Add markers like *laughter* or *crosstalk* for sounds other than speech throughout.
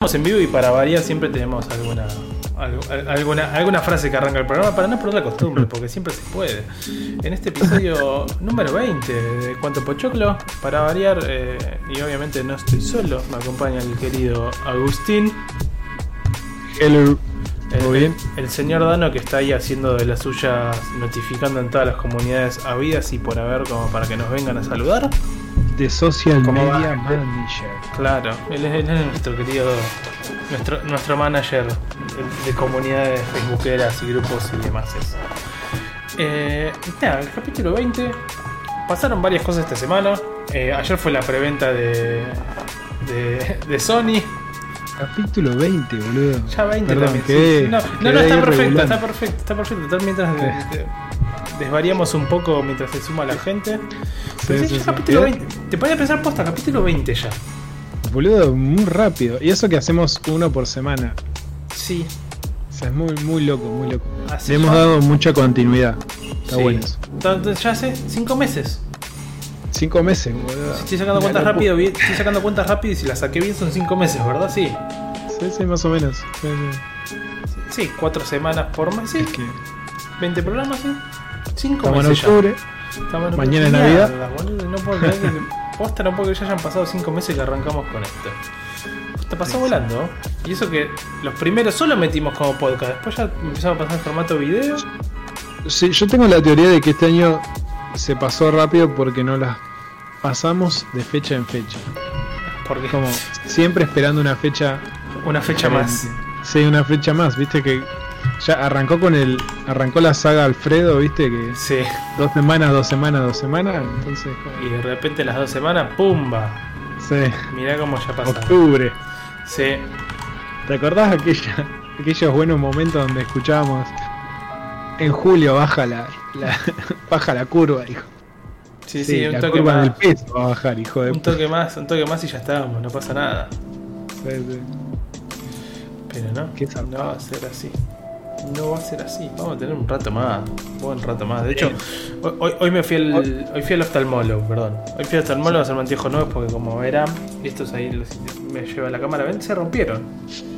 en vivo y para variar siempre tenemos alguna, alguna, alguna frase que arranca el programa para no perder la costumbre, porque siempre se puede. En este episodio *laughs* número 20 de Cuánto Pochoclo, para variar, eh, y obviamente no estoy solo, me acompaña el querido Agustín. Hello. El, bien? el, señor Dano que está ahí haciendo de las suyas, notificando en todas las comunidades habidas y por haber como para que nos vengan a saludar de Social Media Manager. Claro, él es, nuestro querido, nuestro, nuestro manager de, comunidades facebookeras y grupos y demás. Eh, el capítulo 20. Pasaron varias cosas esta semana. Eh, ayer fue la preventa de, de, Sony. Capítulo 20, boludo. Ya 20 también. No, no, está perfecto, está perfecto, está perfecto. Mientras desvariamos un poco mientras se suma la gente. capítulo 20. Te podía pensar posta, capítulo 20 ya. Boludo, muy rápido. Y eso que hacemos uno por semana. Sí. O sea, es muy, muy loco, muy loco. Le hemos dado mucha continuidad. Está bueno eso. Ya hace 5 meses. 5 meses, boludo. estoy sacando cuentas rápido, estoy sacando cuentas rápido y si las saqué bien son 5 meses, ¿verdad? Sí. Sí, sí, más o menos. Sí, 4 semanas por mes, sí. 20 programas, sí. 5 Estamos en octubre. Mañana es Navidad. no puedo creer que. *laughs* Posta, no puedo que ya hayan pasado 5 meses que arrancamos con esto. Te pasó volando. Y eso que los primeros solo metimos como podcast. Después ya empezamos a pasar en formato video. Sí, yo tengo la teoría de que este año se pasó rápido porque no las pasamos de fecha en fecha. Porque como siempre esperando una fecha. Una fecha más. Sí, una fecha más. Viste que ya arrancó con el. Arrancó la saga Alfredo, viste que. Sí. Dos semanas, dos semanas, dos semanas. Entonces. Y de repente las dos semanas, ¡pumba! Sí. Mirá cómo ya pasó. Octubre. Sí. ¿Te acordás aquella, aquellos buenos momentos donde escuchábamos en julio baja la, *laughs* baja la curva, hijo? Sí, sí, un toque más. del peso va a bajar, hijo de Un toque más, un toque más y ya estábamos, no pasa nada. Sí, sí. Pero no, ¿Qué no va a ser así no va a ser así. Vamos a tener un rato más. Un rato más. De hecho, hoy, hoy me fui al, hoy fui al oftalmólogo, perdón. Hoy fui al oftalmólogo a hacer anteojos nuevos porque como eran, estos ahí me lleva la cámara, ven, se rompieron.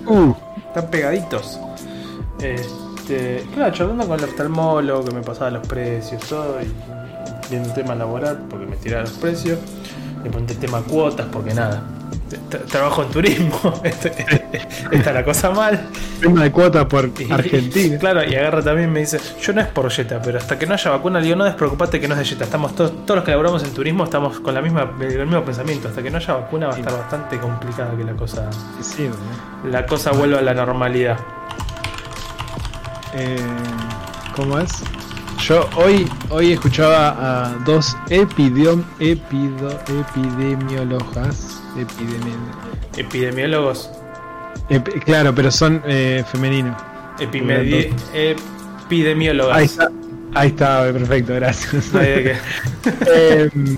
Uh. Están pegaditos. Este, claro, charlando con el oftalmólogo que me pasaba los precios, todo, y viendo el tema laboral porque me tiraba los precios. Le ponte el tema cuotas porque nada trabajo en turismo, *laughs* este, *laughs* está la cosa mal. Tema de cuota por Argentina. Claro, y agarra también me dice, yo no es por Jetta, pero hasta que no haya vacuna, le digo, no despreocupate que no es de Jetta. Estamos todos, todos los que laboramos en turismo estamos con la misma, el mismo pensamiento. Hasta que no haya vacuna va a estar bastante complicada que la cosa. la cosa vuelva a la normalidad. Eh, ¿Cómo es? Yo hoy, hoy escuchaba a dos epidemiólogas epidemiólogos. Claro, pero son eh, femeninos. epidemiólogas. Ahí está, ahí está, perfecto, gracias. *laughs* Em,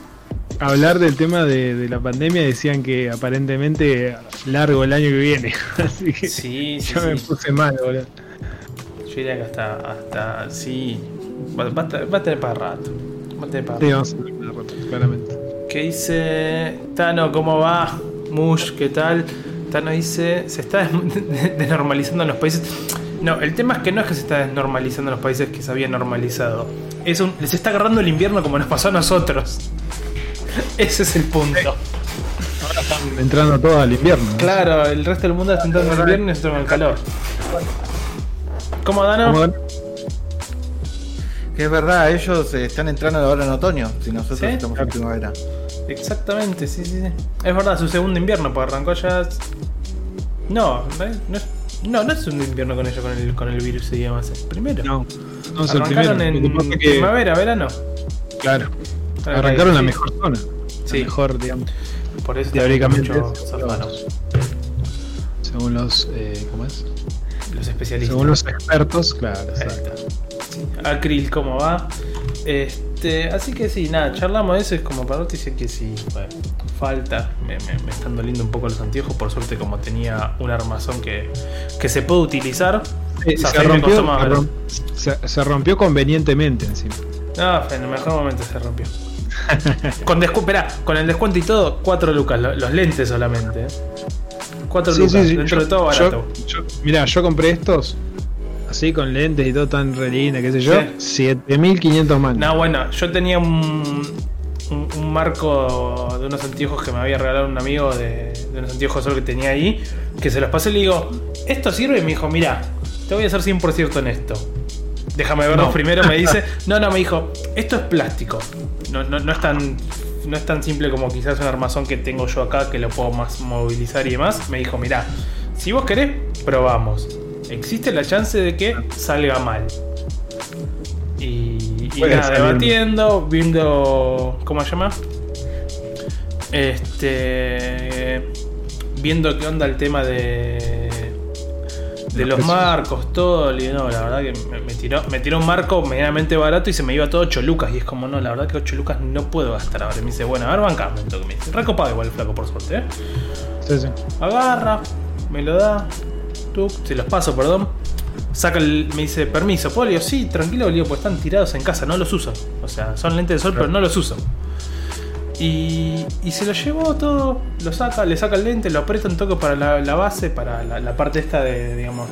hablar del tema de, la pandemia decían que aparentemente largo el año que viene. *laughs* Así que sí, yo me puse mal, boludo. Yo diría que hasta, hasta sí, Va, va, a tener para rato. Va a tener para sí, vamos a tener para rato, claramente. ¿Qué dice Tano? ¿Cómo va? Mush, ¿qué tal? Tano dice, se está *laughs* desnormalizando en los países. No, el tema es que no es que se está desnormalizando en los países que se había normalizado. Es un, les está agarrando el invierno como nos pasó a nosotros. *laughs* Ese es el punto. Ahora están entrando todos al invierno. Claro, el resto del mundo está entrando al invierno y nosotros en el calor. ¿Cómo, Dano? Que es verdad, ellos eh, están entrando ahora en otoño, si nosotros estamos en primavera. Exactamente, sí, sí, sí. Es verdad, su segundo invierno, pues arrancó ya. No, no es, no, no es un invierno con ellos, con el, con el virus y demás. Primero. No, no es el primero. en primavera, verano. Claro. Arrancaron la mejor zona. Sí. La mejor, digamos. Por eso teóricamente. Según los. Eh, ¿Cómo es? Los especialistas. Según los expertos, claro. Exacto. Acril, ¿cómo va? Este, así que sí, nada, charlamos de eso. Es como para decir que sí, falta. Me, están doliendo un poco los anteojos. Por suerte, como tenía un armazón que, que se puede utilizar. se, rompió, se, rompió convenientemente encima. No, en el mejor momento se rompió. *laughs* con, con el descuento y todo, 4 lucas, los, lentes solamente. ¿eh? 4 lucas, dentro de todo barato. mira, yo compré estos así con lentes y todo tan re qué sé yo, 7500 mangos. No, bueno, yo tenía un, un, marco de unos anteojos que me había regalado un amigo de, de unos anteojos solo que tenía ahí, que se los pasé y le digo, ¿esto sirve? Y me dijo, mira, te voy a ser 100% en esto. Déjame verlo primero, me dice. *laughs* No, no, me dijo, esto es plástico. No, no, no, es tan, no es tan simple como quizás un armazón que tengo yo acá que lo puedo más movilizar y demás. Me dijo, mira, si vos querés, probamos. Existe la chance de que salga mal. Y, y nada, debatiendo, viendo. ¿Cómo se llama? Este. Viendo qué onda el tema de de los marcos, todo. No, la verdad que me, tiró, me tiró un marco medianamente barato y se me iba todo 8 lucas. Y es como, no, la verdad que 8 lucas no puedo gastar ahora. Y me dice, bueno, a ver, bancame. Que me dice, recopado igual el flaco, por suerte, ¿eh? Sí, sí. Agarra, me lo da, tú, se los paso, perdón. Saca el, me dice, permiso, ¿puedo? Le digo, sí, tranquilo, le pues están tirados en casa, no los uso. O sea, son lentes de sol, pero no los uso. Y, se lo llevó todo, lo saca, le saca el lente, lo aprieta un toque para la, base, para la, parte esta de, digamos,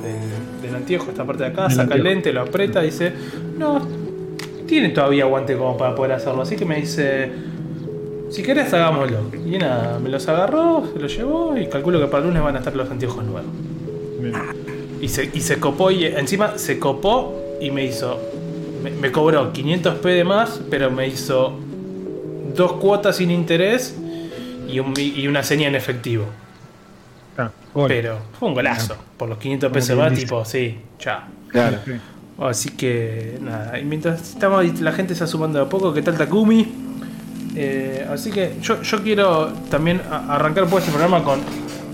del, anteojo, esta parte de acá, saca el lente, lo aprieta, dice, no, tiene todavía aguante como para poder hacerlo, así que me dice, si querés hagámoslo. Y nada, me los agarró, se los llevó y calculo que para el lunes van a estar los anteojos nuevos. Y se, y se copó y encima se copó y me hizo, me, me cobró 500p de más, pero me hizo dos cuotas sin interés y, una seña en efectivo. Ah, Pero fue un golazo. Ah. Por los 500 pesos más, tipo, sí, chao. Claro. Así que nada, y mientras estamos la gente se está sumando de a poco, ¿qué tal Takumi? Eh, así que yo, quiero también arrancar por este programa con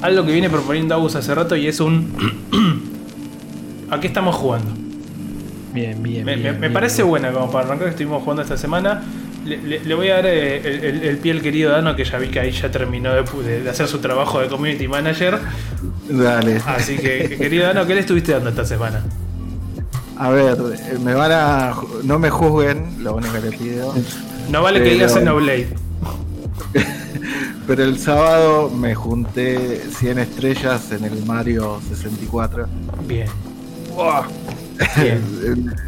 algo que viene proponiendo Agus hace rato y es un... *clears throat* ¿A qué estamos jugando? Bien, bien. Me, parece buena como para arrancar que estuvimos jugando esta semana. Le, voy a dar eh, el, pie al querido Dano, que ya vi que ahí ya terminó de, hacer su trabajo de community manager. Dale. Así que, querido Dano, ¿qué le estuviste dando esta semana? A ver, me van a. No me juzguen, lo único que le pido. No vale que digas Blade *laughs* pero el sábado me junté 100 estrellas en el Mario 64. Bien.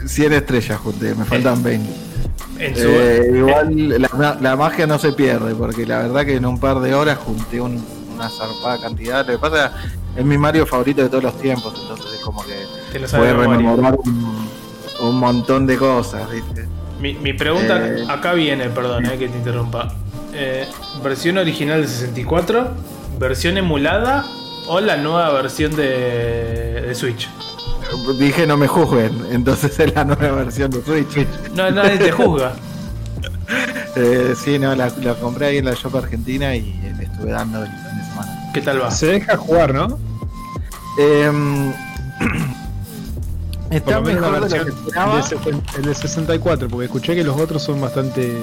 100 estrellas junté, me faltan 20. Eh, igual la, magia no se pierde, porque la verdad que en un par de horas junté una zarpada cantidad. Lo que pasa es mi Mario favorito de todos los tiempos, entonces es como que puede rememorar un, montón de cosas, Mi, pregunta eh, acá viene, perdón, eh, que te interrumpa. ¿Versión original de 64? ¿Versión emulada? ¿O la nueva versión de, de Switch? Dije no me juzguen, entonces *laughs* es la nueva versión de Switch. No, nadie te juzga. *laughs* eh, sí, no, la, compré ahí en la Shop Argentina y le estuve dando el fin de semana. ¿Qué tal va? Se deja jugar, ¿no? Eh, *clears throat* está mejor la versión, el, de, 64, porque escuché que los otros son bastante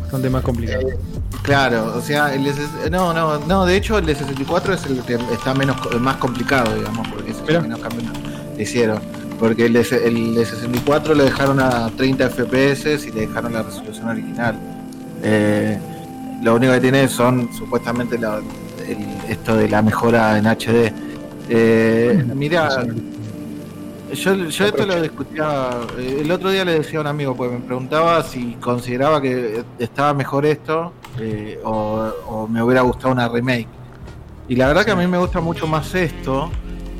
bastante más complicados. Eh, claro, o sea, el no, no, no, de hecho el de 64 es el que está menos más complicado, digamos, porque es el que menos cambios hicieron. Porque el de, el de 64 lo dejaron a 30 FPS y le dejaron la resolución original. Eh, lo único que tiene son supuestamente esto de la mejora en HD. Eh, mira, yo, yo esto lo discutía, eh, el otro día le decía a un amigo, pues me preguntaba si consideraba que estaba mejor esto o, o, me hubiera gustado una remake. Y la verdad que a mí me gusta mucho más esto,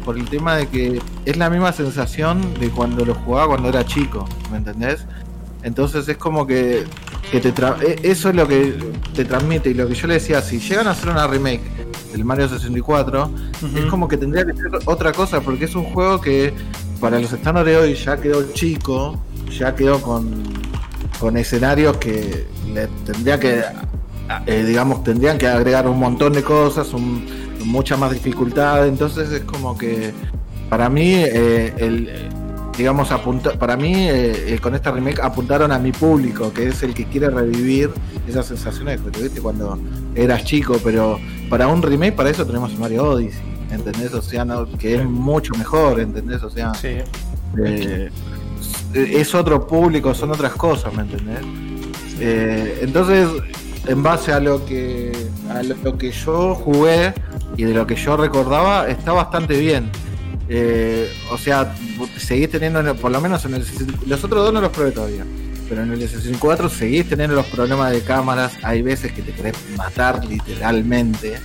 por el tema de que es la misma sensación de cuando lo jugaba cuando era chico, ¿me entendés? Entonces es como que, te e, eso es lo que te transmite y lo que yo le decía, si llegan a hacer una remake del Mario 64, es como que tendría que ser otra cosa, porque es un juego que para los estándares de hoy ya quedó chico, ya quedó con, con escenarios que le tendría que, eh, digamos, tendrían que agregar un montón de cosas, un, mucha más dificultad, entonces es como que para mí eh, el digamos apunta, para mí eh, con esta remake apuntaron a mi público, que es el que quiere revivir esas sensaciones que tuviste cuando eras chico, pero para un remake para eso tenemos Mario Odyssey, ¿entendés? O sea, que es mucho mejor, ¿entendés? O sea, eh, es otro público, son otras cosas, ¿me entendés? entonces, en base a lo que a lo que yo jugué, y de lo que yo recordaba está bastante bien. Eh, o sea, seguís teniendo, por lo menos en el los otros dos no los probé todavía, pero en el 64 seguís teniendo los problemas de cámaras, hay veces que te querés matar literalmente.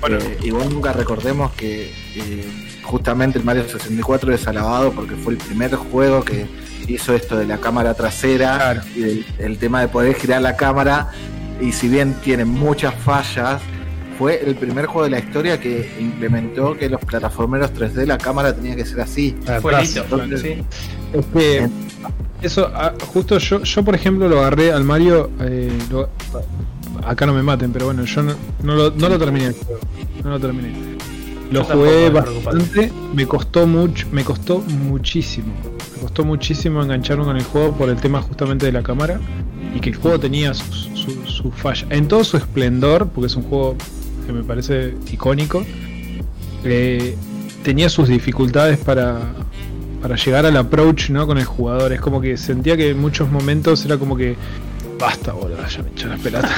Bueno, eh, igual nunca recordemos que eh, justamente el Mario 64 es alabado porque fue el primer juego que hizo esto de la cámara trasera, y el, tema de poder girar la cámara, y si bien tiene muchas fallas, fue el primer juego de la historia que implementó que los plataformeros 3D la cámara tenía que ser así. Fue sí. eso, ah, justo yo, yo por ejemplo lo agarré al Mario, eh, acá no me maten, pero bueno, yo no, no, lo, no lo terminé no lo terminé. Lo jugué bastante, me costó mucho, me costó muchísimo. Me costó muchísimo engancharme con el juego por el tema justamente de la cámara y que el juego tenía sus su, falla. En todo su esplendor, porque es un juego que me parece icónico, eh, tenía sus dificultades para, para llegar al approach ¿no? con el jugador. Es como que sentía que en muchos momentos era como que basta, boludo, ya me echó las pelotas.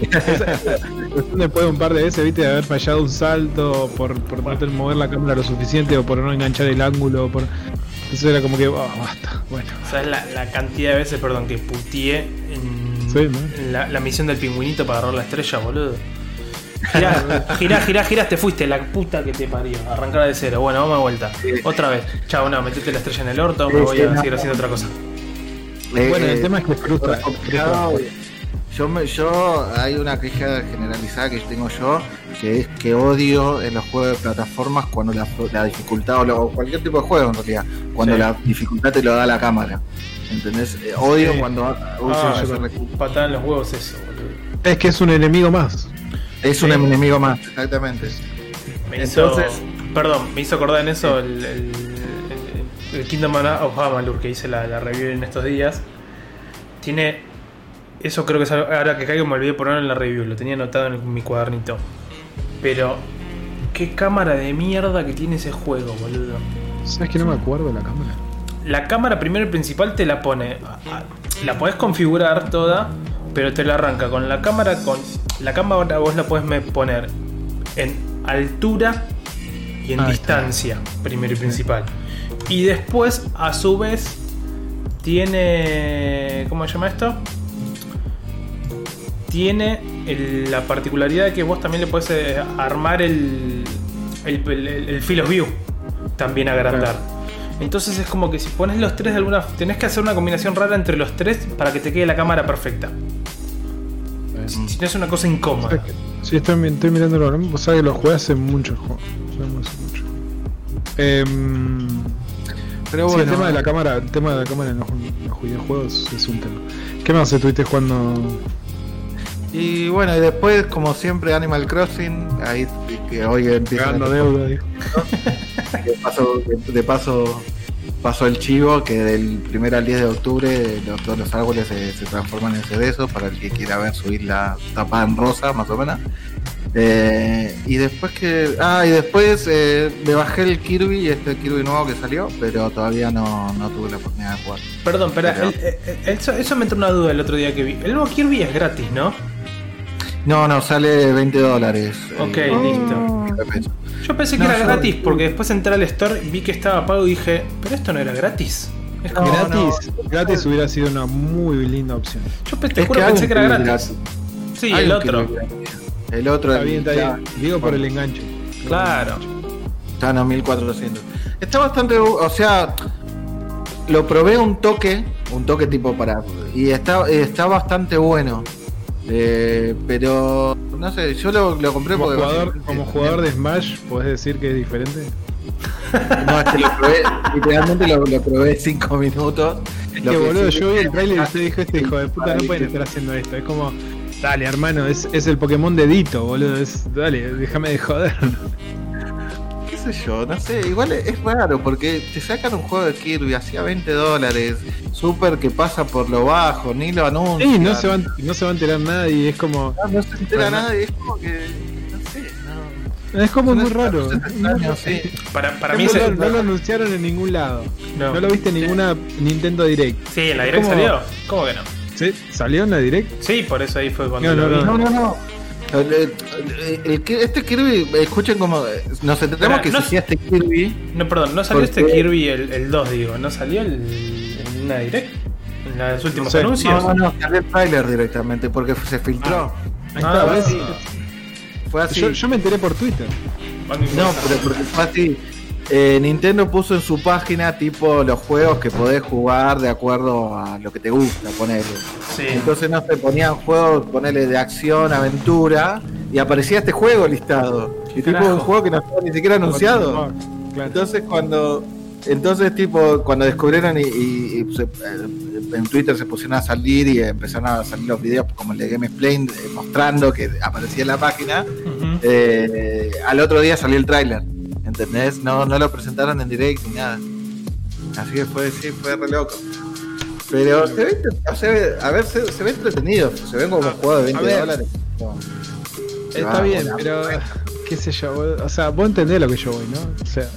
*laughs* Después de un par de veces, viste, de haber fallado un salto por, por no mover la cámara lo suficiente o por no enganchar el ángulo. Por... Entonces era como que, oh, basta. Bueno. ¿Sabes la, la, cantidad de veces, perdón, que putié en, la, misión del pingüinito para agarrar la estrella, boludo? Girá, girá, girá, girá, te fuiste, la puta que te parió. Arrancar de cero. Bueno, vamos de vuelta. Otra vez. Chao, no, metete la estrella en el orto, me voy a seguir haciendo otra cosa. bueno, el tema es que frustra. Yo, me, yo hay una queja generalizada que tengo yo, que es que odio en los juegos de plataformas cuando la, dificultad, o, cualquier tipo de juego en realidad, cuando la dificultad te lo da la cámara. ¿Entendés? Eh, odio cuando ah, patada en los huevos eso, boludo. Es que es un enemigo más. Es un enemigo más, exactamente. Me Entonces, perdón, me hizo acordar en eso el, el, Kingdom of Amalur que hice la, la review en estos días. Tiene eso creo que es ahora que caigo me olvidé ponerlo en la review, lo tenía anotado en mi cuadernito. Pero qué cámara de mierda que tiene ese juego, boludo. ¿Sabes que no me acuerdo de la cámara? La cámara primero y principal te la pone. La podés configurar toda, pero te la arranca con la cámara. Con la cámara vos la podés poner en altura y en distancia, primero y principal. Y después, a su vez, tiene. ¿Cómo se llama esto? tiene la particularidad de que vos también le puedes eh, armar el, el, field of view, también agrandar. Entonces es como que si pones los tres de alguna. tenés que hacer una combinación rara entre los tres para que te quede la cámara perfecta. Si, no es una cosa incómoda. Sí, estoy, estoy mirando lo Vos sabés que lo jugué hace mucho mucho. Em, pero bueno, el tema de la cámara, el tema de la cámara en los, videojuegos es un tema. ¿Qué más estuviste jugando y bueno, y después, como siempre, Animal Crossing, ahí que hoy empieza. deuda, de paso, de, paso pasó el chivo que del 1 al 10 de octubre los, todos los árboles se, transforman en cerezos para el que quiera ver su isla tapada en rosa, más o menos. Eh, y después que. Ah, y después eh, me bajé el Kirby, este Kirby nuevo que salió, pero todavía no, no tuve la oportunidad de jugar. Perdón, pero, eso, eso me entró una duda el otro día que vi. El nuevo Kirby es gratis, ¿no? No, no, sale 20 dólares. Ok, listo. Yo pensé que era gratis porque después entré al store, vi que estaba pago y dije, pero esto no era gratis. Es gratis, gratis hubiera sido una muy linda opción. Yo te juro pensé que era gratis. Sí, el otro. El otro. Está bien, está bien. Digo por el enganche. Claro. Está en 1400. Está bastante, o sea, lo probé un toque, un toque tipo para y está está bastante bueno. Eh, pero no sé, yo lo, lo compré como porque. Jugador, como jugador de Smash, ¿podés decir que es diferente? *laughs* No, es que lo probé, literalmente lo, lo probé 5 minutos. Es que, boludo, yo vi el trailer y usted dijo: Este hijo de puta no pueden estar haciendo esto. Es como, dale, hermano, es, es el Pokémon dedito, boludo. Es, dale, déjame de joder sé yo, no sé, igual es raro porque te sacan un juego de Kirby hacía 20 dólares, super que pasa por lo bajo, ni lo anuncian. Sí, no se, van, no se va a enterar nadie, es como. No, no se entera nadie, es como que. No sé, no. Es como muy raro. Para, para mí no, no, lo anunciaron en ningún lado. No, lo viste en ninguna Nintendo Direct. Sí, en la Direct salió. ¿Cómo que no? ¿Sí? ¿Salió en la Direct? Sí, por eso ahí fue cuando. No, no, no. no, este Kirby, escuchen como. Nos entendemos que no, si este Kirby. No, perdón, no salió este Kirby el, el, 2, digo, no salió el, en una direct. En los últimos anuncios. No, no, salió el trailer directamente porque se filtró. Ah, ahí está, ah, Fue así. Yo, yo, me enteré por Twitter. No, pero porque fue así. Eh, Nintendo puso en su página tipo los juegos que podés jugar de acuerdo a lo que te gusta, ponerle. Entonces no se ponían juegos, ponerle de acción, aventura, y aparecía este juego listado. Y tipo un juego que no estaba ni siquiera anunciado. Entonces cuando entonces, tipo, cuando descubrieron y, eh, en Twitter se pusieron a salir y empezaron a salir los videos como el de Game Explain eh, mostrando que aparecía en la página, al otro día salió el tráiler. ¿Entendés? No, no lo presentaron en direct ni nada. Así que fue, sí, fue re loco. Pero se ve, a ver, se, ve entretenido. Se ve como un juego de 20 dólares. Está bien, pero qué sé yo, o sea, vos entendés lo que yo voy, ¿no? O sea,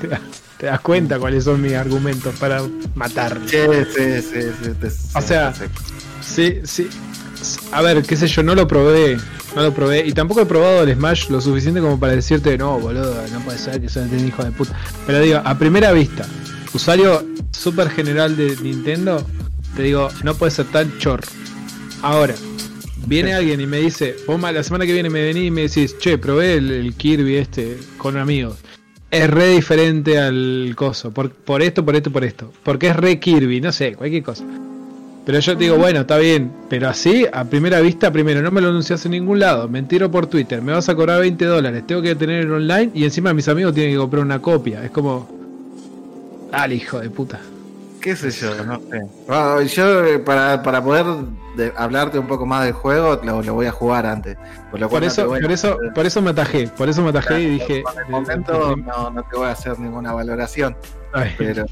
*laughs* te das, cuenta cuáles son mis argumentos para matar. Sí, sí, sí, sí, o sea, sí, sí. A ver, qué sé yo, no lo probé, no lo probé. Y tampoco he probado el Smash lo suficiente como para decirte, no, boludo, no puede ser que sea un hijo de puta. Pero digo, a primera vista, usuario super general de Nintendo, te digo, no puede ser tan chor. Ahora, viene alguien y me dice, vos la semana que viene me venís y me decís, che, probé el, Kirby este con amigos. Es re diferente al coso. Por, por esto, por esto, por esto. Porque es re Kirby, no sé, cualquier cosa. Pero yo te digo, bueno, está bien, pero así, a primera vista, primero, no me lo anuncias en ningún lado, me por Twitter, me vas a cobrar 20 dólares, tengo que tener el online y encima mis amigos tienen que comprar una copia. Es como. Al hijo de puta. ¿Qué sé yo? No sé. yo, eh, para, para poder hablarte un poco más del juego, lo, voy a jugar antes. Por, eso, por, eso, por eso me atajé, por eso me atajé y dije. En el momento no, no te voy a hacer ninguna valoración. Pero,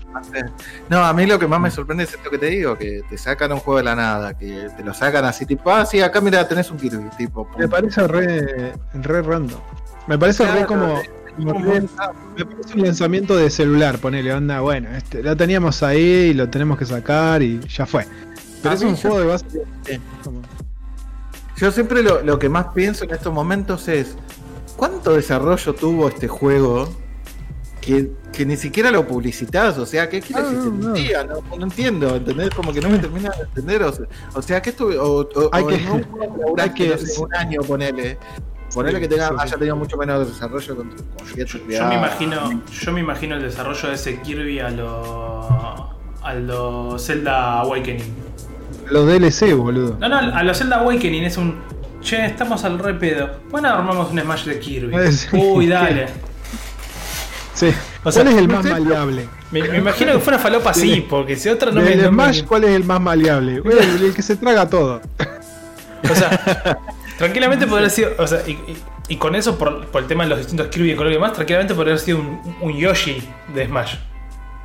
no, a mí lo que más me sorprende es esto que te digo, que te sacan un juego de la nada, que te lo sacan así tipo, ah, sí, acá mira, tenés un Kirby, tipo. Me parece re, re random. Me parece re como... Me parece un lanzamiento de celular, ponele onda, bueno, este, lo teníamos ahí y lo tenemos que sacar y ya fue. Pero es un juego de base. Yo siempre lo, lo que más pienso en estos momentos es, ¿cuánto desarrollo tuvo este juego que, ni siquiera lo publicitas, o sea, ¿qué quieres ah, no, no. no, entiendo, ¿entendés? Como que no me termina de entender, o sea, que esto, o, o, hay que, *laughs* hay que un año, ponele. Ponele que tenga, haya tenido mucho menos desarrollo con, yo, me imagino, yo me imagino el desarrollo de ese Kirby a lo a lo Zelda Awakening. Los DLC, boludo. No, no, a lo Zelda Awakening es un Che, estamos al re pedo. Bueno, armamos un Smash de Kirby. Uy, dale. Sí. ¿Cuál es el más maleable? Me, imagino que fue una falopa así, porque si otra no me. El Smash, ¿cuál es el más maleable? *laughs* el, que se traga todo. O sea, *laughs* tranquilamente podría haber sido. O sea, y, con eso, por, el tema de los distintos Kirby y color y demás, tranquilamente podría haber sido un, Yoshi de Smash.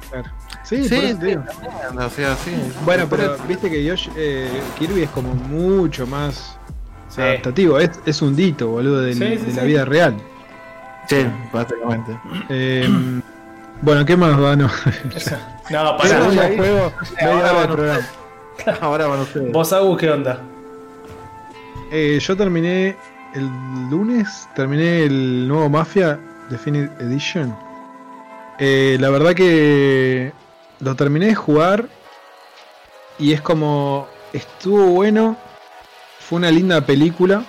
Claro. Sí, sí, sí. O sea, sí. Bueno, pero viste que Yoshi, eh, Kirby es como mucho más adaptativo. Es, es un dito, boludo, de, de la vida real. Sí, básicamente. Eh, bueno, ¿qué más va? No, no *laughs* para el juego. Ahora, ahora van ustedes. ¿Vos, Agus, qué onda? Eh, yo terminé el lunes, terminé el nuevo Mafia Definitive Edition. Eh, la verdad que lo terminé de jugar y es como estuvo bueno. Fue una linda película.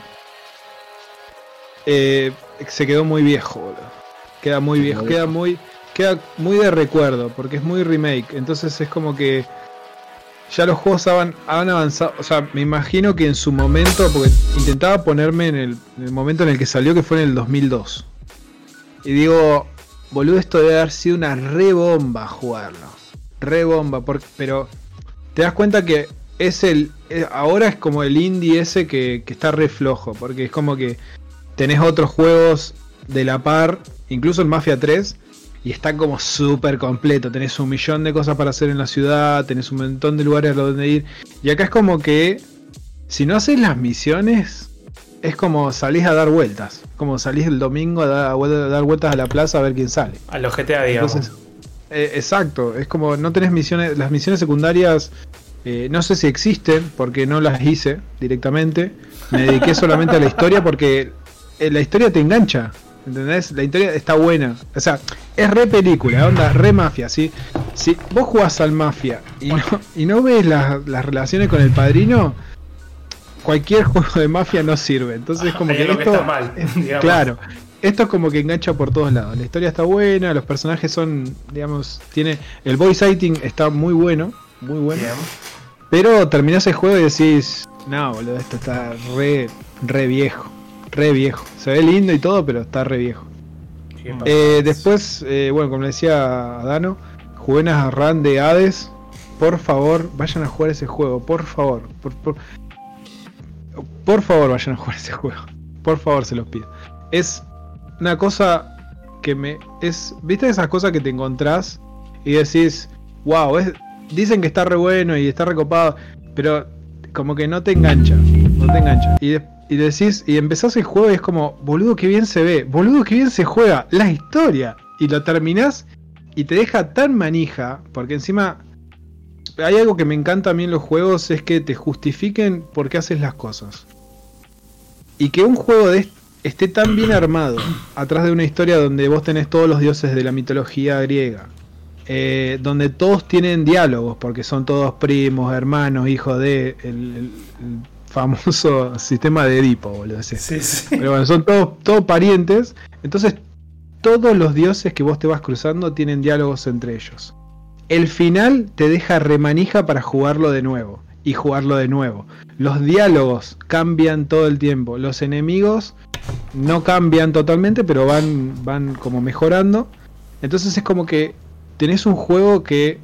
Eh, se quedó muy viejo, boludo. Queda muy viejo, queda muy, queda muy de recuerdo, porque es muy remake. Entonces es como que ya los juegos han, avanzado. O sea, me imagino que en su momento, porque intentaba ponerme en el, momento en el que salió, que fue en el 2002. Y digo, boludo, esto debe haber sido una re bomba jugarlo. Re bomba, pero te das cuenta que es el. Eh, ahora es como el indie ese que, que está re flojo, porque es como que tenés otros juegos de la par, incluso el Mafia 3, y está como súper completo. Tenés un millón de cosas para hacer en la ciudad, tenés un montón de lugares a donde ir. Y acá es como que, si no haces las misiones, es como salís a dar vueltas. Como salís el domingo a dar, vueltas a la plaza a ver quién sale. A los GTA, digamos. Eh, exacto, es como no tenés misiones, las misiones secundarias Eh, no sé si existen, porque no las hice directamente. Me dediqué solamente a la historia porque eh, la historia te engancha. ¿Entendés? La historia está buena. O sea, es re película, onda, re mafia, ¿sí? Si vos jugás al mafia y no, y no ves las, relaciones con el padrino, cualquier *laughs* juego de mafia no sirve. Entonces es como que esto. claro. Esto es como que engancha por todos lados. La historia está buena, los personajes son, digamos, tiene. El voice acting está muy bueno, muy bueno. Pero terminás el juego y decís, no, boludo, esto está re, re viejo re viejo. Se ve lindo y todo, pero está re viejo. Eh, después, eh, bueno, como le decía Dano, una run de Hades. Por favor, vayan a jugar ese juego. Por favor. Por, favor, vayan a jugar ese juego. Por favor, se los pido. Es una cosa que me. es ¿Viste esas cosas que te encontrás y decís, wow, es, dicen que está re bueno y está recopado, pero como que no te engancha. No te engancha. Y después y decís, y empezás el juego y es como, boludo, que bien se ve, boludo, que bien se juega, la historia. Y lo terminás y te deja tan manija, porque encima hay algo que me encanta a mí en los juegos, es que te justifiquen por qué haces las cosas. Y que un juego de esté tan bien armado, atrás de una historia donde vos tenés todos los dioses de la mitología griega, eh, donde todos tienen diálogos, porque son todos primos, hermanos, hijos de famoso *laughs* sistema de Edipo, boludo. Sí, sí. Pero bueno, son todos, todos parientes. Entonces, todos los dioses que vos te vas cruzando tienen diálogos entre ellos. El final te deja remanija para jugarlo de nuevo. Y jugarlo de nuevo. Los diálogos cambian todo el tiempo. Los enemigos no cambian totalmente, pero van, van como mejorando. Entonces es como que tenés un juego que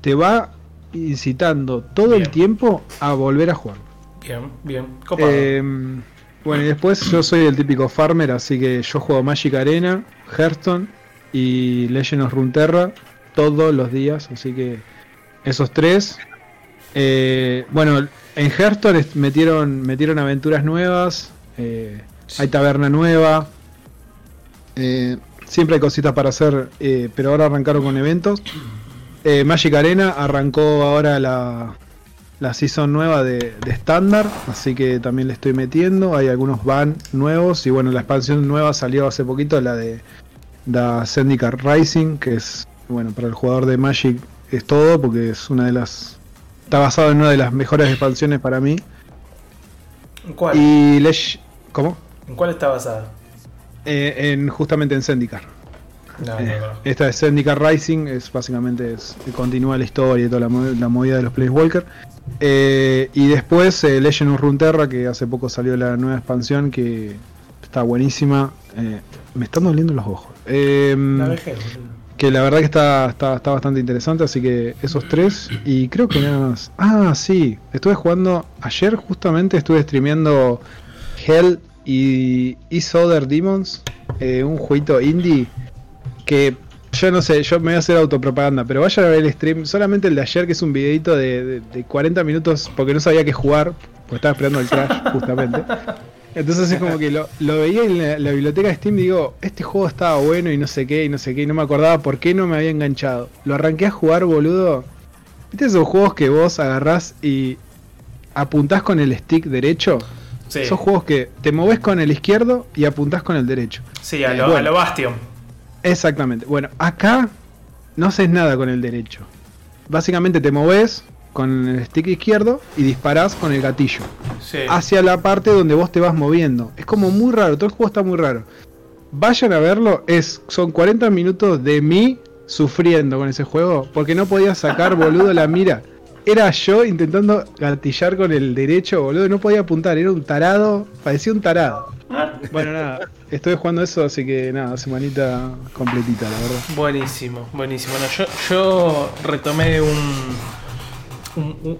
te va incitando todo el tiempo a volver a jugar. Bien, bien. Em, bueno, y después yo soy el típico farmer, así que yo juego Magic Arena, Hearthstone y Legend of Runeterra todos los días, así que esos tres. Eh, bueno, en Hearthstone metieron, metieron aventuras nuevas, eh, hay taberna nueva, eh, siempre hay cositas para hacer, pero ahora arrancaron con eventos. Eh, Magic Arena arrancó ahora la, la season nueva de estándar, así que también le estoy metiendo. Hay algunos van nuevos y bueno, la expansión nueva salió hace poquito, la de la Syndicate Rising, que es, bueno, para el jugador de Magic es todo, porque es una de las... Está basado en una de las mejores expansiones para mí. ¿En cuál? Y Lesh... ¿Cómo? ¿En cuál está basada? Eh, en, justamente en Syndicate. Eh, esta es Syndicate Rising, es básicamente es, continúa la historia y toda la, movida de los Placewalker. Eh, y después eh, Legend of Runeterra, que hace poco salió la nueva expansión, que está buenísima. me están doliendo los ojos. Em, que la verdad que está, está, bastante interesante, así que esos tres. Y creo que nada más. Ah, sí, estuve jugando. Ayer justamente estuve streameando Hell y Is Other Demons, un jueguito indie que yo no sé, yo me voy a hacer autopropaganda, pero vayan a ver el stream, solamente el de ayer, que es un videito de, 40 minutos, porque no sabía qué jugar, porque estaba esperando el crash, *laughs* justamente. Entonces es como que lo, veía en la, biblioteca de Steam y digo, este juego estaba bueno y no sé qué, y no sé qué, y no me acordaba por qué no me había enganchado. Lo arranqué a jugar, boludo. ¿Viste esos juegos que vos agarrás y apuntás con el stick derecho? Sí. Esos juegos que te moves con el izquierdo y apuntás con el derecho. Sí, a lo, a lo Bastion. Exactamente. Bueno, acá no haces nada con el derecho. Básicamente te moves con el stick izquierdo y disparás con el gatillo. Hacia la parte donde vos te vas moviendo. Es como muy raro, todo el juego está muy raro. Vayan a verlo, es, son 40 minutos de mí sufriendo con ese juego porque no podía sacar boludo la mira. Era yo intentando gatillar con el derecho, boludo, no podía apuntar, era un tarado, parecía un tarado. Bueno, nada, estoy jugando eso, así que nada, semanita completita, la verdad. Buenísimo, buenísimo. yo, yo retomé un,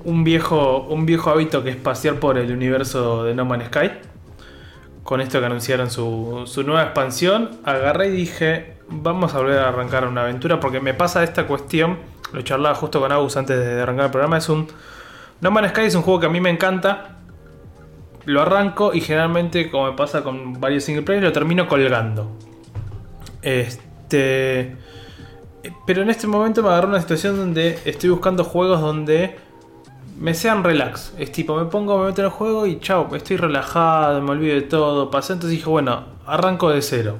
un, viejo, un viejo hábito que es pasear por el universo de No Man's Sky. Con esto que anunciaron su, su nueva expansión, agarré y dije, vamos a volver a arrancar una aventura porque me pasa esta cuestión, lo charlaba justo con Agus antes de arrancar el programa, es un... No Man's Sky es un juego que a mí me encanta, lo arranco y generalmente, como me pasa con varios single players, lo termino colgando. Este. Pero en este momento me agarró una situación donde estoy buscando juegos donde me sean relax. Es tipo, me pongo, me meto en el juego y chao, estoy relajado, me olvido de todo. Pasé, entonces dije, bueno, arranco de cero.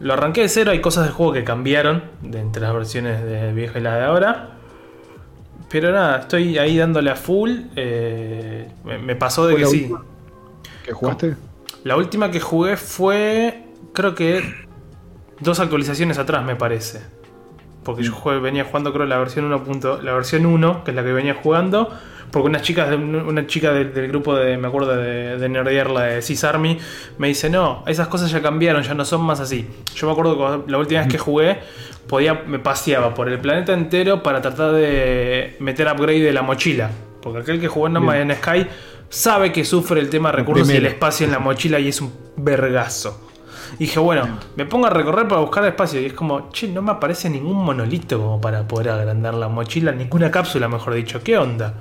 Lo arranqué de cero, hay cosas del juego que cambiaron de entre las versiones de vieja y la de ahora. Pero nada, estoy ahí dándole a full. Eh, me, pasó de que sí. ¿Qué jugaste? La última que jugué fue, creo que dos actualizaciones atrás, me parece. Porque yo mm. venía jugando, creo, la versión 1. La versión 1, que es la que venía jugando. Porque una chica, una chica del, grupo de, me acuerdo, de, de Nerdier, la de Cis Army, me dice, no, esas cosas ya cambiaron, ya no son más así. Yo me acuerdo que la última vez que jugué, podía, me paseaba por el planeta entero para tratar de meter upgrade de la mochila. Porque aquel que jugó en No en Sky sabe que sufre el tema de recursos y el espacio en la mochila y es un vergazo. Y dije, bueno, me pongo a recorrer para buscar espacio. Y es como, che, no me aparece ningún monolito como para poder agrandar la mochila, ninguna cápsula, mejor dicho. ¿Qué onda?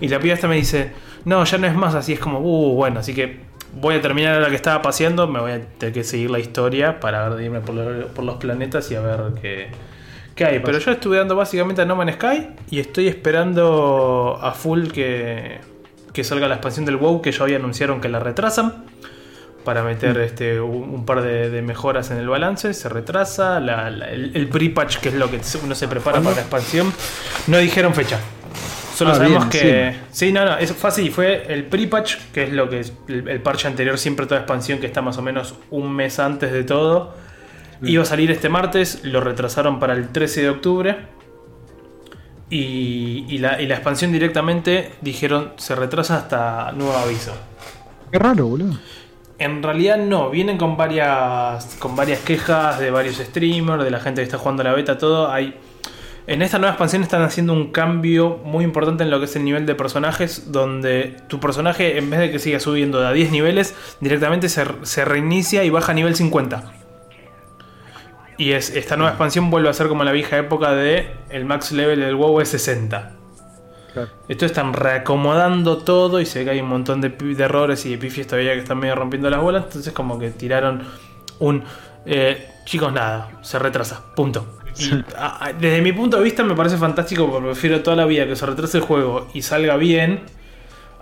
Y la piba esta me dice, no, ya no es más así. Es como, uh, bueno, así que voy a terminar la que estaba paseando. Me voy a tener que seguir la historia para irme por, los planetas y a ver qué, qué hay. Pero yo estuve dando básicamente a No Man's Sky y estoy esperando a full que, que salga la expansión del WoW, que ya hoy anunciaron que la retrasan para meter mm. este, un, par de, mejoras en el balance, se retrasa, el, pre-patch, que es lo que uno se prepara para la expansión, no dijeron fecha. Solo ah, sabemos que... Sí. no, no, eso fue así, fue el pre-patch, que es lo que es el, parche anterior, siempre toda expansión que está más o menos un mes antes de todo. Mm. Iba a salir este martes, lo retrasaron para el 13 de octubre. Y, y, la, y la expansión directamente dijeron se retrasa hasta nuevo aviso. Qué raro, boludo. En realidad no, vienen con varias, con varias quejas de varios streamers, de la gente que está jugando la beta, todo. Hay, en esta nueva expansión están haciendo un cambio muy importante en lo que es el nivel de personajes, donde tu personaje en vez de que siga subiendo de a 10 niveles, directamente se, se reinicia y baja a nivel 50. Y es, esta nueva expansión vuelve a ser como la vieja época de el max level del WoW es 60. Esto están reacomodando todo y se ve que hay un montón de, errores y de pifies todavía que están medio rompiendo las bolas. Entonces, como que tiraron un. Eh, chicos, nada, se retrasa, punto. Desde mi punto de vista me parece fantástico porque prefiero toda la vida que se retrase el juego y salga bien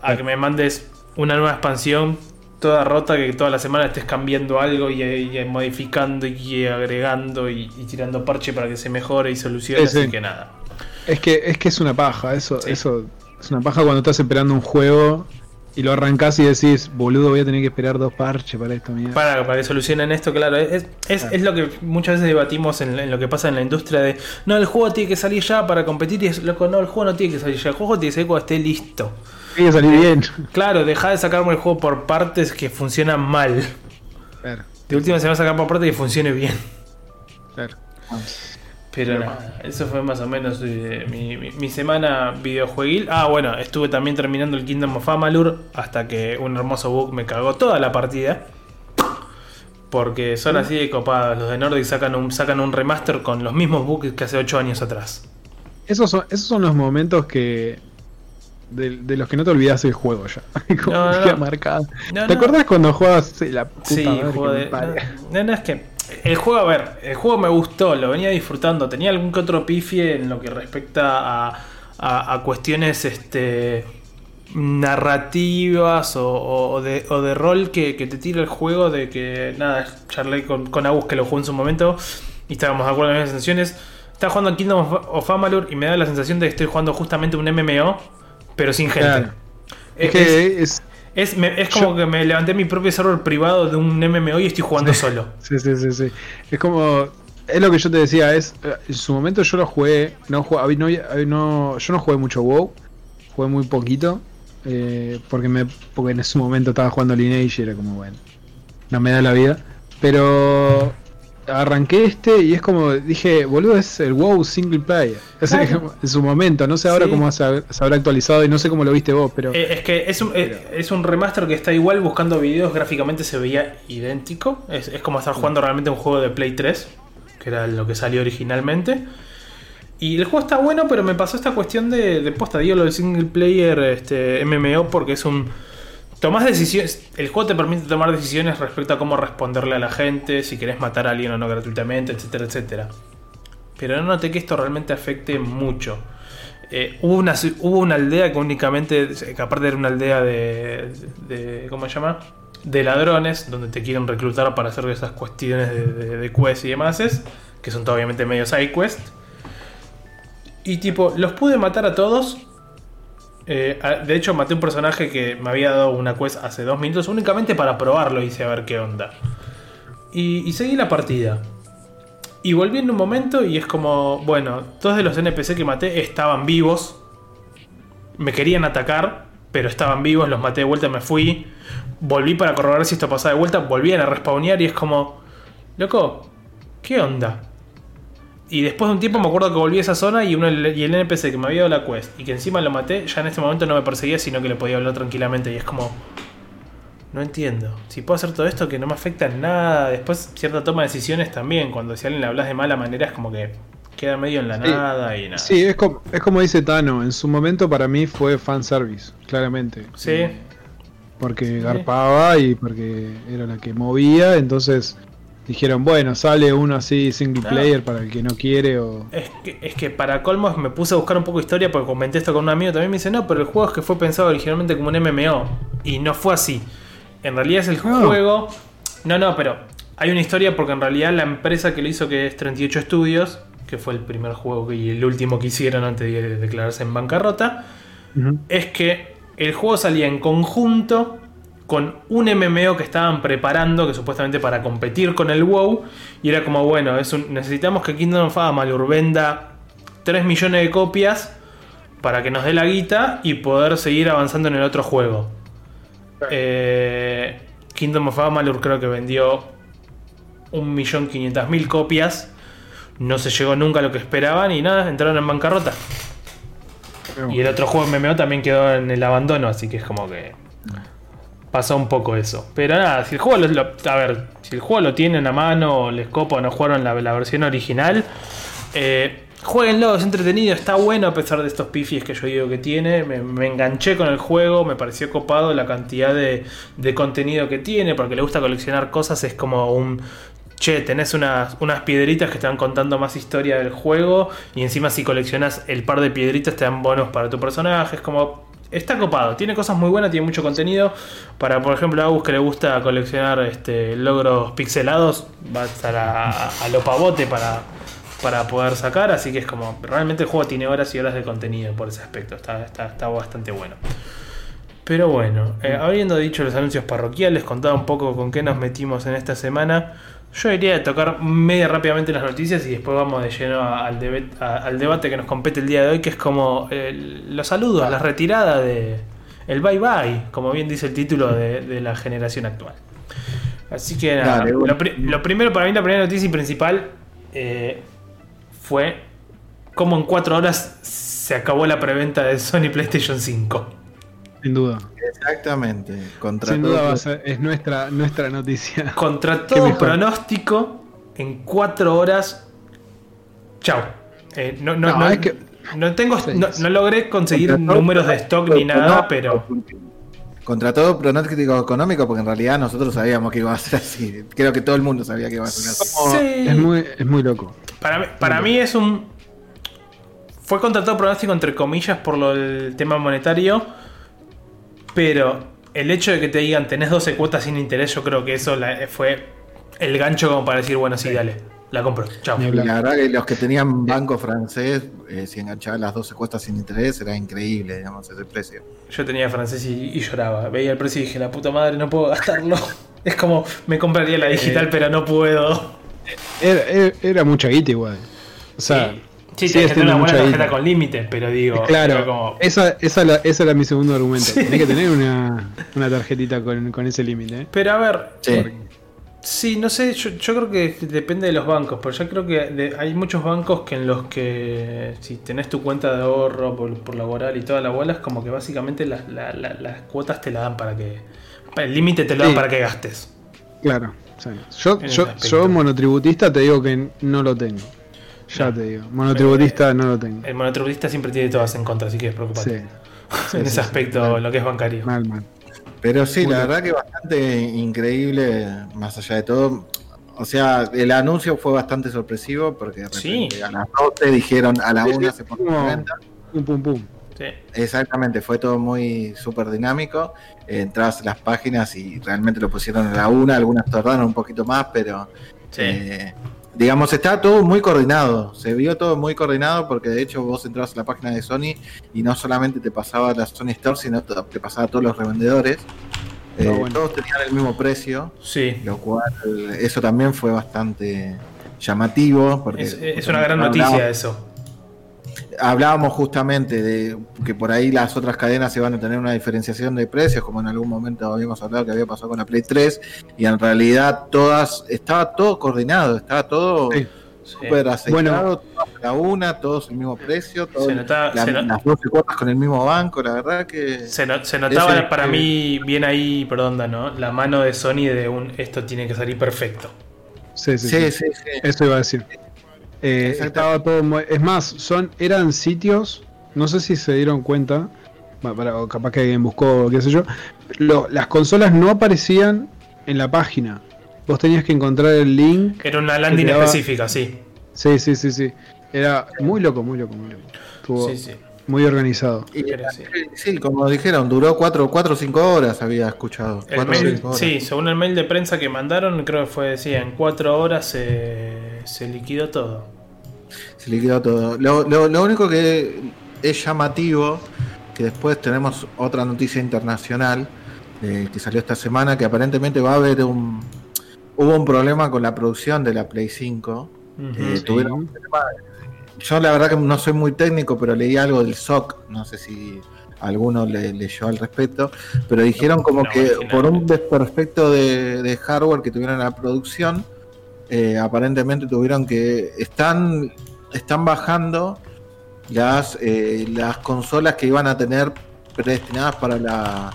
a que me mandes una nueva expansión toda rota que toda la semana estés cambiando algo y, modificando y agregando y, tirando parche para que se mejore y solucione, así que nada. Es que es que es una paja, eso, eso es una paja cuando estás esperando un juego y lo arrancás y decís, boludo, voy a tener que esperar dos parches para esto, mierda. Para, para que solucionen esto, claro. Es, es, lo que muchas veces debatimos en, lo que pasa en la industria de, no, el juego tiene que salir ya para competir y es loco, no, el juego no tiene que salir ya, el juego tiene que salir cuando esté listo. Tiene que salir bien. Claro, deja de sacarme el juego por partes que funcionan mal. Claro. De última se va a sacar por partes que funcione bien. Claro. Pero nada, eso fue más o menos eh, mi, semana videojueguil. Ah, bueno, estuve también terminando el Kingdom of Amalur hasta que un hermoso bug me cagó toda la partida. Porque son así de copados. Los de Nordic sacan un, sacan un remaster con los mismos bugs que hace 8 años atrás. Esos son, esos son los momentos que. De, los que no te olvidas el juego ya. *laughs* no, marcado. ¿Te acuerdas cuando jugabas la puta Sí, juego de. No, no, es que el juego, a ver, el juego me gustó, lo venía disfrutando. Tenía algún que otro pifie en lo que respecta a, cuestiones este, narrativas o, de, rol que, te tira el juego. De que, nada, charlé con, con Agus que lo jugó en su momento y estábamos de acuerdo en las sensaciones. Estaba jugando en Kingdom of, Amalur y me da la sensación de que estoy jugando justamente un MMO, pero sin gente. Es, que es, es, como que me levanté mi propio server privado de un MMO y estoy jugando *laughs* solo. Sí, sí, sí, sí. Es como. Es lo que yo te decía, es. En su momento yo lo jugué. No, no, yo no jugué mucho WoW. Jugué muy poquito. Eh, porque me porque en ese momento estaba jugando Lineage y era como bueno. No me da la vida. Pero arranqué este y es como dije, boludo, es el WoW single player. *laughs* Es *laughs* en su momento, no sé ahora cómo se, habrá actualizado y no sé cómo lo viste vos, pero. Eh, es que es un, eh, es un remaster que está igual buscando videos, gráficamente se veía idéntico. Es, como estar jugando realmente un juego de Play 3, que era lo que salió originalmente. Y el juego está bueno, pero me pasó esta cuestión de, de posta, digo lo del single player este, MMO, porque es un Tomás decisiones. El juego te permite tomar decisiones respecto a cómo responderle a la gente, si querés matar a alguien o no gratuitamente, etcétera, etcétera. pero no noté que esto realmente afecte mucho. Eh, hubo, una, hubo una aldea que únicamente, que aparte era una aldea de, de ¿cómo se llama? De ladrones, donde te quieren reclutar para hacer esas cuestiones de, de, quest y demás, que son obviamente medio side quest. Y tipo, los pude matar a todos. Eh, de hecho, maté un personaje que me había dado una quest hace dos minutos únicamente para probarlo, hice a ver qué onda. Y, y seguí la partida. Y volví en un momento y es como, bueno, todos de los NPC que maté estaban vivos. Me querían atacar, pero estaban vivos, los maté de vuelta, me fui. Volví para corroborar si esto pasaba de vuelta, volvían a respawnear y es como, loco, ¿qué onda? Y después de un tiempo me acuerdo que volví a esa zona y, uno, y el NPC que me había dado la quest y que encima lo maté, ya en este momento no me perseguía, sino que le podía hablar tranquilamente. Y es como, no entiendo. Si puedo hacer todo esto que no me afecta en nada. Después, cierta toma de decisiones también. Cuando si a alguien le hablas de mala manera, es como que queda medio en la nada y nada. Sí, es como, es como dice Tano. En su momento, para mí, fue fanservice, claramente. Sí. Porque garpaba y porque era la que movía. Entonces dijeron, bueno, sale uno así single player para el que no quiere. O... Es, que, es que para colmos me puse a buscar un poco de historia porque comenté esto con un amigo. También me dice, no, pero el juego es que fue pensado originalmente como un MMO. Y no fue así. En realidad es el ah. juego. No, no, pero hay una historia porque en realidad la empresa que lo hizo, que es 38 Studios, que fue el primer juego y el último que hicieron antes de declararse en bancarrota, es que el juego salía en conjunto con un MMO que estaban preparando, que supuestamente para competir con el WoW, y era como, bueno, es necesitamos que Kingdom of Amalur venda 3 millones de copias para que nos dé la guita y poder seguir avanzando en el otro juego. Eh, Kingdom of Amalur creo que vendió 1.500.000 copias. No se llegó nunca a lo que esperaban y nada, entraron en bancarrota. Y el otro juego MMO también quedó en el abandono, así que es como que pasó un poco eso. Pero nada, si el juego lo, a ver, si el juego lo tienen a mano, les copa o no jugaron la, la versión original, eh, Jueguenlo, es entretenido, está bueno a pesar de estos pifies que yo digo que tiene. Me, enganché con el juego, me pareció copado la cantidad de, contenido que tiene, porque le gusta coleccionar cosas, es como un... Che, tenés unas, unas piedritas que te van contando más historia del juego y encima si coleccionas el par de piedritas te dan bonos para tu personaje, es como... Está copado, tiene cosas muy buenas, tiene mucho contenido. Para, por ejemplo, a Agus que le gusta coleccionar este, logros pixelados, va a estar a lo pavote para, para poder sacar, así que es como, realmente el juego tiene horas y horas de contenido por ese aspecto, está, está, bastante bueno. Pero bueno, eh, habiendo dicho los anuncios parroquiales, contado un poco con qué nos metimos en esta semana, yo iría a tocar media rápidamente las noticias y después vamos de lleno al, al debate que nos compete el día de hoy, que es como los saludos, la retirada de el bye bye, como bien dice el título de, la generación actual. Así que nada, lo, primero para mí, la primera noticia principal eh, fue como en cuatro horas se acabó la preventa de Sony PlayStation 5. Sin duda. Exactamente. Sin duda es nuestra, nuestra noticia. *laughs* Contra todo pronóstico, en cuatro horas. Chao. Eh, no, no, no, tengo, no, logré conseguir números de stock ni nada, pero. Contra todo pronóstico económico, porque en realidad nosotros sabíamos que iba a ser así. Creo que todo el mundo sabía que iba a ser así. Es, muy, es muy loco. Para, mí, para mí es un. Fue contratado pronóstico entre comillas por lo del tema monetario. Pero el hecho de que te digan tenés 12 cuotas sin interés, yo creo que eso fue el gancho como para decir, bueno, sí, dale, la compro. Chao. La verdad que los que tenían banco francés, eh, si enganchaban las 12 cuotas sin interés, era increíble, digamos, ese precio. Yo tenía francés y, lloraba. Veía el precio y dije, la puta madre, no puedo gastarlo. *laughs* es como, me compraría la digital, eh, pero no puedo. Era, mucha guita igual. O sea, sí, sí que tener una buena tarjeta con límites, pero digo. *laughs* Claro, esa, esa, esa, era mi segundo argumento. *laughs* Tenés que tener una, una tarjetita con, con ese límite. ¿eh? Pero a ver. Sí. no sé, yo, creo que depende de los bancos, pero yo creo que hay muchos bancos que en los que si tenés tu cuenta de ahorro por, laboral y toda la bola, es como que básicamente las, las cuotas te la dan para que... El límite te lo dan para que gastes. Claro. Yo, yo, yo, monotributista te digo que no lo tengo. Ya te digo. Monotributista no lo tengo. El monotributista siempre tiene todas en contra, así que es preocupante. *laughs* en ese aspecto, lo que es bancario. Mal, mal. Pero sí, la verdad que bastante increíble, más allá de todo. O sea, el anuncio fue bastante sorpresivo porque sí. a las 12 dijeron a la 1 se pone venta. Pum, pum, pum. Exactamente, fue todo muy súper dinámico. Eh, entrabas en las páginas y realmente lo pusieron a la una, algunas tardaron un poquito más, pero eh, digamos, está todo muy coordinado. Se vio todo muy coordinado porque de hecho vos entrabas a la página de Sony y no solamente te pasaba la Sony Store, sino te pasaba a todos los revendedores. Eh, todos tenían el mismo precio, sí. lo cual eso también fue bastante llamativo. Porque, es una gran noticia eso hablábamos justamente de que por ahí las otras cadenas se van a tener una diferenciación de precios, como en algún momento habíamos hablado que había pasado con la Play 3, y en realidad todas, estaba todo coordinado, estaba todo súper asegurado, la una, todos el mismo precio, las 12 cuotas con el mismo banco, la verdad que... Se, notaba para mí bien ahí, perdón, ¿no? La mano de Sony de un esto tiene que salir perfecto. Sí, sí, sí. sí, sí Eso iba a decir. Eh, estaba todo es más, son eran sitios, no sé si se dieron cuenta, para, capaz que alguien buscó, qué sé yo, las consolas no aparecían en la página. Vos tenías que encontrar el link. Era una landing específica, sí. Sí, sí, sí, sí. Era muy loco, muy loco, muy loco. Estuvo muy organizado. sí. como dijeron, duró 4 o 5 horas, había escuchado. sí, según el mail de prensa que mandaron, creo que fue, decía, en 4 horas se, se liquidó todo. Se liquidó todo. Lo, lo, único que es llamativo, que después tenemos otra noticia internacional eh, que salió esta semana, que aparentemente va a haber un... Hubo un problema con la producción de la Play 5. Eh, tuvieron yo la verdad que no soy muy técnico, pero leí algo del SOC, no sé si alguno le, leyó al respecto, pero dijeron como que por un desperfecto de, hardware que tuvieron en la producción, eh, aparentemente tuvieron que están están bajando las eh, las consolas que iban a tener predestinadas para la,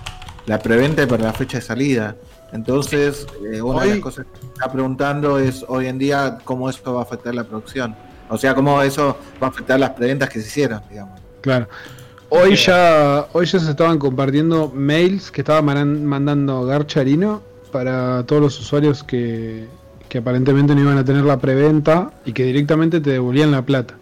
la preventa y para la fecha de salida. Entonces, eh, una de las cosas que está preguntando es hoy en día cómo esto va a afectar la producción. O sea, cómo eso va a afectar las preventas que se hicieron, digamos. Claro. Hoy ya, hoy ya se estaban compartiendo mails que estaba mandando Garcharino para todos los usuarios que, que aparentemente no iban a tener la preventa y que directamente te devolvían la plata.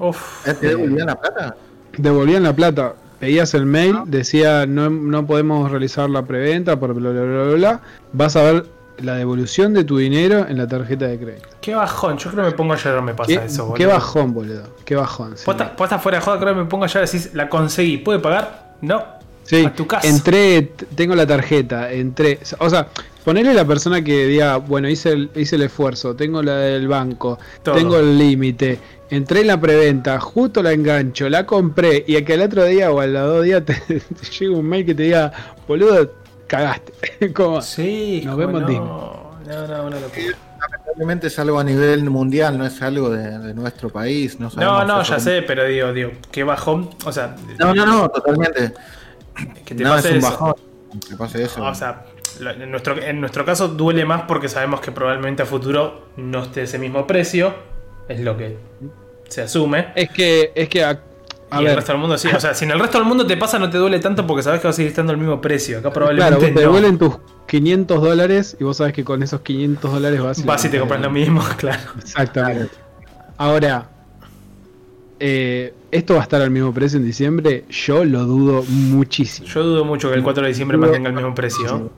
Uf, ¿Eh, ¿Te devolvían la plata? Devolvían la plata. Veías el mail, decía no, no podemos realizar la preventa por bla bla bla bla bla. Vas a ver la devolución de tu dinero en la tarjeta de crédito. Qué bajón, yo creo que me pongo a llorar me pasa eso, boludo. Qué bajón, boludo. Qué bajón. Sí. Posta, fuera de joda, creo que me pongo a llorar decís, la conseguí, ¿puede pagar? No. Sí, a tu casa. entré, tengo la tarjeta, entré. O sea, ponerle a la persona que diga, bueno, hice el, hice el esfuerzo, tengo la del banco, tengo el límite, entré en la preventa, justo la engancho, la compré, y a que al otro día o al dos días te, *laughs* te llega un mail que te diga, boludo, cagaste. *laughs* como, sí, nos vemos no. No, no, una locura. Lamentablemente es algo a nivel mundial, no es algo de, nuestro país. No, no, no ya sé, pero digo, digo, qué bajón. O sea, no, no, no, totalmente. Que te no, pase es un eso. bajón. Que pase eso. O sea, en nuestro, en nuestro caso duele más porque sabemos que probablemente a futuro no esté ese mismo precio. Es lo que se asume. Es que, es que y el resto del mundo sí. O sea, si en el resto del mundo te pasa, no te duele tanto porque sabes que va a seguir estando el mismo precio. Acá probablemente. Claro, te duelen tus 500 dólares y vos sabes que con esos 500 dólares vas, vas y te compras lo mismo, *laughs* claro. Exactamente. Ahora, eh, ¿esto va a estar al mismo precio en diciembre? Yo lo dudo muchísimo. Yo dudo mucho que el 4 de diciembre mantenga el mismo precio.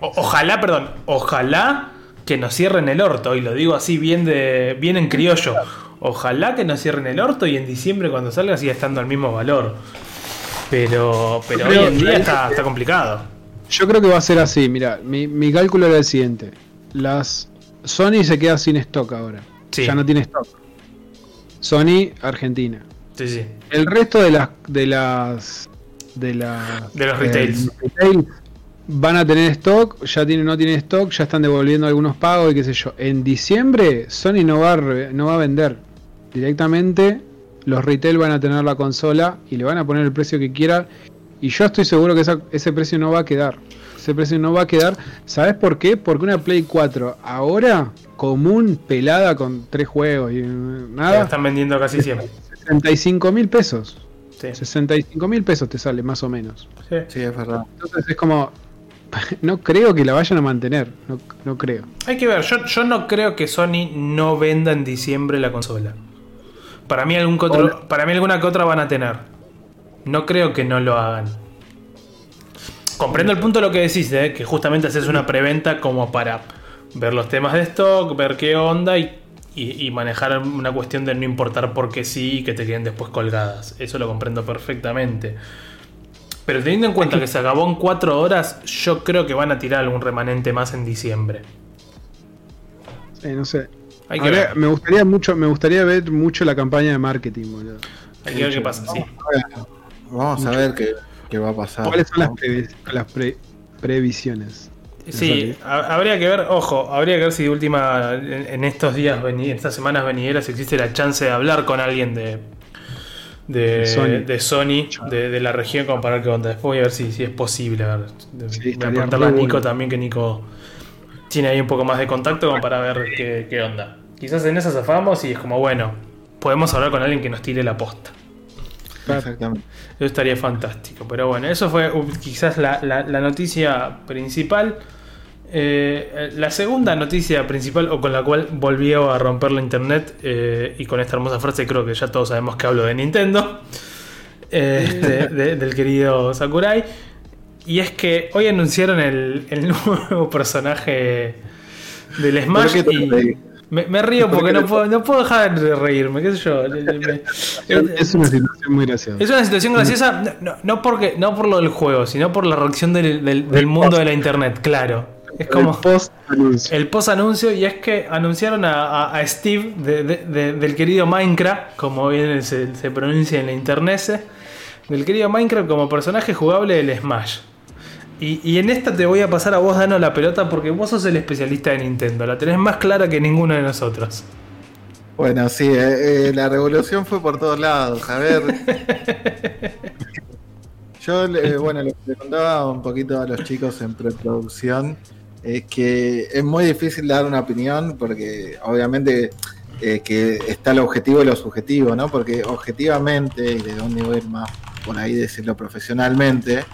Ojalá, perdón, ojalá que nos cierren el orto, y lo digo así bien de bien en criollo. Ojalá que no cierren el orto y en diciembre cuando salga siga estando al mismo valor. Pero, pero hoy en día está, complicado. Yo creo que va a ser así. Mira, mi, cálculo era el siguiente. Las Sony se queda sin stock ahora. Ya no tiene stock. Sony Argentina. Sí, sí. El resto de las de las de las de los retails. Van a tener stock, ya tienen, no tienen stock, ya están devolviendo algunos pagos y qué sé yo. En diciembre Sony no va no va a vender directamente los retail van a tener la consola y le van a poner el precio que quieran. Y yo estoy seguro que ese precio no va a quedar. Ese precio no va a quedar. ¿Sabes por qué? Porque una Play 4 ahora, común, pelada con tres juegos y nada. están vendiendo casi siempre. 65 mil pesos. 65 mil pesos te sale más o menos. Sí. sí, es verdad. Entonces es como, *laughs* no creo que la vayan a mantener. No, creo. Hay que ver. Yo, yo, no creo que Sony no venda en diciembre la consola. Para mí, algún para mí alguna que otra van a tener. No creo que no lo hagan. Comprendo el punto de lo que decís, ¿eh? que justamente haces una preventa como para ver los temas de stock, ver qué onda y, y, manejar una cuestión de no importar por qué sí y que te queden después colgadas. Eso lo comprendo perfectamente. Pero teniendo en cuenta que se acabó en 4 horas, yo creo que van a tirar algún remanente más en diciembre. no sé. me gustaría mucho, me gustaría ver mucho la campaña de marketing, Hay que ver qué pasa, sí. Vamos a ver qué, va a pasar. ¿Cuáles son las, previsiones? Sí, habría que ver, ojo, habría que ver si de última, en, estos días, en estas semanas venideras, existe la chance de hablar con alguien de, de Sony, de, la región, como para ver qué onda. Después voy a ver si, si es posible. A ver. voy a preguntarle a Nico también, que Nico tiene ahí un poco más de contacto como para ver qué, onda. Quizás en esa zafamos y es como, bueno, podemos hablar con alguien que nos tire la posta. Exactamente. Eso estaría fantástico. Pero bueno, eso fue uh, quizás la, la noticia principal. Eh, la segunda noticia principal, o con la cual volvió a romper la internet, eh, y con esta hermosa frase creo que ya todos sabemos que hablo de Nintendo, eh, *laughs* del querido Sakurai, y es que hoy anunciaron el, *laughs* nuevo personaje del Smash. Y me, río porque no puedo, no puedo dejar de reírme, qué sé yo. *laughs* es una situación muy graciosa. Es una situación graciosa, no, porque, no por lo del juego, sino por la reacción del, del mundo de la internet, claro. Es como el post anuncio. El post anuncio y es que anunciaron a, Steve del querido Minecraft, como bien se, pronuncia en la internet, del querido Minecraft como personaje jugable del Smash. Y, en esta te voy a pasar a vos, Dano, la pelota porque vos sos el especialista de Nintendo. La tenés más clara que ninguno de nosotros. Bueno, sí, eh, eh, la revolución fue por todos lados. A ver. *laughs* Yo, eh, bueno, le contaba un poquito a los chicos en preproducción es que es muy difícil dar una opinión porque obviamente eh, que está el objetivo y lo subjetivo, ¿no? Porque objetivamente, y de un nivel más por ahí decirlo profesionalmente,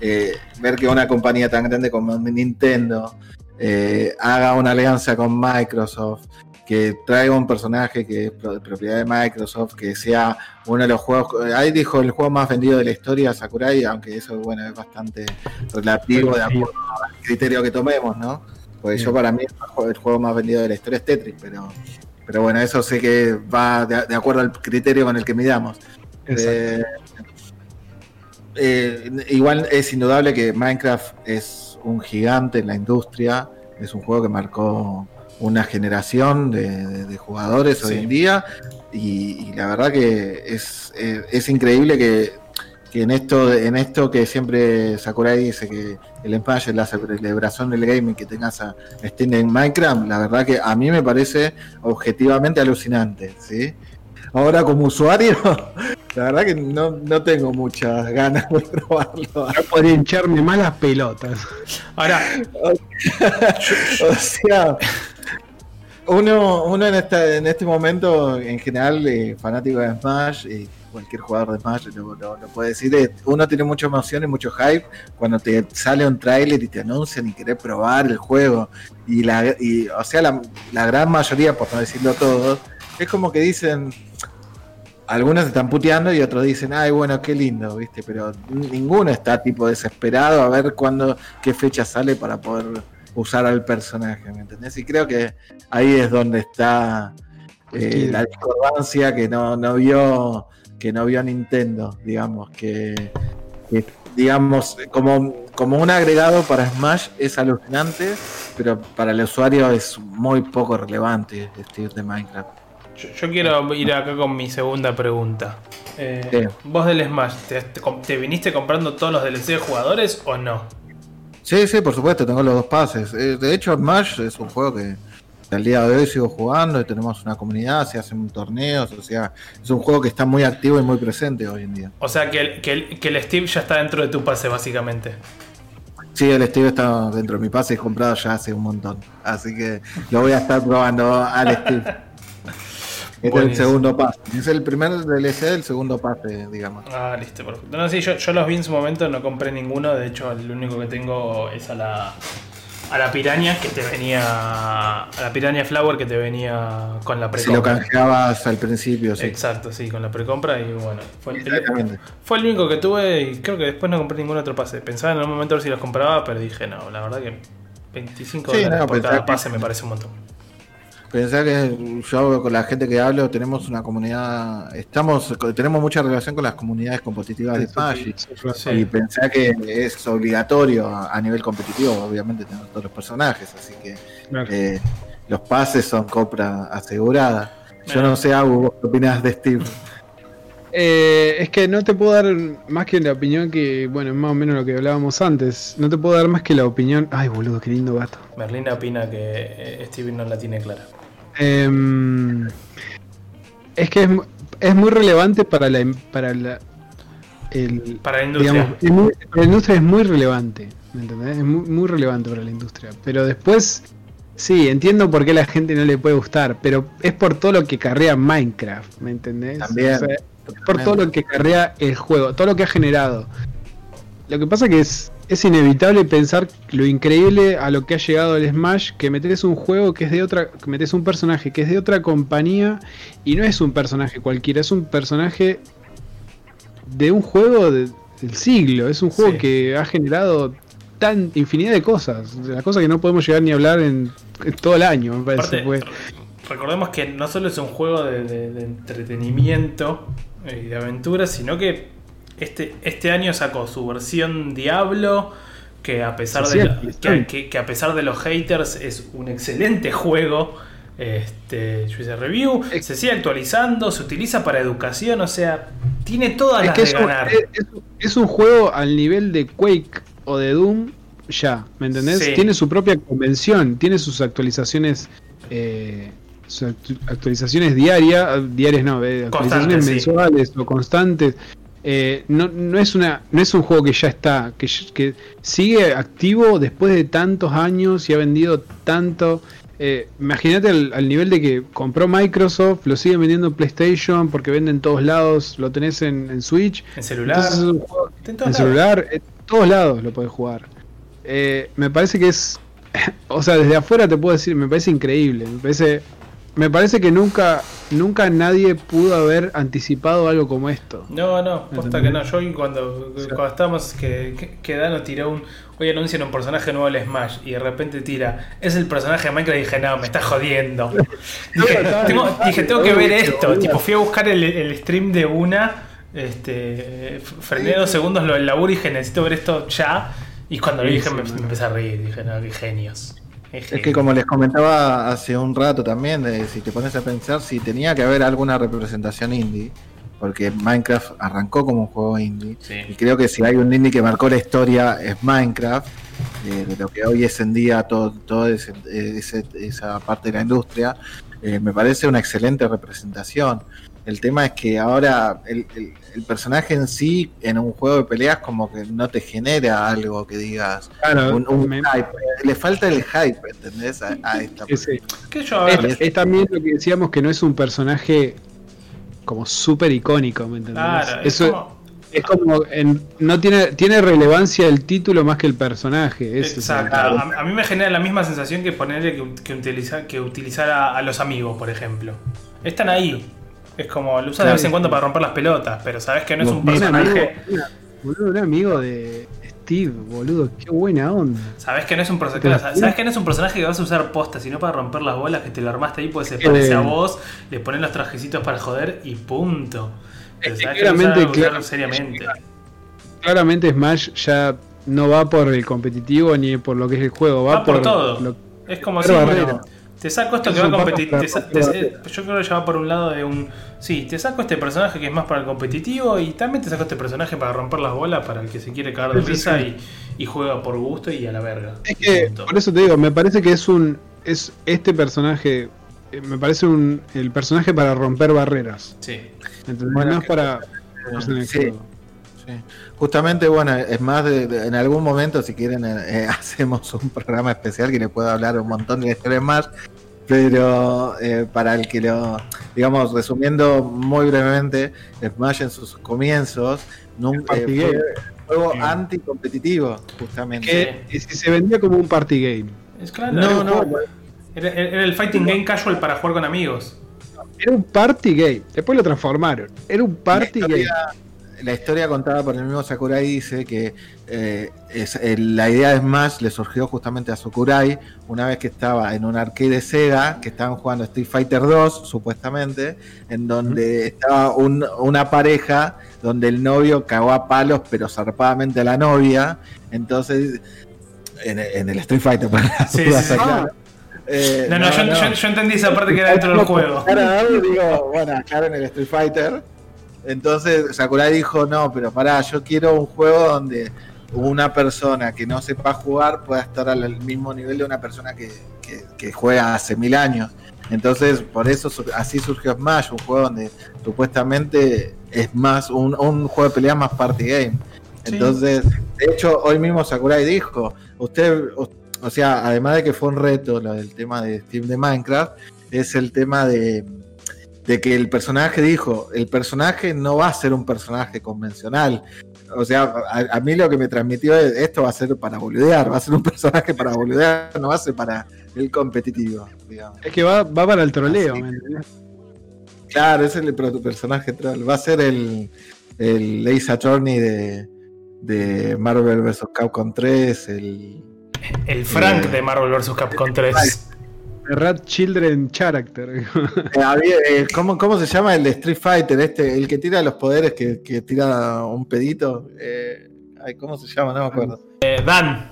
eh, ver que una compañía tan grande como Nintendo eh, haga una alianza con Microsoft, que traiga un personaje que es propiedad de Microsoft, que sea uno de los juegos, ahí dijo el juego más vendido de la historia, Sakurai, aunque eso bueno es bastante relativo de acuerdo al criterio que tomemos, ¿no? Porque yo para mí el juego más vendido de la historia es Tetris, pero, pero bueno, eso sé que va de, acuerdo al criterio con el que midamos. Eh, eh, igual es indudable que Minecraft es un gigante en la industria, es un juego que marcó una generación de, jugadores hoy en día y, la verdad que es, eh, es increíble que, en esto en esto que siempre Sakurai dice que el es la celebración del gaming que tengas a Steam en Minecraft, la verdad que a mí me parece objetivamente alucinante, ¿sí? Ahora como usuario, *laughs* la verdad que no, no tengo muchas ganas de probarlo. No podría hincharme más las pelotas. Ahora, *laughs* o sea, uno, uno en, esta, en este momento, en general, eh, fanático de Smash, y cualquier jugador de Smash lo, puede decir, eh, uno tiene mucha emoción y mucho hype cuando te sale un tráiler y te anuncian y querés probar el juego. Y, la, y o sea, la, la gran mayoría, por no decirlo todos, es como que dicen, algunos están puteando y otros dicen, ay, bueno, qué lindo, ¿viste? Pero ninguno está tipo desesperado a ver cuándo, qué fecha sale para poder usar al personaje, ¿me entendés? Y creo que ahí es donde está eh, la discordancia que no, no vio que no vio Nintendo, digamos, que, digamos, como, como un agregado para Smash es alucinante, pero para el usuario es muy poco relevante este de Minecraft. Yo, quiero ir acá con mi segunda pregunta. Eh, ¿Vos del Smash, ¿te, te, viniste comprando todos los DLC de jugadores o no? Sí, sí, por supuesto, tengo los dos pases. Eh, de hecho, Smash es un juego que al día de hoy sigo jugando y tenemos una comunidad, se hacen torneos, o sea, es un juego que está muy activo y muy presente hoy en día. O sea, que el, que el, Steve ya está dentro de tu pase, básicamente. Sí, el Steve está dentro de mi pase, y comprado ya hace un montón. Así que lo voy a estar probando al Steve. *laughs* Este es el segundo pase. Es el primer DLC del segundo pase, digamos. Ah, listo, perfecto. No, sí, yo, yo los vi en su momento, no compré ninguno. De hecho, el único que tengo es a la a la piraña que te venía. A la piraña Flower que te venía con la precompra. Si lo canjeabas al principio, sí. Exacto, sí, con la precompra y bueno. Fue el, fue el único que tuve y creo que después no compré ningún otro pase. Pensaba en un momento a ver si los compraba, pero dije no, la verdad que 25 dólares por cada pase me parece un montón. Pensá que yo con la gente que hablo tenemos una comunidad, estamos, tenemos mucha relación con las comunidades competitivas de Smash y pensá que es obligatorio a, nivel competitivo, obviamente tener todos los personajes, así que eh, los pases son compra asegurada. Yo no sé, Abu, ¿qué opinas de Steve? Eh, es que no te puedo dar más que la opinión que, bueno, más o menos lo que hablábamos antes. No te puedo dar más que la opinión. Ay, boludo, qué lindo gato. Merlina opina que eh, Steve no la tiene clara. Em, es que es, muy relevante para la para la para la industria. la industria es muy relevante, ¿me entendés? Es muy, relevante para la industria. Pero después, sí, entiendo por qué la gente no le puede gustar, pero es por todo lo que carrea Minecraft, ¿me entendés? También. por todo lo que carrea el juego, todo lo que ha generado. Lo que pasa que es es inevitable pensar lo increíble a lo que ha llegado el Smash, que metes un juego que es de otra, que metes un personaje que es de otra compañía y no es un personaje cualquiera, es un personaje de un juego del siglo, es un juego que ha generado tan infinidad de cosas, las cosas que no podemos llegar ni a hablar en, todo el año, me parece. recordemos que no solo es un juego de, de entretenimiento y de aventura, sino que este, este año sacó su versión Diablo, que a pesar, de, que, a pesar de los haters es un excelente juego. Este, yo hice review, se sigue actualizando, se utiliza para educación, o sea, tiene todas las de ganar. es, un juego al nivel de Quake o de Doom, ya, ¿me entendés? Tiene su propia convención, tiene sus actualizaciones. Eh, actualizaciones diarias, diarias no, eh, actualizaciones mensuales o constantes. Eh, no, no, es una, no es un juego que ya está, que, que, sigue activo después de tantos años y ha vendido tanto. Eh, imagínate al, nivel de que compró Microsoft, lo sigue vendiendo en PlayStation porque vende en todos lados, lo tenés en, Switch. En celular. en, celular, en todos lados lo puedes jugar. Eh, me parece que es. *laughs* O sea, desde afuera te puedo decir, me parece increíble. Me parece me parece que nunca nunca nadie pudo haber anticipado algo como esto. No, no, posta que no. Yo cuando, cuando estábamos, que, que, Dano tiró un. Hoy anuncian un personaje nuevo del Smash y de repente tira. Es el personaje de Minecraft y dije, no, me estás jodiendo. *laughs* dije, tengo, dije, tengo que ver esto. Tipo, fui a buscar el, el stream de una. Este, frené dos segundos lo del laburo y dije, necesito ver esto ya. Y cuando lo dije me, me empecé a reír. Dije, no, qué genios. Es que como les comentaba hace un rato también, si te pones a pensar si tenía que haber alguna representación indie, porque Minecraft arrancó como un juego indie, y creo que si hay un indie que marcó la historia es Minecraft, eh, de lo que hoy es en día todo, todo esa parte de la industria, eh, me parece una excelente representación. El tema es que ahora el, personaje en sí, en un juego de peleas, como que no te genera algo que digas. un, hype. Le falta el hype, ¿entendés? A, esta sí, es, también lo que decíamos que no es un personaje como súper icónico, ¿me entendés? Claro, Eso es como, no tiene tiene relevancia el título más que el personaje. Exacto. A, mí me genera la misma sensación que ponerle que, que, utilizar, que utilizar a, los amigos, por ejemplo. Están ahí. Es como, lo usas de vez en cuando para romper las pelotas, pero sabes que no es un personaje. Boludo, un amigo de Steve, boludo, qué buena onda. Sabes que no es un personaje. Sabes que no es un personaje que vas a usar posta, sino para romper las bolas que te lo armaste ahí, pues se parece a vos, le pones los trajecitos para joder y punto. claramente, seriamente. Claramente Smash ya no va por el competitivo ni por lo que es el juego, va, por, todo. es como si, te saco esto que va a competir. Yo creo que ya va por un lado de un. Sí, te saco este personaje que es más para el competitivo y también te saco este personaje para romper las bolas para el que se quiere cagar de risa y, juega por gusto y a la verga. Es que, por eso te digo, me parece que es un. Es este personaje. Eh, me parece un, el personaje para romper barreras. Sí. Bueno, para. Sí. Justamente, bueno, es más, de, en algún momento, si quieren, eh, eh, *laughs* hacemos un programa especial que le pueda hablar un montón de historias más, pero eh, para el que lo digamos, resumiendo muy brevemente, Smash en sus comienzos nunca fue un juego anticompetitivo, justamente. Que, si se vendía como un party game. Es claro, no, no. Era, el fighting game casual para jugar con amigos. Era un party game. Después lo transformaron. Era un party game la historia contada por el mismo Sakurai dice que eh, la idea de Smash le surgió justamente a Sakurai una vez que estaba en un arcade de Sega, que estaban jugando Street Fighter 2, supuestamente, en donde estaba una pareja donde el novio cagó a palos, pero zarpadamente a la novia. Entonces, en, el Street Fighter, *laughs* para sí, sí, eh, no, no, yo, entendí esa parte que era dentro del juego. digo, bueno, claro, en el Street Fighter entonces Sakurai dijo, no, pero pará, yo quiero un juego donde una persona que no sepa jugar pueda estar al mismo nivel de una persona que, juega hace mil años. Entonces, por eso así surgió Smash, un juego donde supuestamente es más un, juego de pelea más party game. Entonces, de hecho, hoy mismo Sakurai dijo, usted, o sea, además de que fue un reto lo del tema de Steam de Minecraft, es el tema de de que el personaje dijo, el personaje no va a ser un personaje convencional. O sea, a, mí lo que me transmitió es, esto va a ser para boludear, va a ser un personaje para boludear, no va a ser para el competitivo. Es que va, va para el troleo. claro, es el personaje troll. Va a ser el, el Ace Attorney de, de Marvel vs. Capcom 3, el... El Frank de Marvel vs. Capcom 3. Rat Children Character. *laughs* Eh, eh, ¿cómo, se llama el de Street Fighter? Este, el que tira los poderes, que, tira un pedito. Eh, ¿Cómo se llama? No me acuerdo. Dan.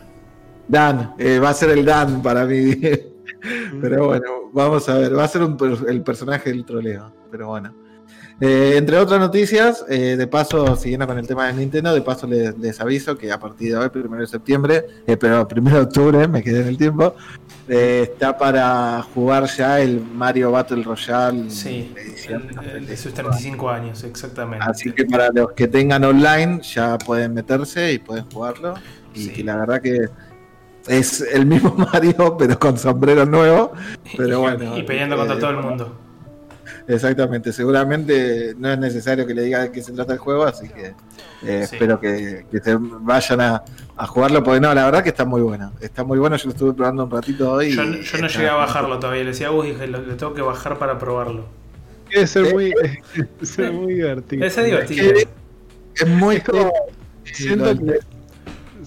Dan, va a ser el Dan para mí. *laughs* pero bueno, vamos a ver. Va a ser el personaje del troleo. Pero bueno. entre otras noticias, de paso, siguiendo con el tema de Nintendo, de paso les, aviso que a partir de hoy, primero de septiembre, pero primero de octubre, me quedé en el tiempo, eh, está para jugar ya el Mario Battle Royale. Sí, de sus 35 años, exactamente. Así que para los que tengan online ya pueden meterse y pueden jugarlo. Y, la verdad que es el mismo *laughs* Mario, pero con sombrero nuevo. Pero y, bueno. Y peleando contra eh, todo el mundo. Exactamente, seguramente no es necesario que le diga de qué se trata el juego, así que eh, espero que, se vayan a, jugarlo, porque no, la verdad que está muy bueno, está muy bueno, yo lo estuve probando un ratito hoy. Yo, no llegué a bajarlo todavía, le decía a Gus, dije, lo, tengo que bajar para probarlo. Debe ser, eh, *laughs* muy, ser muy divertido. Es divertido. Es, muy... siento que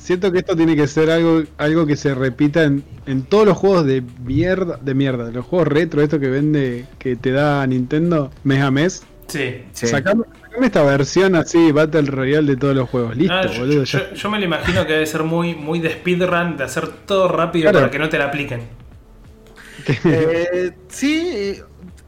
siento que esto tiene que ser algo, algo que se repita en, todos los juegos de mierda, de mierda, los juegos retro, esto que vende, que te da Nintendo mes a mes. Sí. Sacame, esta versión así, Battle Royale de todos los juegos. Listo, ah, boludo. Yo, me lo imagino que debe ser muy, muy de speedrun, de hacer todo rápido para que no te la apliquen. *laughs* Eh, sí,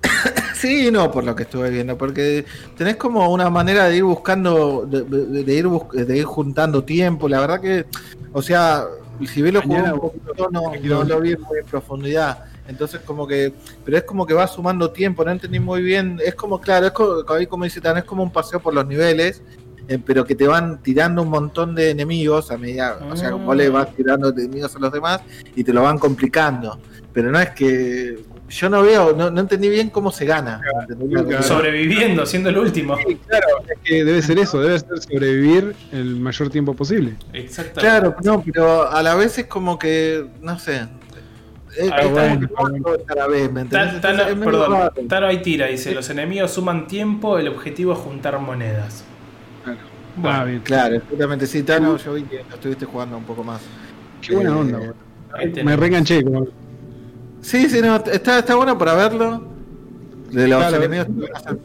*coughs* sí no, por lo que estuve viendo, porque tenés como una manera de ir buscando, de, ir, de ir juntando tiempo. La verdad que, o sea, si bien lo jugué un poquito, no, lo vi muy en profundidad. Entonces, como que, pero es como que va sumando tiempo, no entendí muy bien. Es como, claro, es como, como dice Tan, es como un paseo por los niveles, eh, pero que te van tirando un montón de enemigos a medida, o sea, como le vas tirando enemigos a los demás y te lo van complicando. Pero no es que yo no veo, no, entendí bien cómo se gana. Sobreviviendo, siendo el último. Sí, claro, es que debe ser eso, debe ser sobrevivir el mayor tiempo posible. Exacto. Claro, no, pero a la vez es como que, no sé. Es, ah, bueno, a vez, ¿me perdón, Taro ahí tira, dice, los enemigos suman tiempo, el objetivo es juntar monedas. Claro, bueno, ah, bien. claro exactamente, sí, Tano, yo vi que lo estuviste jugando un poco más. Qué buena eh, onda, Me reenganché como Sí, sí, no, está, está bueno para verlo. De los enemigos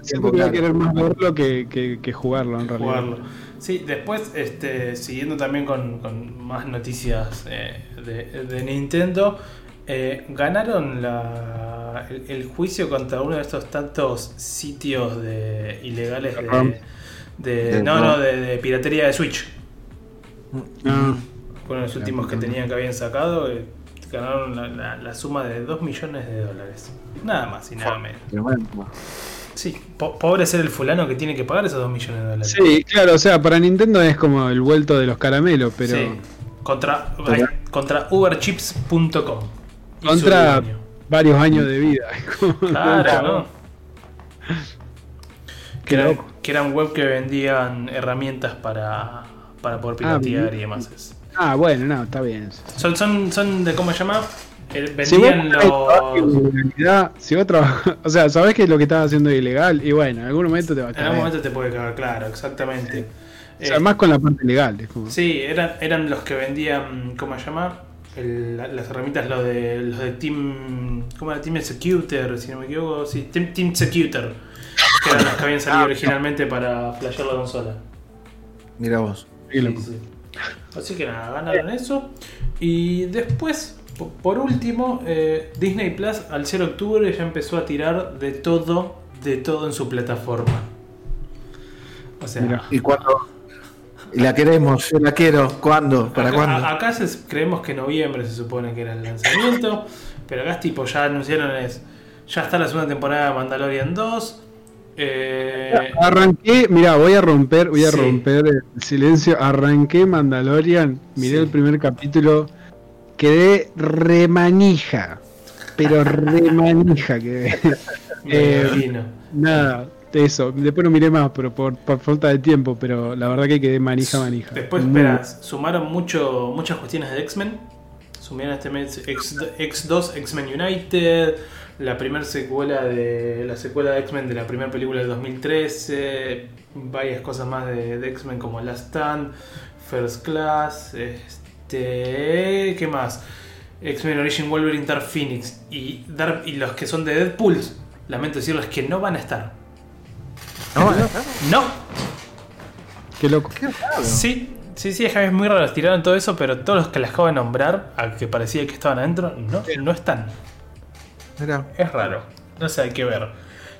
siempre voy a querer más verlo que, que, jugarlo en realidad. Jugarlo. Sí, después, este, siguiendo también con, con más noticias eh, de, de, Nintendo, eh, ganaron la, el, juicio contra uno de estos tantos sitios de, ilegales de, de, no, no, de, piratería de Switch. Ah. Uno de los últimos que tenían que habían sacado. Eh, ganaron la, suma de 2 millones de dólares. Nada más y nada menos. Sí, pobre ser el fulano que tiene que pagar esos 2 millones de dólares. Sí, claro, o sea, para Nintendo es como el vuelto de los caramelos, pero. Sí. Contra, contra uberchips.com. Contra varios años de vida. *laughs* Claro, ¿no? Que, era, que, eran web que vendían herramientas para, para poder ah, piratear y demás. Ah, bueno, no, está bien. Son, son, son de, ¿cómo se llama? vendían los. Si vos. *laughs* O sea, sabés que lo que estás haciendo es ilegal y bueno, en algún momento te va a caer. En algún momento te puede caer, claro, exactamente. O sea, más con la parte legal. Sí, eran, eran los que vendían, ¿cómo se llama? las herramientas, los de, los de Team. ¿Cómo era? Team Executor, si no me equivoco. Sí, Team, Team Executor. Que eran los que habían salido ah, originalmente para flashear la consola. Mira vos. Así que nada, ganaron eso. Y después, por último, eh, Disney Plus al 0 de octubre ya empezó a tirar de todo, de todo en su plataforma. O sea, ¿y cuándo? La queremos, yo la quiero. ¿Cuándo? ¿Para cuándo? acá creemos que noviembre se supone que era el lanzamiento. pero acá es tipo, ya anunciaron es. Ya está la segunda temporada de Mandalorian 2. Eh... Arranqué, mira, voy a romper, voy a romper el silencio. Arranqué Mandalorian, miré el primer capítulo, quedé remanija, pero remanija quedé. *laughs* *laughs* eh, nada, eso, después no miré más, pero por, falta de tiempo, pero la verdad que quedé manija, manija. Después, espera, sumaron mucho, muchas cuestiones de X-Men. Sumaron este mes X2, X-Men United, la primera secuela de la secuela de X-Men de la primera película del 2013, varias cosas más de, X-Men como Last Stand, First Class, este, ¿qué más? X-Men Origin Wolverine Dark Phoenix y, Dark, y los que son de Deadpool, lamento decirles que no van a estar. No, no. Qué loco. Sí, sí, sí, es muy raro. Tiraron todo eso, pero todos los que les acabo de nombrar, a que parecía que estaban adentro, no, no están. Es raro. No sé, hay que ver.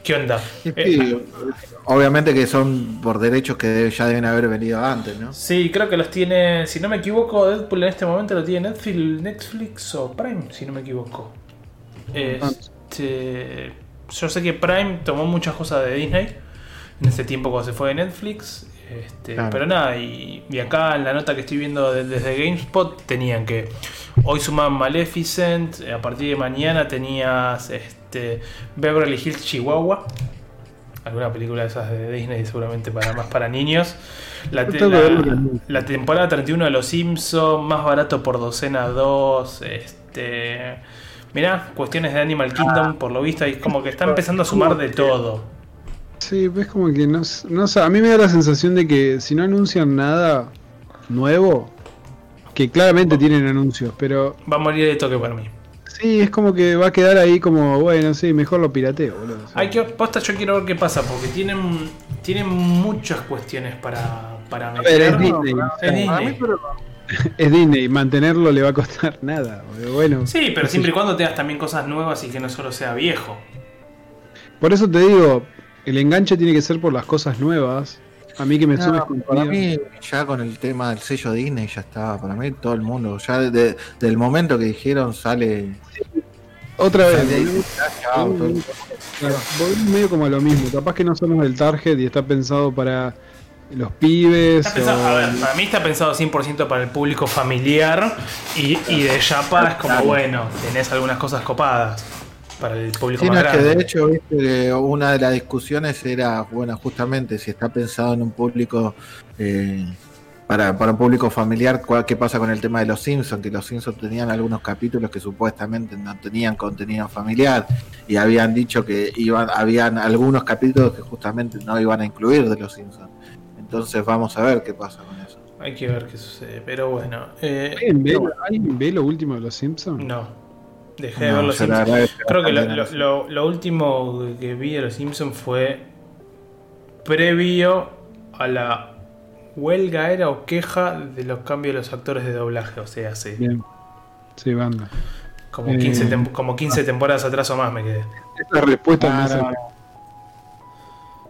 ¿Qué onda? Eh, obviamente que son por derechos que ya deben haber venido antes, ¿no? Sí, creo que los tiene, si no me equivoco, Deadpool en este momento lo tiene Netflix, Netflix o Prime, si no me equivoco. Este, yo sé que Prime tomó muchas cosas de Disney en ese tiempo cuando se fue de Netflix. Este, pero nada, y, acá en la nota que estoy viendo desde GameSpot tenían que hoy suman Maleficent, a partir de mañana tenías este, Beverly Hills Chihuahua, alguna película de esas de Disney seguramente para más para niños. La, la, temporada 31 de Los Simpsons, más barato por docena 2, este... Mirá, cuestiones de Animal Kingdom, por lo visto, y como que está empezando a sumar de todo. Sí, ves como que no, no a mí me da la sensación de que si no anuncian nada nuevo, que claramente tienen anuncios, pero... Va a morir de toque para mí. Sí, es como que va a quedar ahí como, bueno, sí, mejor lo pirateo, boludo. Hay que, posta, yo quiero ver qué pasa, porque tienen, tienen muchas cuestiones para, para meter. es Disney. es Disney. *laughs* es Disney, mantenerlo le va a costar *laughs* nada. Bueno, sí, pero siempre y cuando te das también cosas nuevas y que no solo sea viejo. Por eso te digo, el enganche tiene que ser por las cosas nuevas. A mí que me no, Para mí, ya con el tema del sello Disney, ya estaba. Para mí, todo el mundo. Ya desde el momento que dijeron, sale. Otra vez. medio como a lo mismo. Capaz que no somos del target y está pensado para los pibes. para mí está pensado 100% para el público familiar. Y, y de Japa es como, bueno, tenés algunas cosas copadas para el público más que de hecho, una de las discusiones era, bueno, justamente si está pensado en un público, eh, para, para un público familiar, ¿qué pasa con el tema de los Simpsons? Que los Simpsons tenían algunos capítulos que supuestamente no tenían contenido familiar y habían dicho que iban, habían algunos capítulos que justamente no iban a incluir de los Simpsons. Entonces vamos a ver qué pasa con eso. Hay que ver qué sucede, pero bueno. Eh, ¿Alguien ve lo último de los Simpsons? No. Dejé de ver los Simpsons. Creo que lo, último que vi de los Simpsons fue previo a la huelga era o queja de los cambios de los actores de doblaje. O sea, sí. Bien. Sí, banda. Como 15, eh, como 15 temporadas atrás o más me quedé. Esta respuesta ah,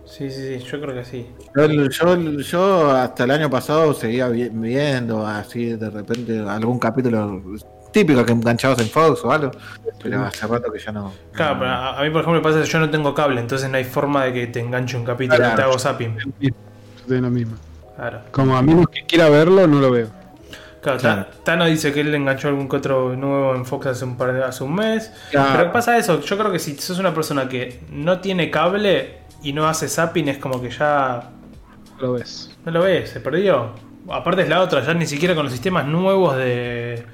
Sí, sí, sí, yo creo que sí. Yo, yo, hasta el año pasado seguía viendo así de repente algún capítulo típico que enganchabas en Fox o algo, pero hace rato que ya no. Claro, pero a, mí por ejemplo me pasa que yo no tengo cable, entonces no hay forma de que te enganche un capítulo, claro, te hago zapping. De lo mismo. Claro. Como a menos que quiera verlo, no lo veo. Claro, Tano dice que él le enganchó algún que otro nuevo en Fox hace un par de hace un mes. Pero pasa eso, yo creo que si sos una persona que no tiene cable, y no hace zapping, es como que ya. No lo ves. No lo ves, se perdió. Aparte es la otra, ya ni siquiera con los sistemas nuevos de,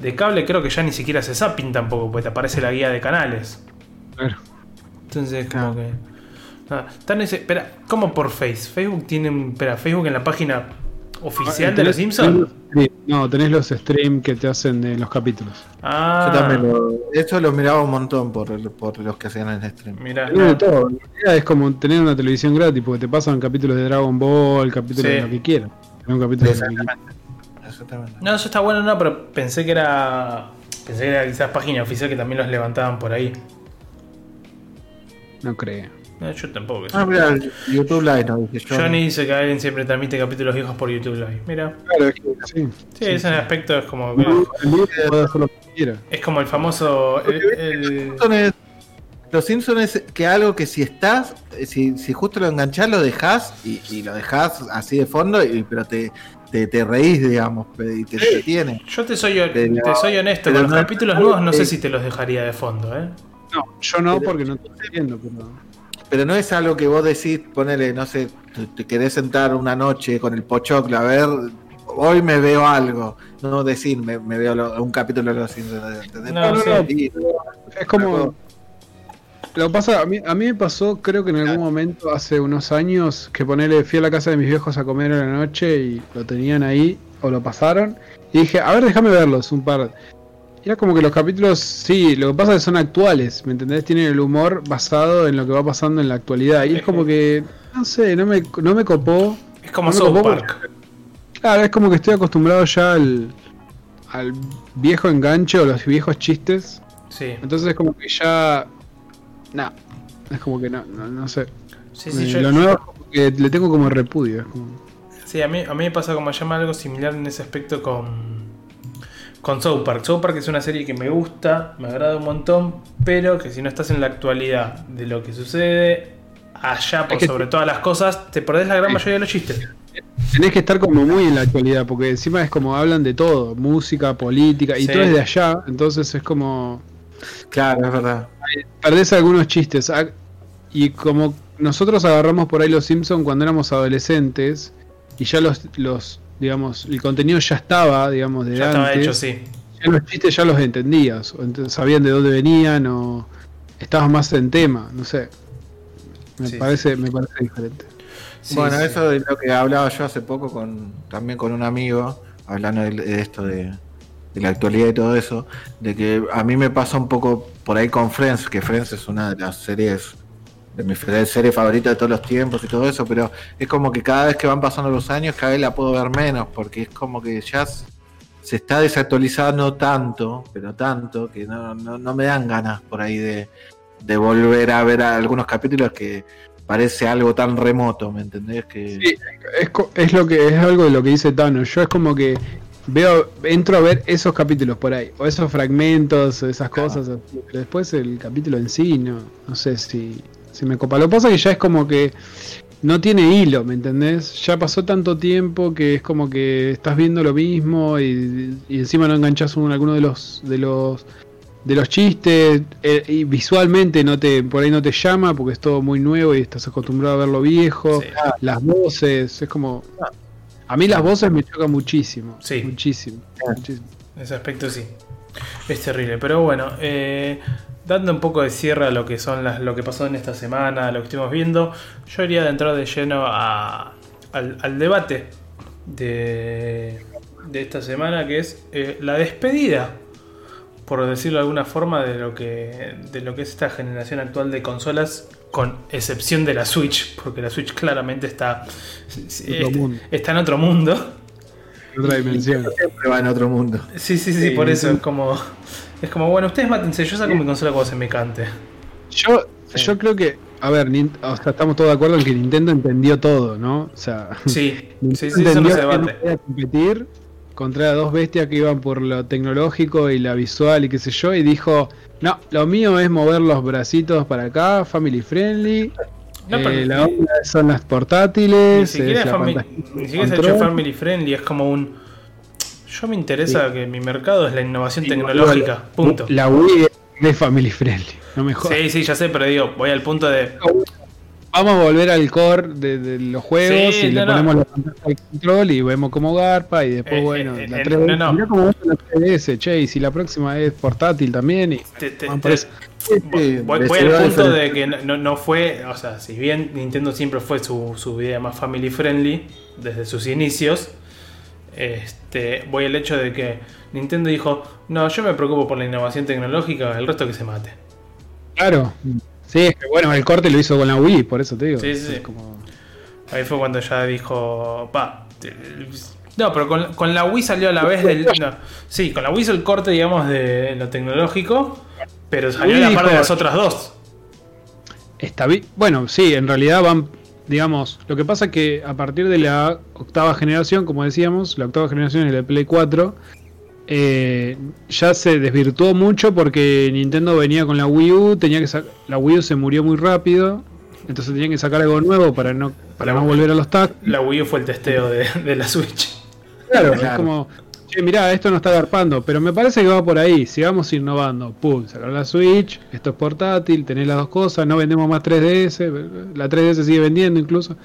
de cable, creo que ya ni siquiera hace zapping tampoco, porque te aparece la guía de canales. Claro. Entonces, como que. nada, ese- espera, ¿cómo por Face? Facebook tiene. Espera, Facebook en la página oficial de los Simpsons. No, tenés los streams que te hacen de los capítulos. Ah, Yo también lo, eso lo miraba un montón por, por los que hacían en stream. Mira, Tenés de todo. La idea es como tener una televisión gratis, porque te pasan capítulos de Dragon Ball, capítulos Sí. de lo que quieras. Un capítulo de lo que quieras. Exactamente. Exactamente. No, eso está bueno, no, pero pensé que era. Pensé que era quizás página oficial que también los levantaban por ahí. No creo. No, yo tampoco. Ah, mira, YouTube Live, no dije yo. Johnny dice que alguien siempre transmite capítulos viejos por YouTube Live. Mira, Claro, es que sí. sí, ese aspecto es como. El libro puede hacer lo que quiera. Es como el famoso. el- el- Simpsons es- Los Simpsons es que algo que si estás, si, si justo lo enganchás, lo dejás y, y lo dejás así de fondo, y, pero te, te, te reís, digamos, y te entretiene. yo te soy, Pero- te soy honesto, con los no- capítulos nuevos no sé eh, si te los dejaría de fondo, ¿eh? No, yo no, porque no estoy viendo, pero. Pero no es algo que vos decís, ponele, no sé, te, te querés sentar una noche con el pochoclo a ver, hoy me veo algo. No decir, me, me veo lo- un capítulo de los. No, no, Y- Es como. Lo que pasa, a mí, a mí me pasó, creo que en algún momento, hace unos años, que ponerle, fui a la casa de mis viejos a comer a la noche y lo tenían ahí, o lo pasaron, y dije, a ver, déjame verlos un par. Y Era como que los capítulos, sí, lo que pasa es que son actuales, ¿me entendés? Tienen el humor basado en lo que va pasando en la actualidad. Y es como que, no sé, no me, no me copó. Es como No South Park. Claro, es como que estoy acostumbrado ya al, al viejo enganche o los viejos chistes. Sí, Entonces es como que ya. Nah. Es como que no, no, no sé. sí, sí. Eh, yo- lo nuevo es como que le tengo como repudio. Es como... Sí, a mí, a mí me pasa como llama algo similar en ese aspecto con, con South Park. South Park es una serie que me gusta, me agrada un montón, pero que si no estás en la actualidad de lo que sucede allá por Es que- sobre todas las cosas, te perdés la gran mayoría de los chistes. Tenés que estar como muy en la actualidad, porque encima es como hablan de todo: música, política, y Sí. todo es de allá. Entonces es como. Claro, es verdad. Perdés algunos chistes. Ah, Y como nosotros agarramos por ahí los Simpsons cuando éramos adolescentes, y ya los, los digamos, el contenido ya estaba, digamos, de Ya antes. estaba hecho, sí. ya los chistes ya los entendías, o sabían de dónde venían o estabas más en tema, no sé. Me Sí. parece, me parece diferente. Sí, bueno, sí. eso es lo que hablaba yo hace poco con también con un amigo, hablando de, de esto de, de la actualidad y todo eso, de que a mí me pasa un poco por ahí con Friends, que Friends es una de las series de mis fe- series favoritas de todos los tiempos y todo eso, pero es como que cada vez que van pasando los años, cada vez la puedo ver menos, porque es como que ya se está desactualizando tanto, pero tanto, que no, no, no me dan ganas por ahí de, de volver a ver algunos capítulos que parece algo tan remoto, ¿me entendés? Que... Sí, es, es lo que es algo de lo que dice Tano. Yo es como que veo, entro a ver esos capítulos por ahí, o esos fragmentos, o esas cosas, así, pero después el capítulo en sí, no, no sé si, si me copa. Lo que pasa es que ya es como que no tiene hilo, ¿me entendés? Ya pasó tanto tiempo que es como que estás viendo lo mismo y, y encima no enganchas en alguno de los de los de los chistes eh, y visualmente no te por ahí no te llama porque es todo muy nuevo y estás acostumbrado a ver lo viejo Sí. las voces es como a mí las voces me chocan muchísimo Sí. muchísimo, muchísimo. Ese aspecto sí. Es terrible. Pero bueno, eh, dando un poco de cierre a lo que son las, lo que pasó en esta semana, lo que estuvimos viendo, yo iría de entrar de lleno a- al, al debate de, de esta semana, que es eh, la despedida, por decirlo de alguna forma, de lo que de lo que es esta generación actual de consolas, con excepción de la Switch, porque la Switch claramente está, está, mundo. está en otro mundo. otra dimensión Siempre va en otro mundo. Sí, sí, sí, por eso es como. Es como, bueno, ustedes mátense, yo saco mi consola cuando se me cante. yo yo creo que a ver o sea, estamos todos de acuerdo en que Nintendo entendió todo no o sea Sí, *laughs* sí, sí, eso no se que debate. podía competir contra dos bestias que iban por lo tecnológico y la visual y qué sé yo, y dijo, no, lo mío es mover los bracitos para acá, family friendly, No, eh, pero la onda son las portátiles, Ni siquiera, es es la fami- pantalla ni siquiera se ha hecho family friendly, es como un. Yo me interesa que mi mercado es la innovación Sí, tecnológica, punto. La Wii es family friendly, no me jodas. Sí, sí, ya sé, pero digo, voy al punto de. Vamos a volver al core de, los juegos y le ponemos la pantalla al control y vemos cómo garpa y después, eh, bueno, eh, la 3DS. No, no. cómo la 3DS, che, y si la próxima es portátil también. Y, voy, al punto de que no, no, fue, o sea, si bien Nintendo siempre fue su, su vida más family friendly desde sus inicios, este, voy al hecho de que Nintendo dijo, no, yo me preocupo por la innovación tecnológica, el resto que se mate. Claro. Sí, es que bueno, el corte lo hizo con la Wii, por eso te digo. Sí, sí. Ahí fue cuando ya dijo, pa. No, pero con, la Wii salió a la vez del. sí, con la Wii hizo el corte, digamos, de lo tecnológico, pero salió a la par de las otras dos. Está bien. Bueno, sí, en realidad van. Digamos, lo que pasa es que a partir de la octava generación, como decíamos, la octava generación es la Play 4, eh, ya se desvirtuó mucho porque Nintendo venía con la Wii U, tenía que la Wii U se murió muy rápido, entonces tenían que sacar algo nuevo para no para no volver a los tags. La Wii U fue el testeo de, la Switch. Claro, es como, che, mirá, esto no está garpando, pero me parece que va por ahí, sigamos innovando. Pum, sacar la Switch, esto es portátil, tenés las dos cosas, no vendemos más 3DS, la 3DS sigue vendiendo incluso.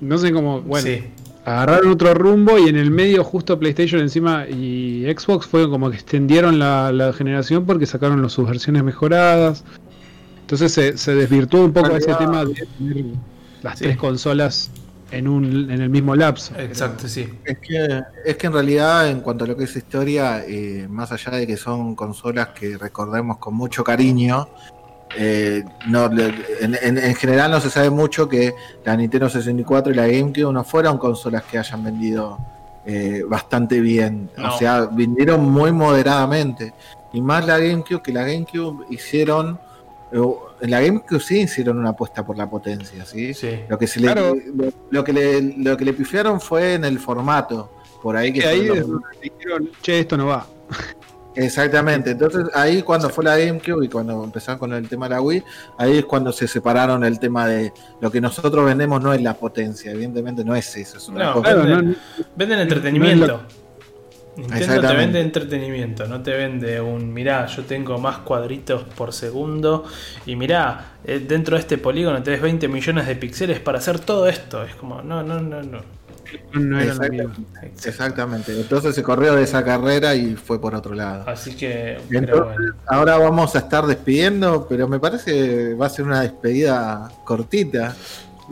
No sé cómo, bueno. Sí agarraron otro rumbo y en el medio justo PlayStation encima y Xbox fue como que extendieron la, generación porque sacaron sus versiones mejoradas. Entonces se, desvirtuó un poco ese tema de tener las tres consolas en un en el mismo lapso. Exacto, sí. Es que, es que en realidad, en cuanto a lo que es historia, eh, más allá de que son consolas que recordemos con mucho cariño, eh, no, en, general no se sabe mucho que la Nintendo 64 y la GameCube no fueron consolas que hayan vendido eh, bastante bien. O sea, vendieron muy moderadamente. Y más la GameCube que la GameCube hicieron. Eh, en la GameCube sí hicieron una apuesta por la potencia, ¿sí? Lo que se le, lo, que le, lo que le pifiaron fue en el formato. Por ahí que ahí dijeron, che, esto no va. Exactamente, entonces ahí cuando fue la GameCube y cuando empezaron con el tema de la Wii, ahí es cuando se separaron el tema de lo que nosotros vendemos no es la potencia, evidentemente no es eso, es no, Venden, entretenimiento. Nintendo te vende entretenimiento, no te vende un mirá, yo tengo más cuadritos por segundo y mirá, eh, dentro de este polígono tenés 20 millones de píxeles para hacer todo esto. Es como, no, no, no, no. No era exactamente, exactamente. Entonces se corrió de esa carrera y fue por otro lado. Así que. Ahora vamos a estar despidiendo, pero me parece que va a ser una despedida cortita.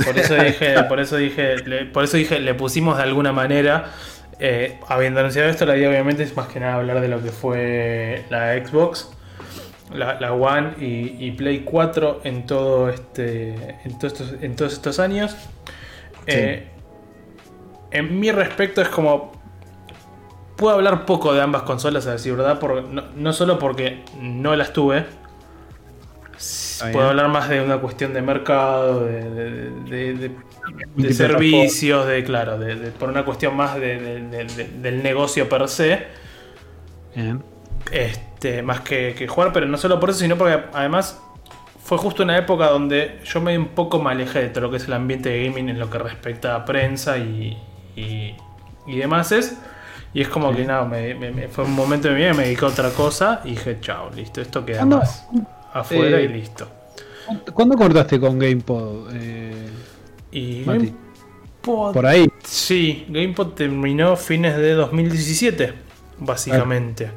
Por eso dije, por eso dije, le, por eso dije, le pusimos de alguna manera. Eh, habiendo anunciado esto, la idea obviamente es más que nada hablar de lo que fue la Xbox, la, One y, Play 4 en todo este. en todos estos, en todos estos años. Eh, en mi respecto es como... Puedo hablar poco de ambas consolas, a decir verdad, no, solo porque no las tuve. Puedo hablar más de una cuestión de mercado, de, servicios, de claro, por una cuestión más del negocio per se. Este, más que, que, jugar, pero no solo por eso, sino porque además fue justo una época donde yo me un poco me alejé de todo lo que es el ambiente de gaming en lo que respecta a prensa y, y, demás es. Y es como que nada, fue un momento de mi vida, me dediqué a otra cosa y dije, chao, listo, esto queda más afuera y eh, listo. ¿Cuándo cortaste con GamePod? Eh, y GamePod, Por ahí. Sí, GamePod terminó fines de 2017, básicamente.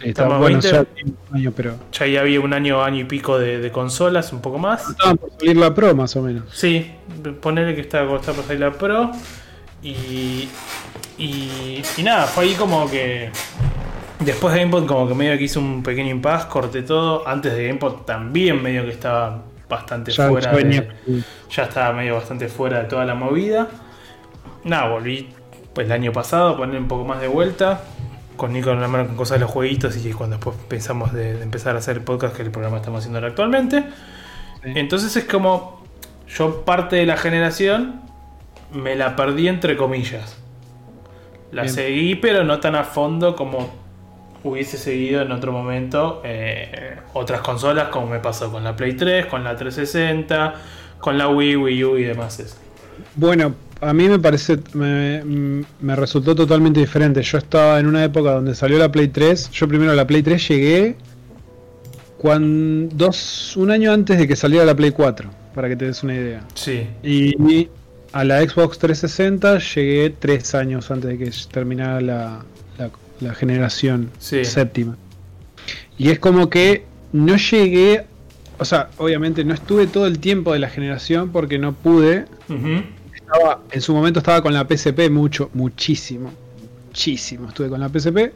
Estamos bueno, ya, año, pero... ya había un año, año y pico de, consolas, un poco más. Estaba por salir la Pro, más o menos. Sí, ponerle que estaba, estaba por salir la Pro. Y, y, nada, fue ahí como que. Después de GamePod, como que medio que hizo un pequeño impasse, corté todo. Antes de GamePod también medio que estaba bastante fuera. ya estaba medio bastante fuera de toda la movida. Nada, volví pues el año pasado a poner un poco más de vuelta. Con Nico en la mano con cosas de los jueguitos y cuando después pensamos de, empezar a hacer el podcast que el programa estamos haciendo ahora actualmente. Entonces es como yo parte de la generación me la perdí entre comillas. La seguí, pero no tan a fondo como hubiese seguido en otro momento eh, otras consolas, como me pasó con la Play 3, con la 360, con la Wii, Wii U y demás. Bueno, a mí me parece, me, me, resultó totalmente diferente. Yo estaba en una época donde salió la Play 3. Yo primero a la Play 3 llegué cuando, dos, un año antes de que saliera la Play 4. para que te des una idea. Sí. Y a la Xbox 360 llegué tres años antes de que terminara la, la, generación séptima. Y es como que no llegué, o sea, obviamente no estuve todo el tiempo de la generación porque no pude. en su momento estaba con la PSP mucho, muchísimo, muchísimo estuve con la PSP.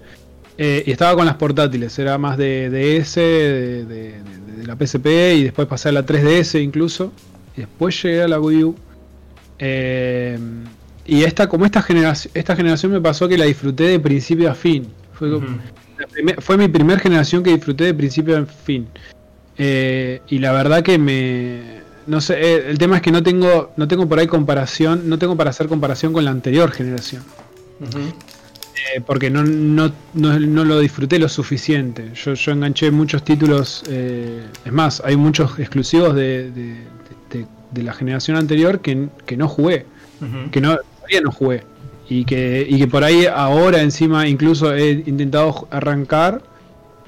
Eh, y estaba con las portátiles, era más de DS, de, de, la PSP y después pasé a la 3DS incluso. Y después llegué a la Wii U. Eh, y esta, como esta generación, esta generación me pasó que la disfruté de principio a fin. Fue, mi primera generación que disfruté de principio a fin. Eh, y la verdad que me. No sé, el tema es que no tengo, no tengo por ahí comparación, no tengo para hacer comparación con la anterior generación. Eh, porque no, no, no, lo disfruté lo suficiente. Yo, yo enganché muchos títulos, eh, es más, hay muchos exclusivos de, de, la generación anterior que, que no jugué, que no, todavía no jugué. Y que, y que por ahí ahora encima incluso he intentado arrancar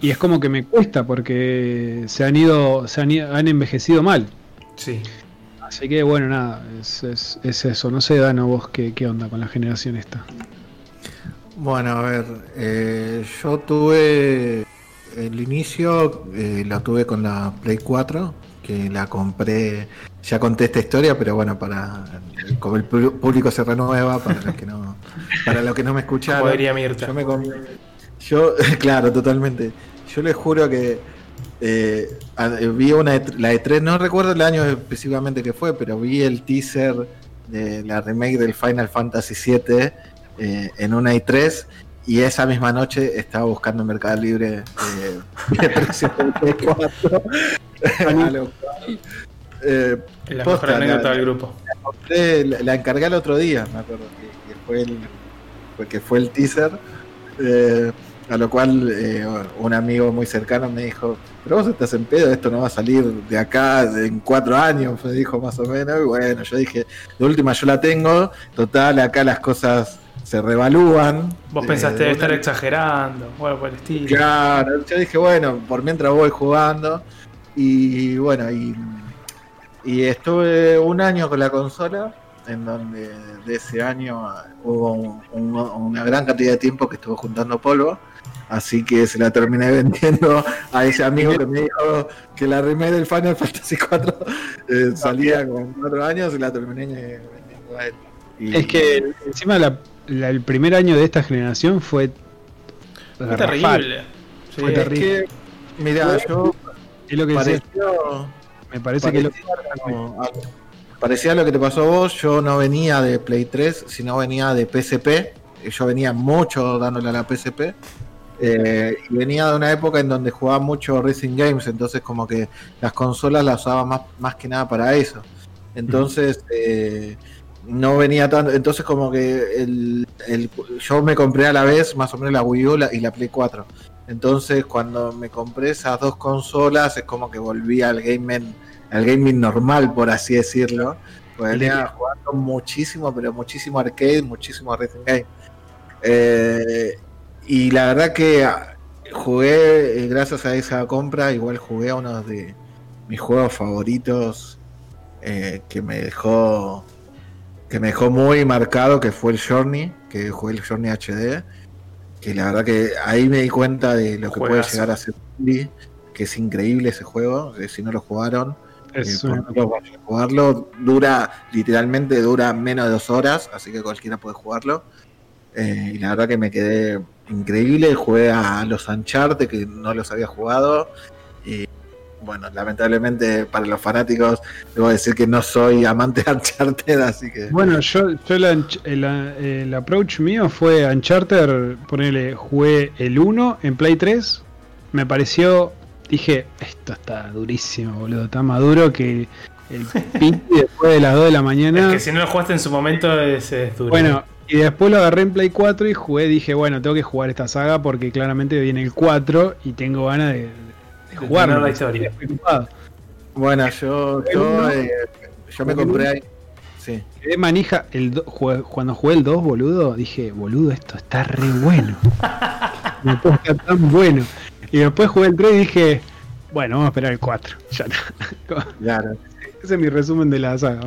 y es como que me cuesta porque se han ido, se han, han envejecido mal. Sí. Así que bueno, nada, es, es, es eso. No sé, Dano, vos qué, qué onda con la generación esta. Bueno, a ver, eh, yo tuve el inicio, eh, lo tuve con la Play 4, que la compré, ya conté esta historia, pero bueno, para como el público se renueva, para los que no, para los que no me escucharon. Yo me yo, *laughs* claro, totalmente. Yo les juro que eh, vi una la E3, no recuerdo el año específicamente que fue, pero vi el teaser de la remake del Final Fantasy VII eh, en una i3 y esa misma noche estaba buscando en Mercado Libre eh, *laughs* eh, la mejor anécdota del grupo. La, encargué el otro día, me acuerdo, que, fue, el, porque fue el teaser. Eh, a lo cual un amigo muy cercano me dijo, pero vos estás en pedo, esto no va a salir de acá en cuatro años, me dijo más o menos. Y bueno, yo dije, de última yo la tengo, total, acá las cosas se revalúan. Vos pensaste de estar exagerando, bueno, por el estilo. Claro, yo dije, bueno, por mientras voy jugando. Y bueno, y, y estuve un año con la consola, en donde de ese año hubo una gran cantidad de tiempo que estuve juntando polvo. Así que se la terminé *laughs* vendiendo a ese amigo que me dijo que la remake del Final Fantasy 4 eh, salía con cuatro años y la terminé vendiendo a él. Es que encima la, el primer año de esta generación fue, fue terrible. fue terrible. mira, yo es lo que pareció, me parece que lo parecía lo que te pasó a vos. Yo no venía de Play 3, sino venía de PSP. Yo venía mucho dándole a la PSP. Eh, y venía de una época en donde jugaba mucho Racing Games, entonces como que las consolas las usaba más, más que nada para eso. Entonces, eh, no venía tanto. Entonces, como que el, yo me compré a la vez más o menos la Wii U y la Play 4. Entonces, cuando me compré esas dos consolas, es como que volví al gaming, al gaming normal, por así decirlo. Pues venía jugando muchísimo, pero muchísimo arcade, muchísimo racing game. Eh, y la verdad que jugué, eh, gracias a esa compra, igual jugué a uno de mis juegos favoritos eh, que me dejó que me dejó muy marcado, que fue el Journey, que jugué el Journey HD, que la verdad que ahí me di cuenta de lo que puede llegar a ser que es increíble ese juego, si no lo jugaron, es eh, jugarlo, dura, literalmente dura menos de dos horas, así que cualquiera puede jugarlo. Eh, y la verdad que me quedé increíble, jugué a los Uncharted que no los había jugado. Bueno, lamentablemente para los fanáticos debo decir que no soy *laughs* amante de Uncharted, así que... Bueno, yo, yo el, approach mío fue Uncharted, ponerle, jugué el 1 en Play 3, me pareció, dije, esto está durísimo, boludo, está más duro que el *laughs* pinche después de las 2 de la mañana. Es que si no lo jugaste en su momento es, duro. Bueno, y después lo agarré en Play 4 y jugué, dije, bueno, tengo que jugar esta saga porque claramente viene el 4 y tengo ganas de jugar la historia. Bueno, yo, yo, eh, yo me compré ahí. Sí. Quedé manija el cuando jugué el 2, boludo, dije, boludo, esto está re bueno. *laughs* Me puedo tan bueno. Y después jugué el 3 y dije, bueno, vamos a esperar el 4. Ya Claro. Ese es mi resumen de la saga.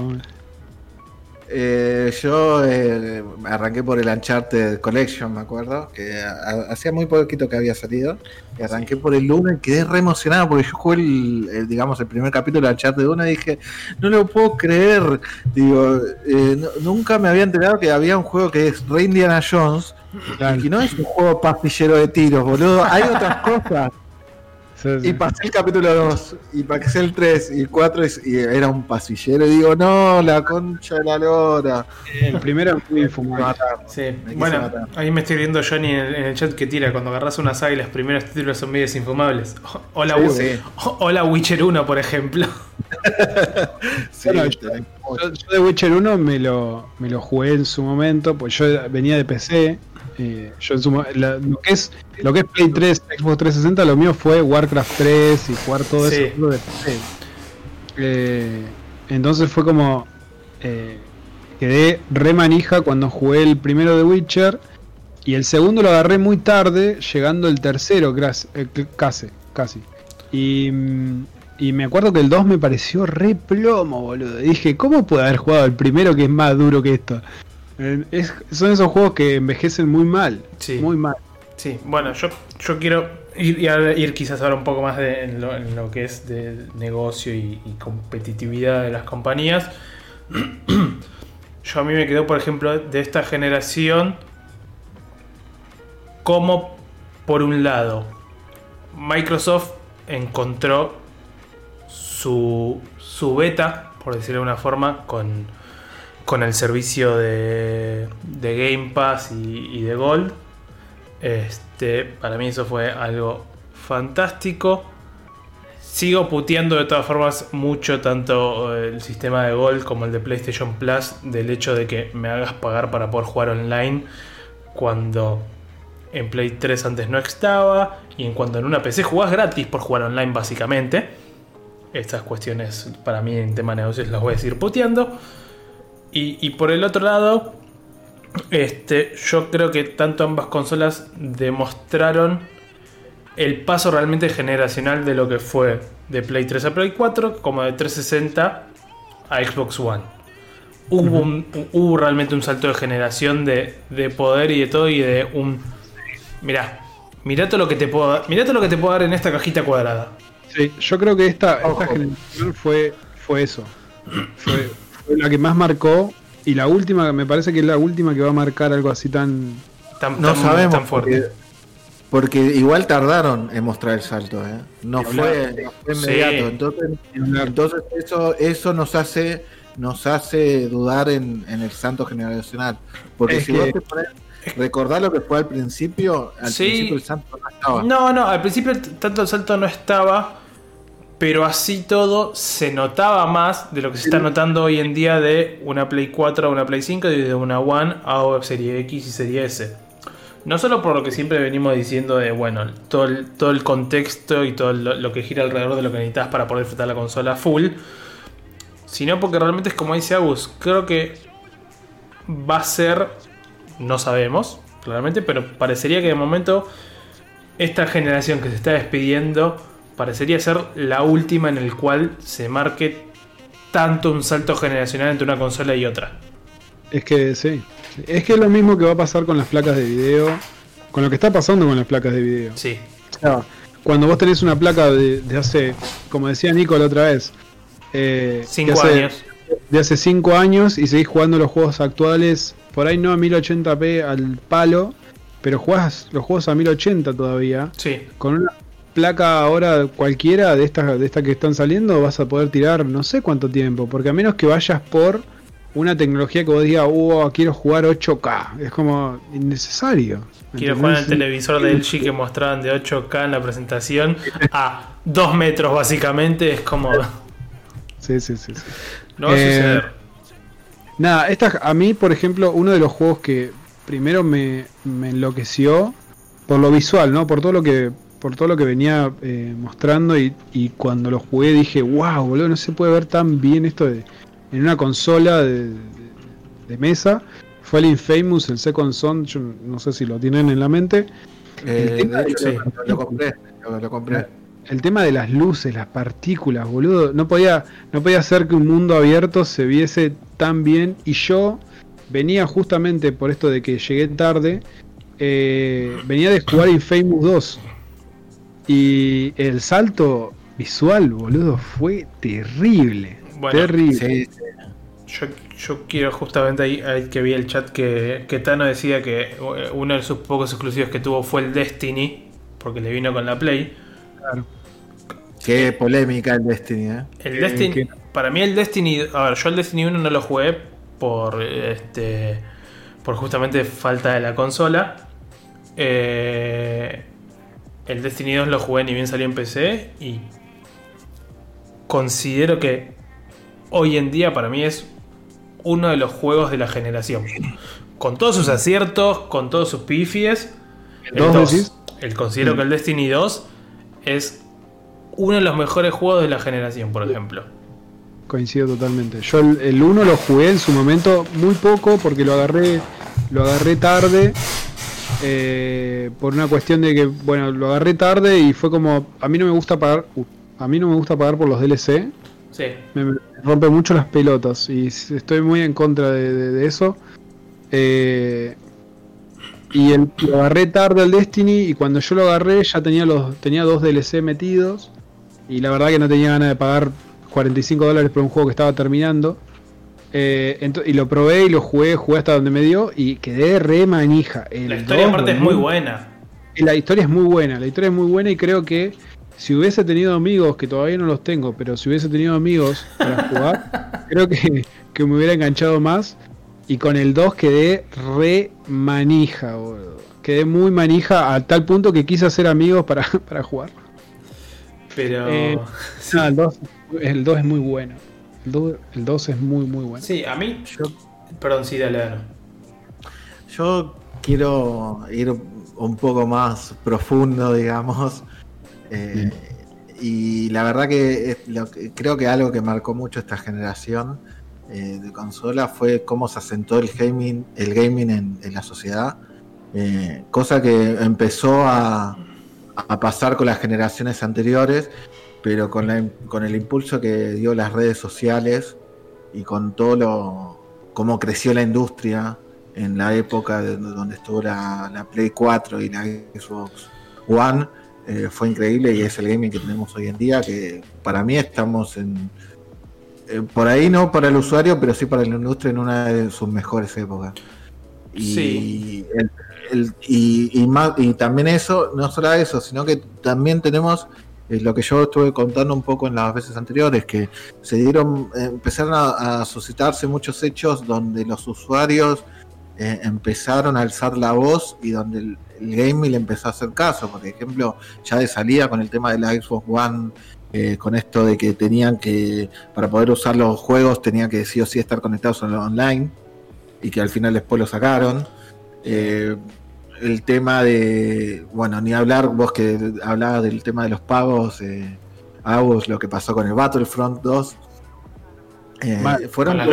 Eh, yo eh, arranqué por el Uncharted Collection, me acuerdo, que hacía muy poquito que había salido. Y arranqué por el 1 y quedé re emocionado porque yo jugué el, digamos, el primer capítulo de Uncharted 1 y dije, no lo puedo creer. Digo, eh, nunca me había enterado que había un juego que es Rey Indiana Jones. Y no es un juego pastillero de tiros, boludo. Hay otras cosas. *laughs* Y pasé el capítulo 2, y pasé el 3 y el 4 y era un pasillero. Y digo, no, la concha de la lora. El primero es muy infumable. Sí. Bueno, ahí me estoy viendo Johnny en el, chat que tira. Cuando agarras una saga y los primeros títulos son medios infumables. *laughs* Hola, *laughs* Hola Witcher 1, por ejemplo. *laughs* yo, de Witcher 1 me lo, me lo jugué en su momento, pues yo venía de PC eh, yo lo, que es, lo que es Play 3, Xbox 360, lo mío fue Warcraft 3 y jugar todo eso de eh, entonces fue como. Eh, quedé re manija cuando jugué el primero de Witcher. Y el segundo lo agarré muy tarde, llegando el tercero, casi. casi. Y, y me acuerdo que el 2 me pareció re plomo, boludo. Dije, ¿cómo puede haber jugado el primero que es más duro que esto? Son esos juegos que envejecen muy mal. Muy mal. Sí, bueno, yo, yo quiero ir, ir quizás ahora un poco más de, en, lo, que es de negocio y, competitividad de las compañías. *clears throat* yo a mí me quedo, por ejemplo, de esta generación como, por un lado, Microsoft encontró su, su beta, por decirlo de una forma, con con el servicio de, Game Pass y, de Gold. Este, para mí eso fue algo fantástico. Sigo puteando de todas formas mucho tanto el sistema de Gold como el de PlayStation Plus del hecho de que me hagas pagar para poder jugar online cuando en Play 3 antes no estaba y en cuando en una PC jugás gratis por jugar online básicamente. Estas cuestiones para mí en tema de negocios las voy a seguir puteando. Y, por el otro lado, este, yo creo que tanto ambas consolas demostraron el paso realmente generacional de lo que fue de Play 3 a Play 4 como de 360 a Xbox One. Hubo, hubo realmente un salto de generación de, poder y de todo y de un... Mirá, mirá todo lo que te puedo dar, mirá todo lo que te puedo dar en esta cajita cuadrada. Sí, yo creo que esta, esta generación fue, fue eso. Fue, la que más marcó y la última, me parece que es la última que va a marcar algo así tan. no sabemos tan fuerte. Porque, igual tardaron en mostrar el salto, ¿eh? No, fue, inmediato. Entonces, entonces, eso, eso nos hace nos hace dudar en, el santo generacional. Porque si vos te pones, recordar lo que fue al principio, al principio el salto no estaba. No, no, al principio tanto el salto no estaba pero así todo se notaba más de lo que se está notando hoy en día de una Play 4 a una Play 5 y de una One a Serie X y Serie S. No solo por lo que siempre venimos diciendo de, bueno, todo el, todo el contexto y todo lo, que gira alrededor de lo que necesitas para poder disfrutar la consola full, sino porque realmente es como dice Agus, creo que va a ser, no sabemos, claramente, pero parecería que de momento esta generación que se está despidiendo parecería ser la última en el cual se marque tanto un salto generacional entre una consola y otra. Es que sí. Es que es lo mismo que va a pasar con las placas de video. Con lo que está pasando con las placas de video. Sí. cuando vos tenés una placa de, hace, como decía Nico la otra vez, eh, cinco años. De hace 5 años y seguís jugando los juegos actuales, por ahí no a 1080p al palo, pero jugás los juegos a 1080 todavía. Sí. Con una placa ahora cualquiera de estas de estas que están saliendo vas a poder tirar no sé cuánto tiempo, porque a menos que vayas por una tecnología que vos digas, oh, quiero jugar 8K, es como innecesario. Quiero jugar en el televisor de LG que mostraban de 8K en la presentación a 2 metros básicamente, es como... *laughs* Sí, sí, sí. No va a eh, suceder. Nada, esta, a mí, por ejemplo, uno de los juegos que primero me, me enloqueció por lo visual, ¿no? Por todo lo que por todo lo que venía eh, mostrando y, cuando lo jugué dije, wow, boludo, no se puede ver tan bien esto de, en una consola de, mesa. Fue el Infamous, el Second Son, yo no sé si lo tienen en la mente. Eh, lo, compré, lo, compré. el tema de las luces, las partículas, boludo. No podía, no podía ser que un mundo abierto se viese tan bien. Y yo venía justamente por esto de que llegué tarde. Eh, venía de jugar Infamous 2. Y el salto visual, boludo, fue terrible. terrible. Yo, quiero justamente ahí, que vi el chat que, que Tano decía que eh, uno de sus pocos exclusivos que tuvo fue el Destiny, porque le vino con la Play. Claro. Qué polémica el Destiny, ¿eh? El Destiny, para mí el Destiny, a ver, yo el Destiny 1 no lo jugué por este por justamente falta de la consola. Eh, el Destiny 2 lo jugué ni bien salió en PC y considero que hoy en día para mí es uno de los juegos de la generación. Con todos sus aciertos, con todos sus pifies. El, considero que el Destiny 2 es uno de los mejores juegos de la generación, por ejemplo. Coincido totalmente. Yo el, 1 lo jugué en su momento muy poco porque lo agarré, lo agarré tarde. Eh, por una cuestión de que, bueno, lo agarré tarde y fue como, a mí no me gusta pagar, uh, a mí no me gusta pagar por los DLC. Sí. Me, rompe mucho las pelotas y estoy muy en contra de, eso. Eh, y el, lo agarré tarde al Destiny y cuando yo lo agarré ya tenía los tenía dos DLC metidos y la verdad que no tenía ganas de pagar 45 dólares por un juego que estaba terminando. Eh, y lo probé y lo jugué, jugué hasta donde me dio y quedé re manija. la historia aparte es muy buena. La historia es muy buena, la historia es muy buena y creo que si hubiese tenido amigos, que todavía no los tengo, pero si hubiese tenido amigos para *laughs* jugar, creo que, que, me hubiera enganchado más. Y con el 2 quedé re manija, boludo. Quedé muy manija a tal punto que quise hacer amigos para, *laughs* para jugar. Pero. Eh, *laughs* el, 2, el 2 es muy bueno. El 2, es muy, muy bueno. Sí, a mí. Yo, perdón, sí, dale, dale. Yo quiero ir un poco más profundo, digamos. Eh, y la verdad que, creo que algo que marcó mucho esta generación eh, de consola fue cómo se asentó el gaming, el gaming en, la sociedad. Eh, cosa que empezó a, pasar con las generaciones anteriores, pero con, con el impulso que dio las redes sociales y con todo lo cómo creció la industria en la época de, donde estuvo la, la Play 4 y la Xbox One eh, fue increíble y es el gaming que tenemos hoy en día, que para mí estamos en... Eh, por ahí no para el usuario, pero sí para la industria en una de sus mejores épocas. Y, y, más, y también eso, no solo eso, sino que también tenemos eh, lo que yo estuve contando un poco en las veces anteriores, que se dieron, empezaron a, suscitarse muchos hechos donde los usuarios empezaron a alzar la voz y donde el, el gaming le empezó a hacer caso. Por ejemplo, ya de salida con el tema de la Xbox One, eh, con esto de que tenían que, para poder usar los juegos, tenían que sí o sí estar conectados online y que al final después lo sacaron. Eh, el tema de, bueno, ni hablar, vos que hablabas del tema de los pagos, eh, lo que pasó con el Battlefront 2. Eh, fueron las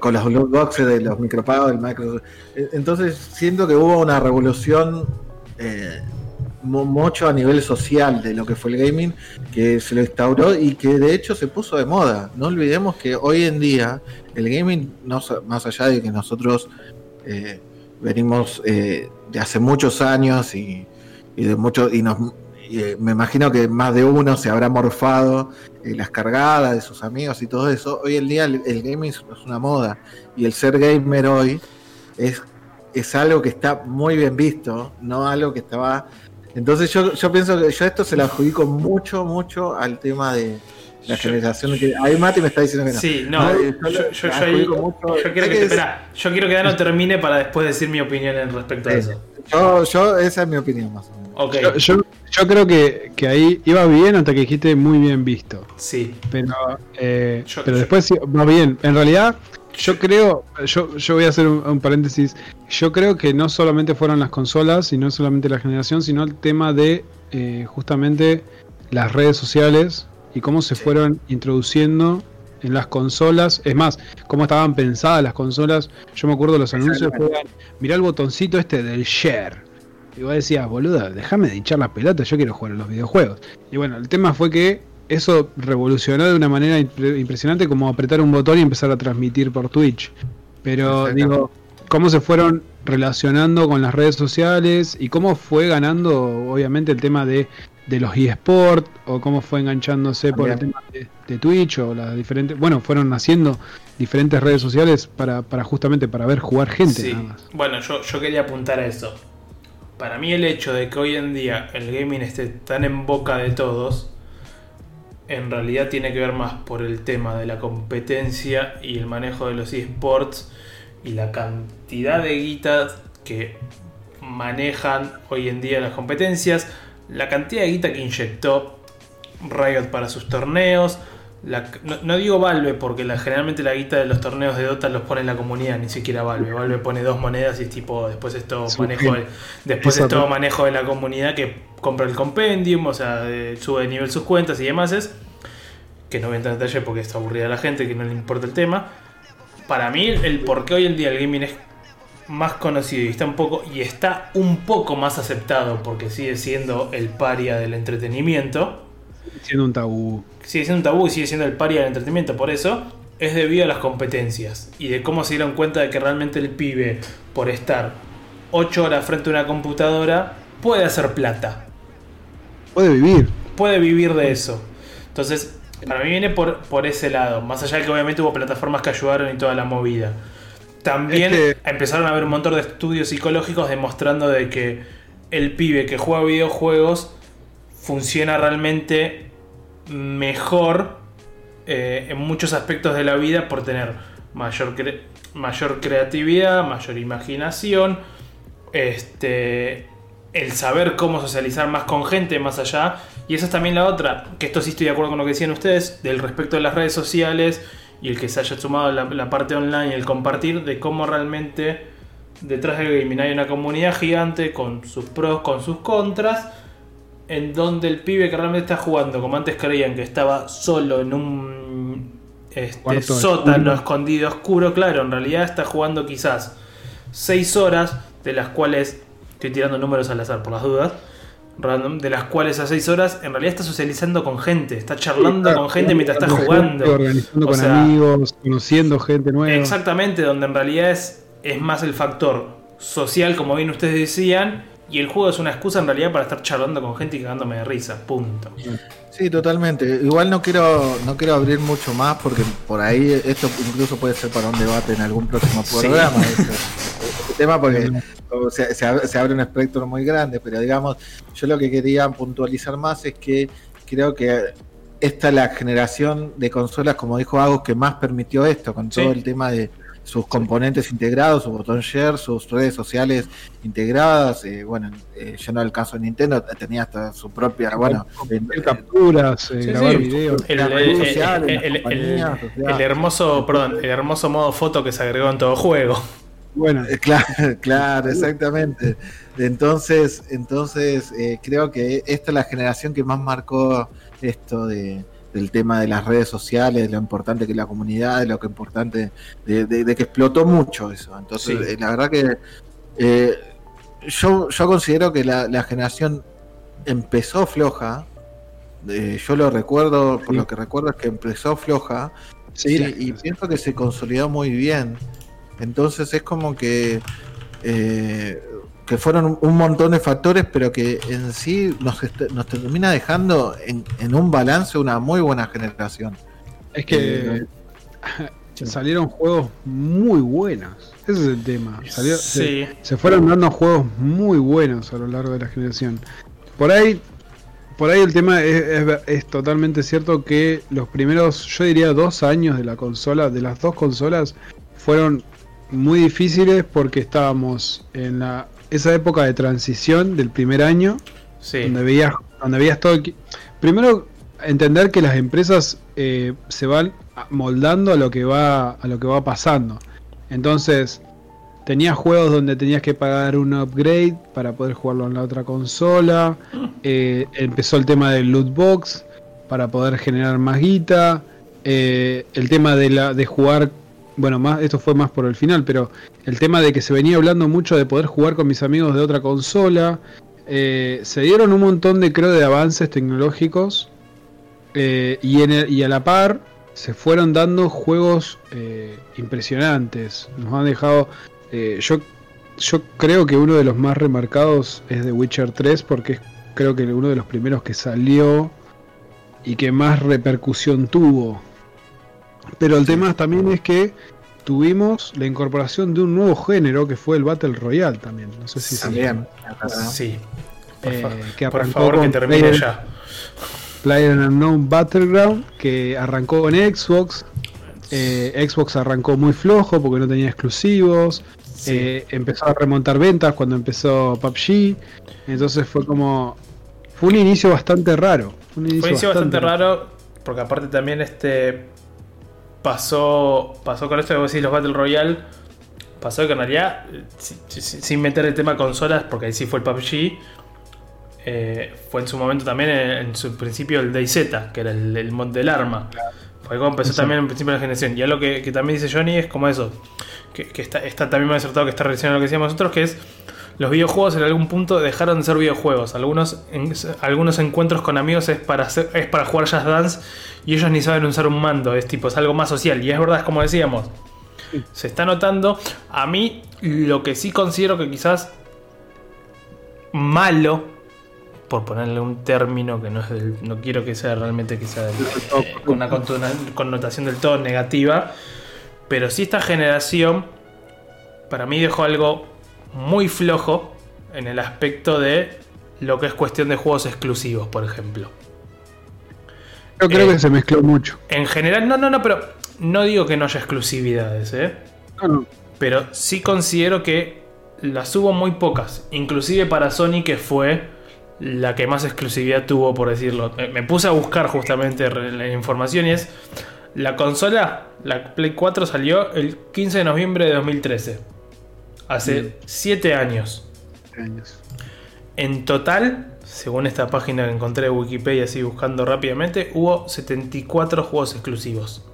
con los loot boxes de los micropagos del Microsoft. E, entonces siento que hubo una revolución eh, mucho a nivel social de lo que fue el gaming, que se lo instauró y que de hecho se puso de moda. No olvidemos que hoy en día el gaming, no, más allá de que nosotros eh, venimos eh, de hace muchos años y, y de mucho, y nos eh, me imagino que más de uno se habrá morfado eh, las cargadas de sus amigos y todo eso. Hoy en día el, gaming es una moda y el ser gamer hoy es, es algo que está muy bien visto, no algo que estaba... Entonces yo, yo pienso que yo esto se lo adjudico mucho, mucho al tema de, la generación que. Ahí Mati me está diciendo que no. Sí, no. yo, yo, quiero que, espera, yo quiero que Dano termine para después decir mi opinión en respecto a eso. Yo, yo, esa es mi opinión más o menos. Okay. Yo, yo creo que, que, ahí iba bien hasta que dijiste muy bien visto. Sí. Pero, eh, pero después va bien. En realidad, yo creo, yo, yo voy a hacer un, paréntesis. Yo creo que no solamente fueron las consolas y no solamente la generación, sino el tema de eh, justamente las redes sociales y cómo se fueron introduciendo en las consolas. Es más, cómo estaban pensadas las consolas. Yo me acuerdo los anuncios, mirá el botoncito este del share Y vos decías, boluda, déjame de hinchar las pelotas, yo quiero jugar a los videojuegos. Y bueno, el tema fue que eso revolucionó de una manera impresionante como apretar un botón y empezar a transmitir por Twitch. Pero digo, cómo se fueron relacionando con las redes sociales y cómo fue ganando, obviamente, el tema de, de los eSports o cómo fue enganchándose por el tema de, Twitch o las diferentes. Bueno, fueron haciendo diferentes redes sociales para, para justamente para ver jugar gente. Bueno, yo, yo quería apuntar a eso. Para mí, el hecho de que hoy en día el gaming esté tan en boca de todos en realidad tiene que ver más por el tema de la competencia y el manejo de los eSports y la cantidad de guitas que manejan hoy en día las competencias, la cantidad de guita que inyectó Riot para sus torneos. no, digo Valve porque la, generalmente la guita de los torneos de Dota los pone en la comunidad, ni siquiera Valve. Valve pone dos monedas y es tipo, después es todo, manejo, de, después es todo manejo de la comunidad que compra el compendium, o sea, sube de nivel sus cuentas y demás. Es, que no voy a entrar en detalle porque está aburrida la gente, que no le importa el tema para mí el por qué hoy en día el gaming es más conocido y está un poco y está un poco más aceptado porque sigue siendo el paria del entretenimiento. Siendo un tabú. Sigue siendo un tabú y sigue siendo el paria del entretenimiento, por eso es debido a las competencias y de cómo se dieron cuenta de que realmente el pibe por estar 8 horas frente a una computadora puede hacer plata. Puede vivir. Puede vivir de eso. Entonces, para mí viene por, por ese lado. Más allá de que obviamente hubo plataformas que ayudaron y toda la movida. También empezaron a haber un montón de estudios psicológicos demostrando de que el pibe que juega videojuegos funciona realmente mejor eh, en muchos aspectos de la vida por tener mayor, mayor creatividad, mayor imaginación, este, el saber cómo socializar más con gente más allá. Y esa es también la otra, que esto sí estoy de acuerdo con lo que decían ustedes, del respecto de las redes sociales y el que se haya sumado la, la parte online y el compartir de cómo realmente detrás del gaming hay una comunidad gigante con sus pros, con sus contras, en donde el pibe que realmente está jugando, como antes creían que estaba solo en un este, sótano escondido oscuro, claro, en realidad está jugando quizás 6 horas, de las cuales estoy tirando números al azar por las dudas, random, de las cuales a 6 horas en realidad está socializando con gente, está charlando con gente mientras está jugando. organizando con amigos, conociendo gente nueva. Exactamente, donde en realidad es, es más el factor social, como bien ustedes decían, y el juego es una excusa en realidad para estar charlando con gente y cagándome de risa, punto. Sí, totalmente. Igual no quiero no quiero abrir mucho más porque por ahí esto incluso puede ser para un debate en algún próximo programa. Este, *laughs* tema porque se, abre, un espectro muy grande, pero digamos, yo lo que quería puntualizar más es que creo que esta es la generación de consolas, como dijo Agos, que más permitió esto, con todo el tema de sus componentes integrados, su botón share, sus redes sociales integradas. Eh, bueno, eh, yo no el caso de Nintendo, tenía hasta su propia, bueno, capturas, eh, grabar videos, el, el, hermoso, perdón, el hermoso modo foto que se agregó en todo juego. Bueno, eh, claro, *laughs* claro, exactamente. Entonces, entonces eh, creo que esta es la generación que más marcó esto de, del tema de las redes sociales, de lo importante que es la comunidad, de lo que importante, de, que explotó mucho eso. Entonces, eh, la verdad que yo, yo considero que la, generación empezó floja. yo lo recuerdo, por lo que recuerdo es que empezó floja. Sí, y pienso que se consolidó muy bien. Entonces es como que, eh, que fueron un montón de factores, pero que en sí nos, nos termina dejando en, un balance una muy buena generación. Es que eh, *laughs* salieron juegos muy buenos. Ese es el tema. se, fueron dando juegos muy buenos a lo largo de la generación. Por ahí, por ahí el tema es, es, totalmente cierto que los primeros, yo diría, dos años de la consola, de las dos consolas, fueron muy difíciles porque estábamos en la, esa época de transición del primer año, donde veías, donde veías todo. Primero, entender que las empresas eh, se van moldando a lo que va a lo que va pasando. Entonces, tenías juegos donde tenías que pagar un upgrade para poder jugarlo en la otra consola. *clears throat* Eh, empezó el tema del loot box para poder generar más guita. Eh, el tema de, la, de jugar bueno, más, esto fue más por el final, pero el tema de que se venía hablando mucho de poder jugar con mis amigos de otra consola, eh, se dieron un montón de, creo, de avances tecnológicos eh, y, en y a la par se fueron dando juegos eh, impresionantes. Nos han dejado, yo, yo creo que uno de los más remarcados es The Witcher 3 porque es creo que uno de los primeros que salió y que más repercusión tuvo. Pero el tema también es que tuvimos la incorporación de un nuevo género que fue el Battle Royale también. No sé si también. Sí. Eh, que por favor, que termine ya. Player Unknown Battleground, que arrancó en Xbox. Eh, Xbox arrancó muy flojo porque no tenía exclusivos. Eh, empezó a remontar ventas cuando empezó PUBG. Entonces fue como. Fue un inicio bastante raro. Fue un inicio, bastante, raro, porque aparte también este. Pasó. Pasó con esto de decir los Battle Royale. Pasó que en realidad, sin meter el tema consolas, porque ahí sí fue el PUBG, eh, fue en su momento también en, su principio el DayZ, que era el, mod del arma. Fue como empezó también en principio de la generación. Y algo que, que también dice Johnny es como eso, que, está, está, también me ha acertado que está relacionado a lo que decíamos nosotros, que es los videojuegos en algún punto dejaron de ser videojuegos. Algunos, algunos encuentros con amigos es para, hacer, es para jugar Jazz Dance y ellos ni saben usar un mando, es tipo, es algo más social. Y es verdad, es como decíamos, se está notando. A mí lo que sí considero que quizás malo, por ponerle un término que no es no quiero que sea realmente sea eh, con una connotación del todo negativa, pero sí esta generación para mí dejó algo muy flojo en el aspecto de lo que es cuestión de juegos exclusivos, por ejemplo. Yo creo que eh, se mezcló mucho. En general, no, no, no, pero no digo que no haya exclusividades, ¿eh? Pero sí considero que las hubo muy pocas, inclusive para Sony que fue la que más exclusividad tuvo, por decirlo. Me puse a buscar justamente la información y es la consola, la Play 4 salió el 15 de noviembre de 2013. Hace 7 años. años. En total, según esta página que encontré de Wikipedia, así buscando rápidamente, hubo 74 juegos exclusivos.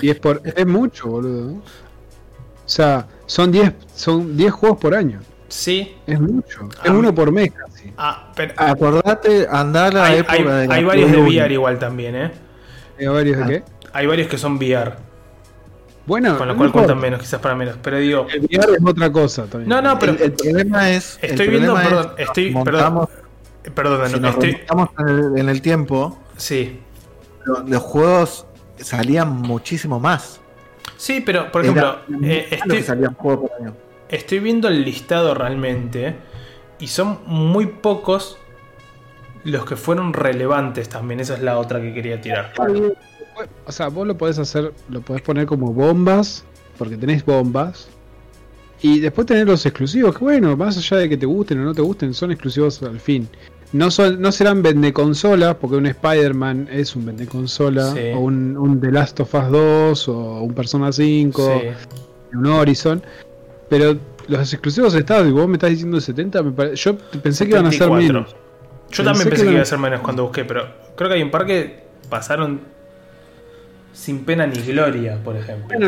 Y es, por, es mucho, boludo. O sea, son 10 son 10 juegos por año. Sí. Es mucho. Es uno por mes casi. Ah, pero, Acordate, andar a la hay, época hay, de Hay varios de VR igual también, ¿eh? ¿Hay varios de ah, qué? Hay varios que son VR. Bueno, con lo cual cuentan menos, quizás para menos. Pero digo. El VR es otra cosa también. No, no, pero. El, problema es. Estoy viendo, perdón, estoy. Perdón, perdón, si nos estoy. En el, tiempo. Sí. Los juegos salían muchísimo más. Sí, pero, por ejemplo. Eh, estoy, estoy viendo el listado realmente. Y son muy pocos los que fueron relevantes también. Esa es la otra que quería tirar o sea, vos lo podés hacer, lo podés poner como bombas, porque tenés bombas. Y después tener los exclusivos, que bueno, más allá de que te gusten o no te gusten, son exclusivos al fin. No, son, no serán vende consolas, porque un Spider-Man es un vende consola, o un, The Last of Us 2, o un Persona 5, un Horizon. Pero los exclusivos estados, y vos me estás diciendo 70, yo pensé que iban a ser menos. Yo también pensé que, iba a ser menos cuando busqué, pero creo que hay un par que pasaron sin pena ni gloria, por ejemplo.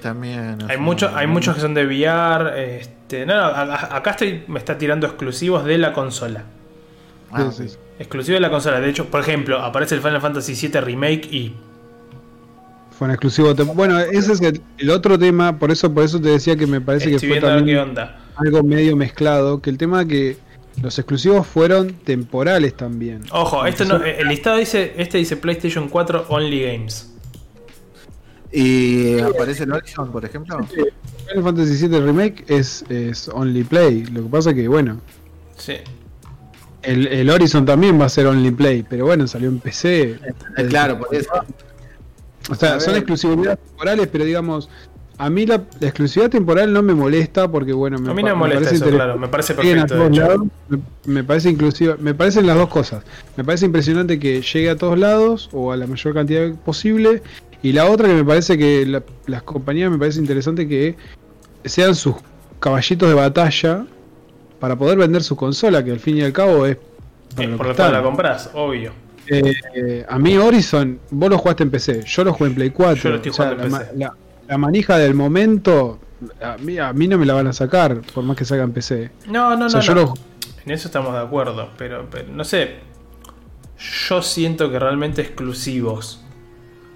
también. Hay, mucho, hay muchos que son de VR. Este, no, acá estoy, me está tirando exclusivos de la consola. Ah, sí. Exclusivo de la consola. De hecho, por ejemplo, aparece el Final Fantasy VII Remake y. Fue un exclusivo. Bueno, ese es el, otro tema. Por eso, por eso te decía que me parece que fue también algo medio mezclado. Que el tema que los exclusivos fueron temporales también. Ojo, este no, el listado dice, este dice PlayStation 4 Only Games. ¿Y aparece el Horizon, por ejemplo? Final Fantasy VII Remake es, es Only Play. Lo que pasa que, bueno. Sí. El, el, Horizon también va a ser Only Play, pero bueno, salió en PC. Eh, claro, por eso. O sea, son exclusividades temporales, pero digamos, a mí la, exclusividad temporal no me molesta porque, bueno, me, a mí no me molesta eso, claro, me parece perfecto. me, parece inclusive, me parecen las dos cosas. Me parece impresionante que llegue a todos lados o a la mayor cantidad posible. Y la otra que me parece que las compañías me parece interesante que sean sus caballitos de batalla para poder vender su consola, que al fin y al cabo es para, lo que la compras, obvio. Eh, a mí Horizon, vos lo jugaste en PC, yo lo jugué en Play 4. Yo lo estoy jugando en PC. La, manija del momento, a mí, a mí, no me la van a sacar, por más que salga en PC. No, no, no. En eso estamos de acuerdo, pero, pero no sé. Yo siento que realmente exclusivos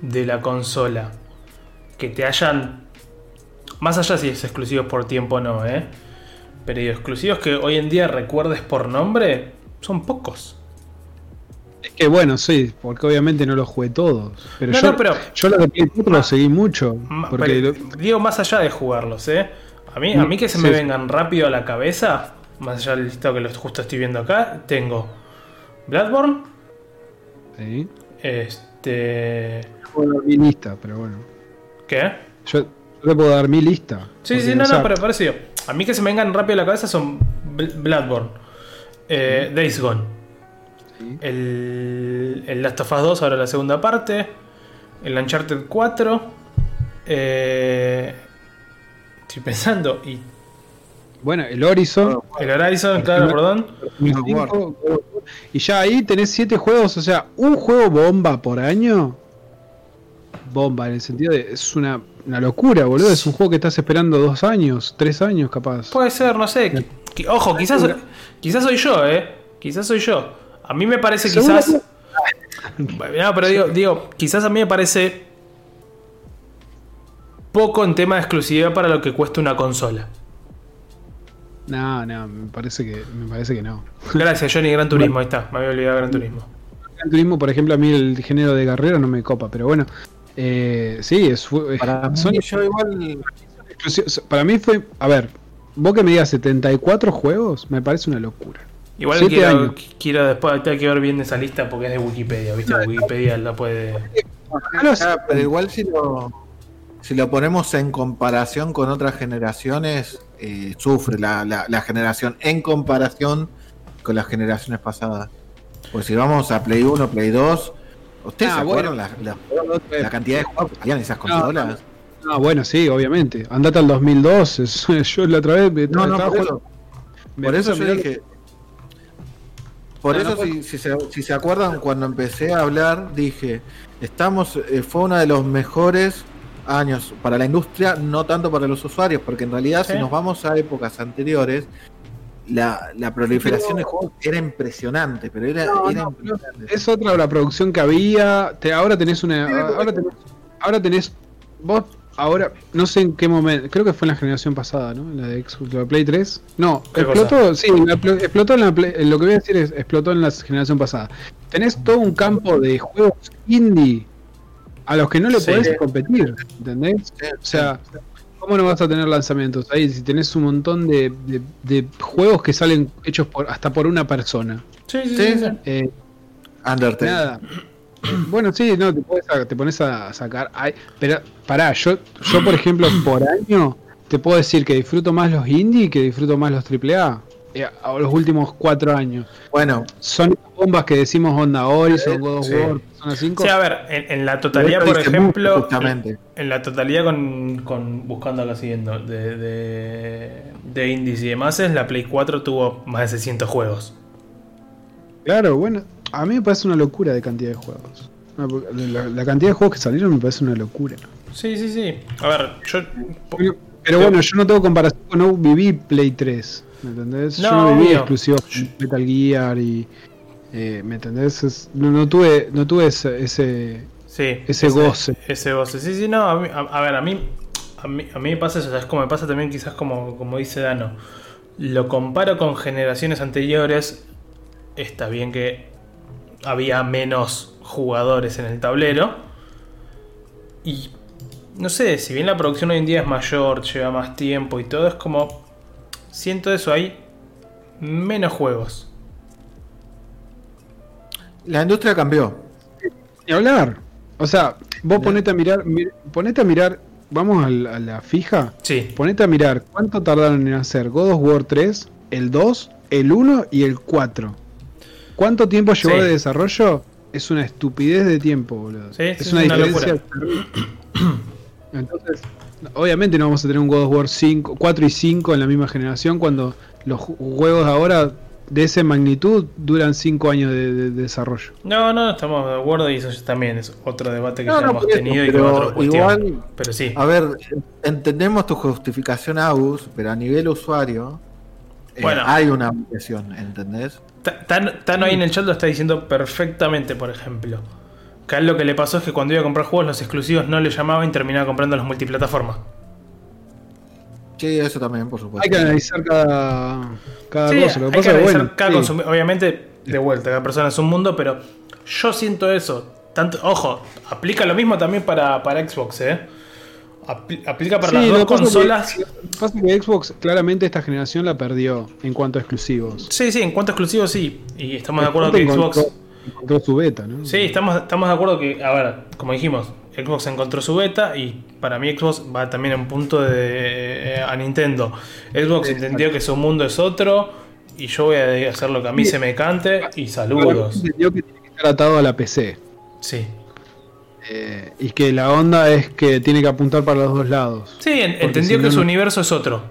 de la consola que te hayan. Más allá si es exclusivos por tiempo o no, ¿eh? Pero exclusivos que hoy en día recuerdes por nombre, son pocos. Es que bueno, sí, porque obviamente no los jugué todos. Pero yo, pero, yo lo de lo seguí mucho. Porque digo, más allá de jugarlos, ¿eh? A mí, a mí que se me vengan rápido a la cabeza, más allá del listado que los justo estoy viendo acá, tengo Bloodborne. Sí. Este. mi lista, pero bueno. ¿Qué? Yo, yo te puedo dar mi lista. Sí, sí, no, no, pero parecido. A mí que se me vengan rápido a la cabeza son Bloodborne, eh, Days Gone, el, el, Last of Us 2, ahora la segunda parte, el Uncharted 4. Eh, estoy pensando, y. Bueno, el Horizon. El Horizon, claro, perdón. Y ya ahí tenés 7 juegos, o sea, un juego bomba por año. Bomba, en el sentido de. Es una una locura, boludo. Es un juego que estás esperando dos años, tres años capaz. Puede ser, no sé. ojo, quizás, quizás soy yo, ¿eh? Quizás soy yo. A mí me parece quizás... No, pero digo, quizás a mí me parece poco en tema de exclusividad para lo que cuesta una consola. No, no, me parece que, me parece que no. Gracias, Johnny, Gran Turismo, ahí está, me había olvidado Gran Turismo. Gran Turismo, por ejemplo, a mí el género de carrera no me copa, pero bueno, eh, sí, es, para mí, yo igual... Para mí fue, a ver, vos que me digas 74 juegos, me parece una locura. Igual quiero, quiero, después hay que ver bien esa lista porque es de Wikipedia, ¿viste? Wikipedia la puede. Ah, pero igual si lo, si lo ponemos en comparación con otras generaciones, eh, sufre la, la, generación en comparación con las generaciones pasadas. Pues si vamos a Play 1, Play 2, ¿Ustedes ah, se acuerdan la, cantidad de juegos que tenían esas consolas? No, bueno, sí, obviamente. Andate al 2002. *laughs* yo la otra vez. No, no, por eso, por eso yo dije. Por eso, si, si, se, si, se, acuerdan, cuando empecé a hablar, dije: Estamos, eh, fue uno de los mejores años para la industria, no tanto para los usuarios, porque en realidad, si nos vamos a épocas anteriores, la, la proliferación de juegos era impresionante, pero era, Es otra la producción que había. Te, ahora tenés una. Ahora tenés, ahora tenés. Vos, ahora, no sé en qué momento. Creo que fue en la generación pasada, ¿no? La de Xbox, la Play 3. No, explotó. Sí, explotó en la Play, Lo que voy a decir es: explotó en la generación pasada. Tenés todo un campo de juegos indie a los que no le podés competir, ¿entendés? O sea. ¿Cómo no vas a tener lanzamientos ahí si tenés un montón de, de, juegos que salen hechos por hasta por una persona? Sí, sí, sí. Eh, Nada. *clears throat* Bueno, sí, no, te, te pones a sacar. pero pará, yo, yo por ejemplo, *clears throat* por año te puedo decir que disfruto más los indie que disfruto más los AAA. Eh, a los últimos cuatro años. Bueno, son bombas que decimos onda Horizon, God of War, Persona 5. Sí, a ver, en, la totalidad, por ejemplo, en, la totalidad con, con buscando acá siguiendo de, de, de indies y demás, la Play 4 tuvo más de 600 juegos. Claro, bueno, a mí me parece una locura de cantidad de juegos. La, cantidad de juegos que salieron me parece una locura. Sí, sí, sí. A ver, yo. Pero, bueno, yo no tengo comparación, no viví Play 3. ¿Me entendés? Yo no viví exclusivo Metal Gear y. Eh, ¿Me entendés? no, tuve, no tuve ese, ese, ese, goce. Ese goce. Sí, sí, no. A, ver, a mí, a mí, a mí me pasa eso. Es como me pasa también, quizás, como, como dice Dano. Lo comparo con generaciones anteriores. Está bien que había menos jugadores en el tablero. Y no sé, si bien la producción hoy en día es mayor, lleva más tiempo y todo, es como siento eso, hay menos juegos. La industria cambió. Ni hablar. O sea, vos ponete a mirar, ponete a mirar, vamos a la, fija. Sí. Ponete a mirar cuánto tardaron en hacer God of War 3, el 2, el 1 y el 4. ¿Cuánto tiempo llevó de desarrollo? Es una estupidez de tiempo, boludo. Sí, es una, diferencia. *coughs* Entonces, obviamente no vamos a tener un God of War 5, 4 y 5 en la misma generación cuando los juegos ahora de esa magnitud duran 5 años de, desarrollo. No, no, estamos de acuerdo y eso también es otro debate que ya hemos tenido y pero igual, pero sí. A ver, entendemos tu justificación, Agus, pero a nivel usuario eh, hay una aplicación, ¿entendés? Tano ahí en el chat lo está diciendo perfectamente, por ejemplo. Que a él lo que le pasó es que cuando iba a comprar juegos, los exclusivos no le llamaban y terminaba comprando los multiplataformas. Sí, eso también, por supuesto. Hay que analizar cada, cada cosa. Lo que pasa que bueno, cada Obviamente, de vuelta, cada persona es un mundo, pero yo siento eso. Tanto, ojo, aplica lo mismo también para, para Xbox, ¿eh? Aplica para las dos consolas. Que, pasa que Xbox claramente esta generación la perdió en cuanto a exclusivos. Sí, sí, en cuanto a exclusivos sí. Y estamos de acuerdo que Xbox. Encontró su beta, ¿no? Sí, estamos, estamos de acuerdo que, a ver, como dijimos, Xbox encontró su beta y para mí Xbox va también en punto de eh, a Nintendo. Xbox entendió que su mundo es otro y yo voy a hacer lo que a mí se me cante y saludos. Entendió que tiene que estar atado a la PC. Sí. Eh, y que la onda es que tiene que apuntar para los dos lados. Sí, entendió que su universo es otro.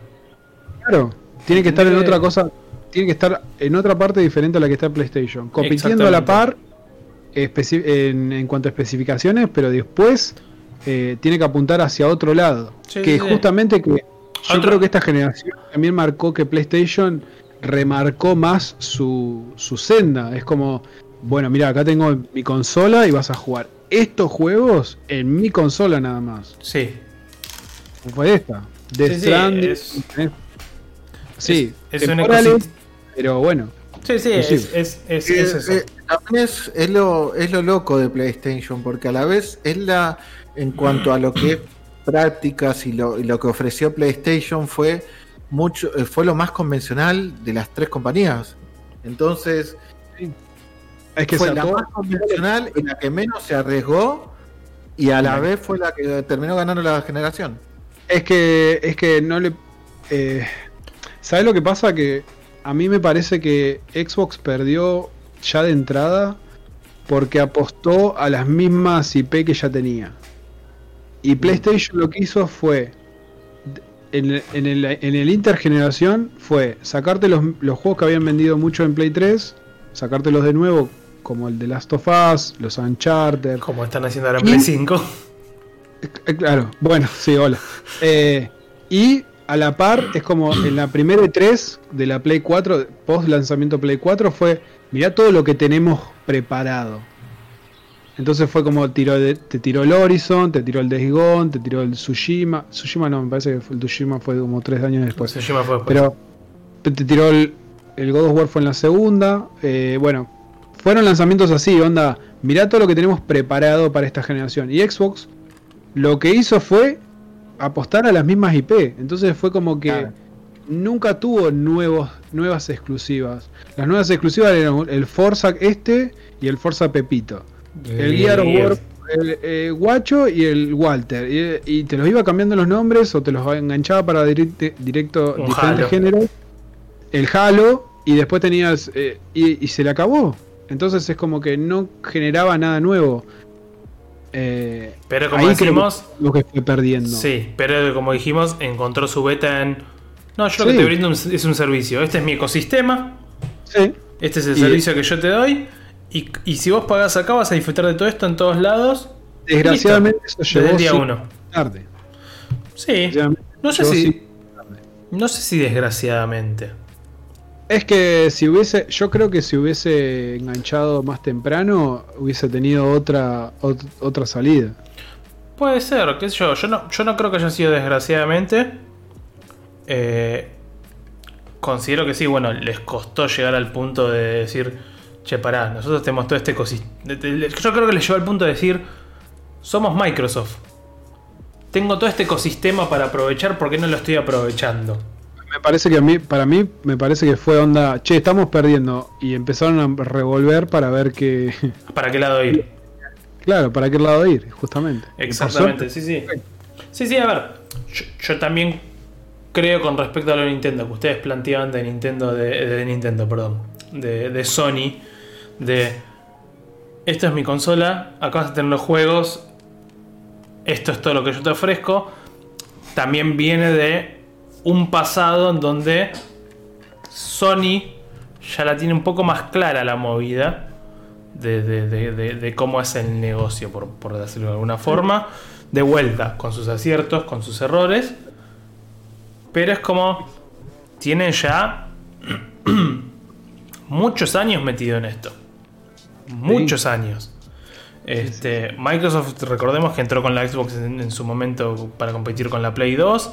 Claro, tiene que estar en otra cosa, tiene que estar en otra parte diferente a la que está PlayStation, compitiendo a la par en, cuanto a especificaciones, pero después eh, tiene que apuntar hacia otro lado. que justamente que yo creo que esta generación también marcó que PlayStation remarcó más su, su senda. Es como, bueno, mira, acá tengo mi consola y vas a jugar estos juegos en mi consola nada más. Sí. Fue esta. The sí, Sí, es, es, pero bueno. Sí, sí, es, es, es, eso. Eh, es, lo, es lo loco de PlayStation, porque a la vez es la, en cuanto a lo que es *clears throat* prácticas y lo, y lo que ofreció PlayStation fue mucho, eh, fue lo más convencional de las tres compañías. Entonces, es que fue la más convencional y la que menos se arriesgó y a la vez fue la que terminó ganando la generación. Es que, es que no le. Eh, ¿Sabes lo que pasa? Que a mí me parece que Xbox perdió ya de entrada porque apostó a las mismas IP que ya tenía. Y PlayStation lo que hizo fue. En, el, en el intergeneración fue sacarte los, los juegos que habían vendido mucho en Play 3, sacártelos de nuevo como el de Last of Us, los Uncharted. Como están haciendo ahora en Play 5. Eh, claro, bueno, sí, hola. Eh, y a la par, es como en la primera E3 de la Play 4, post lanzamiento Play 4, fue, mirá todo lo que tenemos preparado. Entonces fue como tiró te tiró el Horizon, te tiró el Days Gone, te tiró el Tsushima. Tsushima no, me parece que el Tsushima fue como tres años después. Tsushima fue después. Pero te, tiró el, el God of War fue en la segunda. Eh, bueno, fueron lanzamientos así, onda, mirá todo lo que tenemos preparado para esta generación. Y Xbox lo que hizo fue apostar a las mismas IP. Entonces fue como que nunca tuvo nuevos, nuevas exclusivas. Las nuevas exclusivas eran el Forza este y el Forza Pepito. El Gear of War, el eh, Guacho y el Walter. Y, te los iba cambiando los nombres o te los enganchaba para directo diferentes géneros. El Halo y después tenías... Eh, y se le acabó. Entonces es como que no generaba nada nuevo. Eh, pero como dijimos. Lo que fue perdiendo. Sí, pero como dijimos, encontró su beta en. No, yo lo que te brindo es un servicio. Este es mi ecosistema. Sí. Este es el servicio que yo te doy. Y, si vos pagás acá, vas a disfrutar de todo esto en todos lados. Desgraciadamente, eso llegó Desde el día uno. tarde. Sí. No sé si. No sé si desgraciadamente. Es que si hubiese, yo creo que si hubiese enganchado más temprano, hubiese tenido otra otra salida. Puede ser, qué yo. Yo no, yo no creo que haya sido desgraciadamente. Eh, considero que sí, bueno, les costó llegar al punto de decir, che, pará, nosotros tenemos todo este ecosistema. Yo creo que les llevó al punto de decir, somos Microsoft. Tengo todo este ecosistema para aprovechar, ¿por qué no lo estoy aprovechando? Me parece que a mí, para mí, me parece que fue onda, che, estamos perdiendo. Y empezaron a revolver para ver qué. *laughs* ¿Para qué lado ir? Claro, para qué lado ir, justamente. Exactamente, sí, sí. Sí, sí, a ver. Yo, también creo con respecto a lo de Nintendo, que ustedes planteaban de Nintendo, de, Nintendo, perdón. De, de Sony. De. Esta es mi consola, acá vas a tener los juegos. Esto es todo lo que yo te ofrezco. También viene de un pasado en donde Sony ya la tiene un poco más clara la movida de, cómo es el negocio, por, por, decirlo de alguna forma. De vuelta, con sus aciertos, con sus errores. Pero es como. Tienen ya *clears throat* muchos años metido en esto. Muchos años. Este, Microsoft, recordemos que entró con la Xbox en, su momento para competir con la Play 2.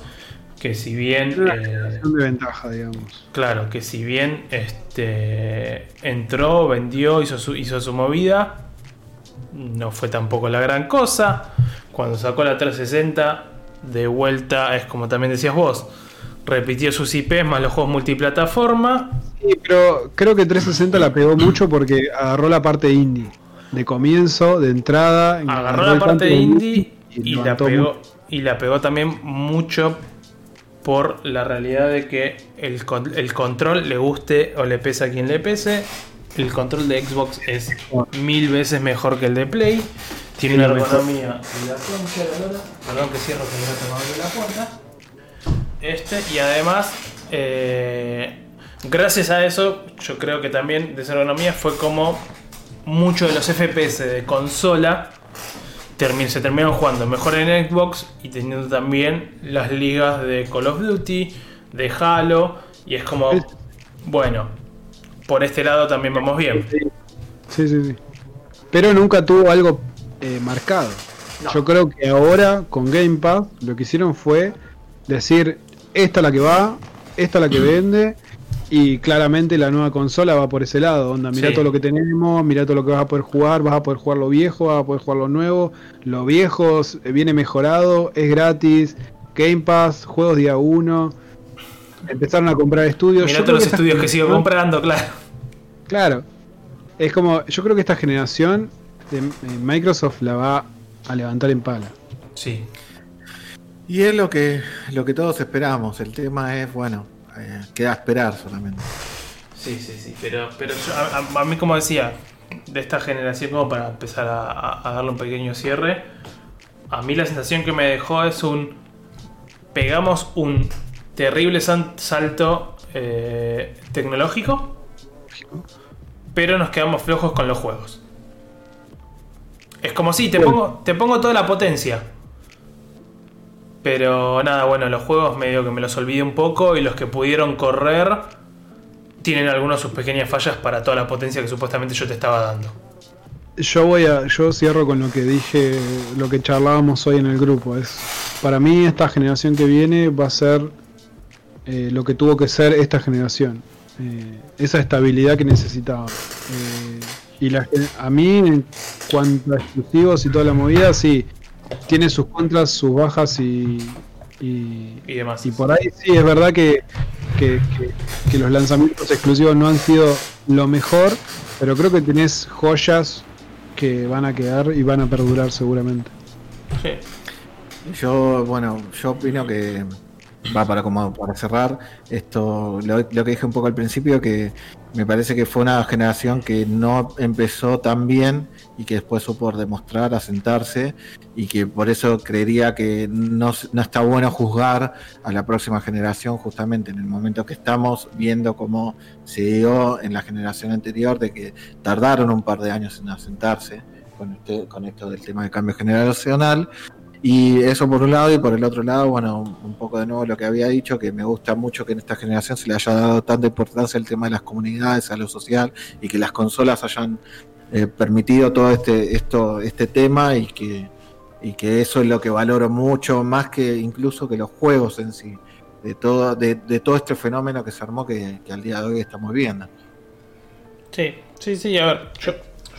Que si bien. Eh, de ventaja, digamos. Claro, que si bien este, entró, vendió, hizo su, hizo su movida. No fue tampoco la gran cosa. Cuando sacó la 360, de vuelta, es como también decías vos repitió sus IPs más los juegos multiplataforma. Sí, pero creo que 360 la pegó mucho porque agarró la parte indie. De comienzo, de entrada. Agarró la parte indie y, la pegó, y la pegó también mucho por la realidad de que el, el, control le guste o le pese a quien le pese. El control de Xbox es mil veces mejor que el de Play. Tiene una ergonomía. Perdón que cierro que no tengo la puerta. Este, y además, eh, gracias a eso, yo creo que también de esa ergonomía fue como muchos de los FPS de consola se terminaron jugando mejor en Xbox y teniendo también las ligas de Call of Duty, de Halo, y es como, bueno, por este lado también vamos bien. Sí, sí, sí. Pero nunca tuvo algo eh, marcado. Yo creo que ahora con Game Pass lo que hicieron fue decir, esta es la que va, esta es la que *clears throat* vende. Y claramente la nueva consola va por ese lado. Onda, mira todo lo que tenemos, mira todo lo que vas a poder jugar, vas a poder jugar lo viejo, vas a poder jugar lo nuevo. Lo viejo viene mejorado, es gratis. Game Pass, juegos día 1. Empezaron a comprar estudios. Mira todos los estudios que sigo comprando, claro. Claro. Es como, yo creo que esta generación de Microsoft la va a levantar en pala. Sí. Y es lo que, lo que todos esperamos. El tema es, bueno, eh, queda esperar solamente. Sí, sí, sí. Pero, pero a, mí, como decía, de esta generación, como para empezar a, darle un pequeño cierre, a mí la sensación que me dejó es un. Pegamos un terrible salto eh, tecnológico, pero nos quedamos flojos con los juegos. Es como si te pongo, te pongo toda la potencia pero nada, bueno, los juegos medio que me los olvidé un poco y los que pudieron correr tienen algunas sus pequeñas fallas para toda la potencia que supuestamente yo te estaba dando. Yo voy a, yo cierro con lo que dije, lo que charlábamos hoy en el grupo. Es para mí esta generación que viene va a ser eh, lo que tuvo que ser esta generación. Eh, esa estabilidad que necesitaba. Eh, y a mí, en cuanto a exclusivos y toda la movida, sí, tiene sus contras, sus bajas y, y, demás. Y por ahí sí, es verdad que, que, los lanzamientos exclusivos no han sido lo mejor, pero creo que tenés joyas que van a quedar y van a perdurar seguramente. Sí. Yo, bueno, yo opino que va para como para cerrar esto lo, lo, que dije un poco al principio que me parece que fue una generación que no empezó tan bien y que después supo demostrar, asentarse y que por eso creería que no, no, está bueno juzgar a la próxima generación justamente en el momento que estamos viendo cómo se dio en la generación anterior de que tardaron un par de años en asentarse con, este, con esto del tema de cambio generacional. Y eso por un lado, y por el otro lado, bueno, un poco de nuevo lo que había dicho, que me gusta mucho que en esta generación se le haya dado tanta importancia al tema de las comunidades, a lo social, y que las consolas hayan eh, permitido todo este, esto, este tema y que, y que eso es lo que valoro mucho, más que incluso que los juegos en sí, de todo, de, todo este fenómeno que se armó que, al día de hoy estamos viendo. Sí, sí, sí, a ver, yo,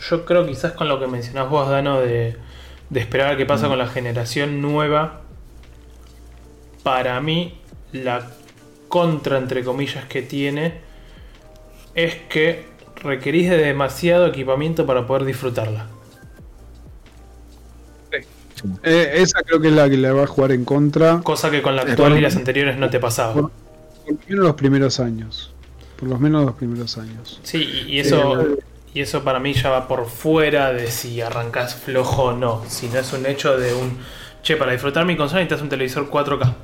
yo creo quizás con lo que mencionás vos, Dano, de de esperar qué pasa mm. con la generación nueva, para mí la contra, entre comillas, que tiene es que requerís de demasiado equipamiento para poder disfrutarla. Eh, esa creo que es la que le va a jugar en contra. Cosa que con la actual y las anteriores no te pasaba. Por, lo menos los primeros años. Por lo menos los primeros años. Sí, y eso... Eh, y eso para mí ya va por fuera de si arrancas flojo o no. Si no es un hecho de un. Che, para disfrutar mi consola necesitas un televisor 4K.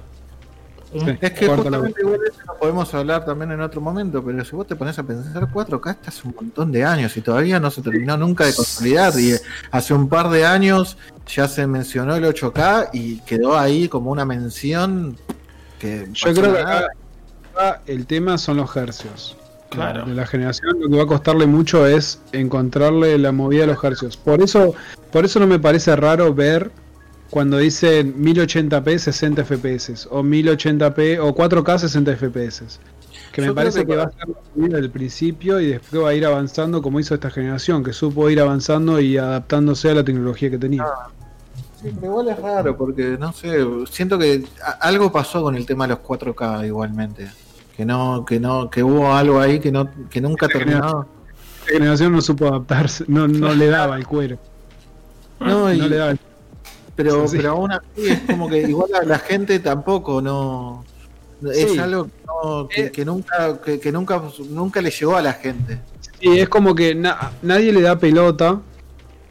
Es que justamente igual eso lo podemos hablar también en otro momento, pero si vos te pones a pensar 4K, estás un montón de años y todavía no se terminó nunca de consolidar. Y hace un par de años ya se mencionó el 8K y quedó ahí como una mención que... Yo creo que acá, el tema son los hercios. Claro. De la generación lo que va a costarle mucho es encontrarle la movida de los hercios. Por eso, por eso no me parece raro ver cuando dicen 1080p 60 fps o 1080p o 4K 60 fps. Que me parece que, va a ser desde el principio y después va a ir avanzando como hizo esta generación, que supo ir avanzando y adaptándose a la tecnología que tenía. Ah, sí, pero igual es raro porque no sé, siento que algo pasó con el tema de los 4K igualmente. Que no, que no, que hubo algo ahí que no, que nunca terminó. Esta generación no supo adaptarse, no, no le daba el cuero. No, no le daba el pero, pero aún así es como que igual a la gente tampoco no. Es algo que, eh. nunca, que, nunca, nunca le llegó a la gente. Sí, es como que nadie le da pelota,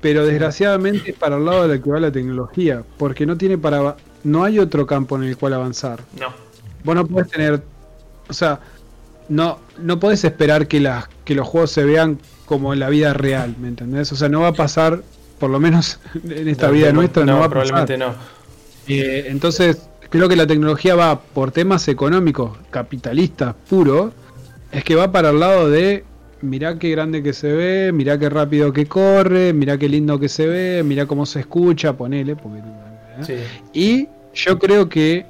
pero desgraciadamente es para el lado de la que va la tecnología, porque no tiene para, no hay otro campo en el cual avanzar. No. Vos no puedes tener, o sea, no, no podés esperar que las, que los juegos se vean como en la vida real, ¿me entendés? O sea, no va a pasar por lo menos *laughs* en esta vida nuestra no, va a probablemente no. Eh, entonces, creo que la tecnología va por temas económicos, capitalistas puro, es que va para el lado de mirá qué grande que se ve, mirá qué rápido que corre, mirá qué lindo que se ve, mirá cómo se escucha, ponele, porque, ¿eh? y yo creo que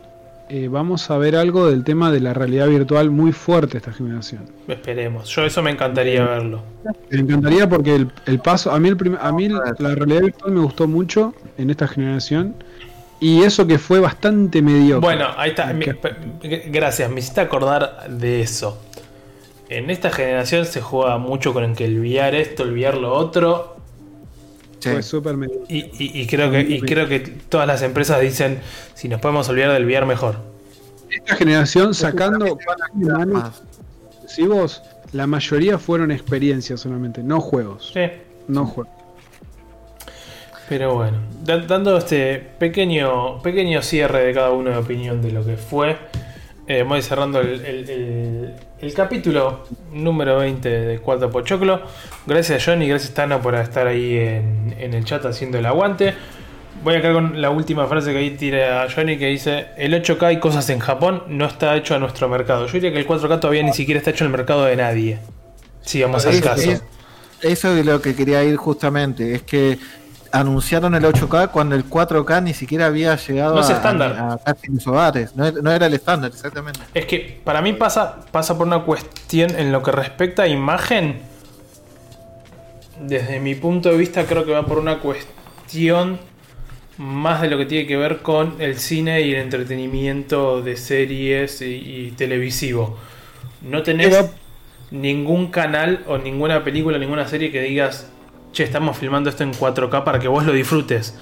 eh, vamos a ver algo del tema de la realidad virtual muy fuerte esta generación. Esperemos, yo eso me encantaría verlo. Me encantaría porque el, paso, a mí, el a mí la realidad virtual me gustó mucho en esta generación y eso que fue bastante mediocre. Bueno, ahí está, gracias, me hiciste acordar de eso. En esta generación se juega mucho con el que el VR esto, el VR lo otro, y, creo que, creo que todas las empresas dicen, si nos podemos olvidar del VR mejor. Esta generación sacando vos la mayoría fueron experiencias solamente, no juegos. Sí. No juegos. Pero bueno, dando este pequeño, pequeño cierre de cada uno de opinión de lo que fue, eh, voy cerrando el, capítulo número 20 de Cuatro Pochoclo. Gracias Johnny, gracias Tano por estar ahí en, el chat haciendo el aguante. Voy a quedar con la última frase que ahí tira Johnny que dice: El 8K y cosas en Japón no está hecho a nuestro mercado. Yo diría que el 4K todavía ni siquiera está hecho en el mercado de nadie. Si vamos al caso. eso es lo que quería ir justamente. Es que anunciaron el 8K cuando el 4K ni siquiera había llegado a, estándar. casi los hogares. No, era el estándar, exactamente. Es que para mí pasa, pasa por una cuestión en lo que respecta a imagen. Desde mi punto de vista, creo que va por una cuestión más de lo que tiene que ver con el cine y el entretenimiento de series y, televisivo. No tenés ningún canal o ninguna película, ninguna serie que digas che, estamos filmando esto en 4K para que vos lo disfrutes.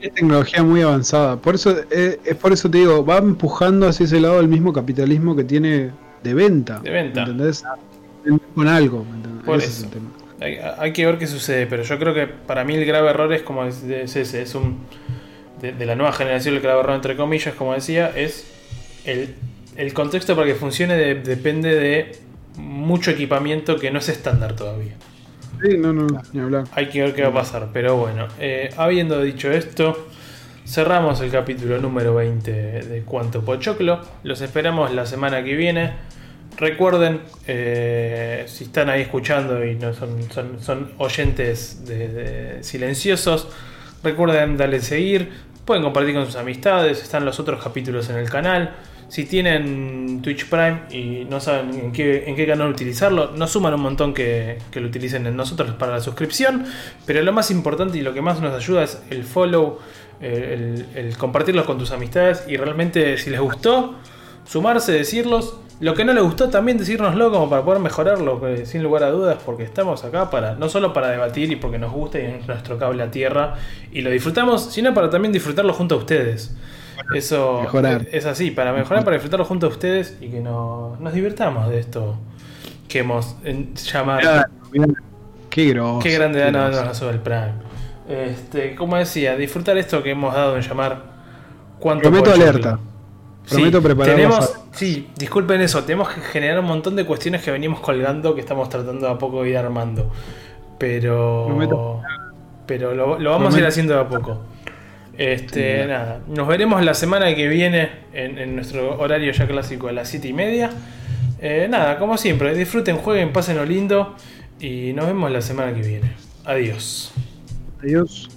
Es tecnología muy avanzada. Por eso, eh, es por eso te digo, va empujando hacia ese lado el mismo capitalismo que tiene de venta. De venta. ¿Entendés? Con algo. Hay, que ver qué sucede, pero yo creo que para mí el grave error es como es, ese, es un de, la nueva generación el grave error entre comillas, como decía, es el, el contexto para que funcione depende de mucho equipamiento que no es estándar todavía. Sí, no, no, ni hablar. Hay que ver qué va a pasar, pero bueno, eh, habiendo dicho esto, cerramos el capítulo número 20 de Cuanto Pochoclo. Los esperamos la semana que viene. Recuerden, eh, si están ahí escuchando y no son, son, oyentes de, silenciosos, recuerden darle seguir, pueden compartir con sus amistades, están los otros capítulos en el canal. Si tienen Twitch Prime y no saben en qué, en canal utilizarlo, nos suman un montón que, lo utilicen en nosotros para la suscripción. Pero lo más importante y lo que más nos ayuda es el follow, el, el compartirlos con tus amistades y realmente si les gustó, sumarse, decirlos. Lo que no les gustó también decírnoslo como para poder mejorarlo, sin lugar a dudas, porque estamos acá para no solo para debatir y porque nos gusta y es nuestro cable a tierra y lo disfrutamos, sino para también disfrutarlo junto a ustedes. Eso es así, para mejorar, para disfrutarlo junto a ustedes y que nos divirtamos de esto que hemos llamado. qué grosso. Qué grande da nos el Prime. Este, como decía, disfrutar esto que hemos dado en llamar cuánto Prometo alerta. Prometo sí. Tenemos, sí, disculpen eso, tenemos que generar un montón de cuestiones que venimos colgando que estamos tratando de a poco de ir armando. Pero. Prometo. Pero lo, lo vamos a ir haciendo de a poco. Este, nada, nos veremos la semana que viene en, en nuestro horario ya clásico a las 7 y media. Eh, nada, como siempre, disfruten, jueguen, pasen lo lindo y nos vemos la semana que viene. Adiós. Adiós.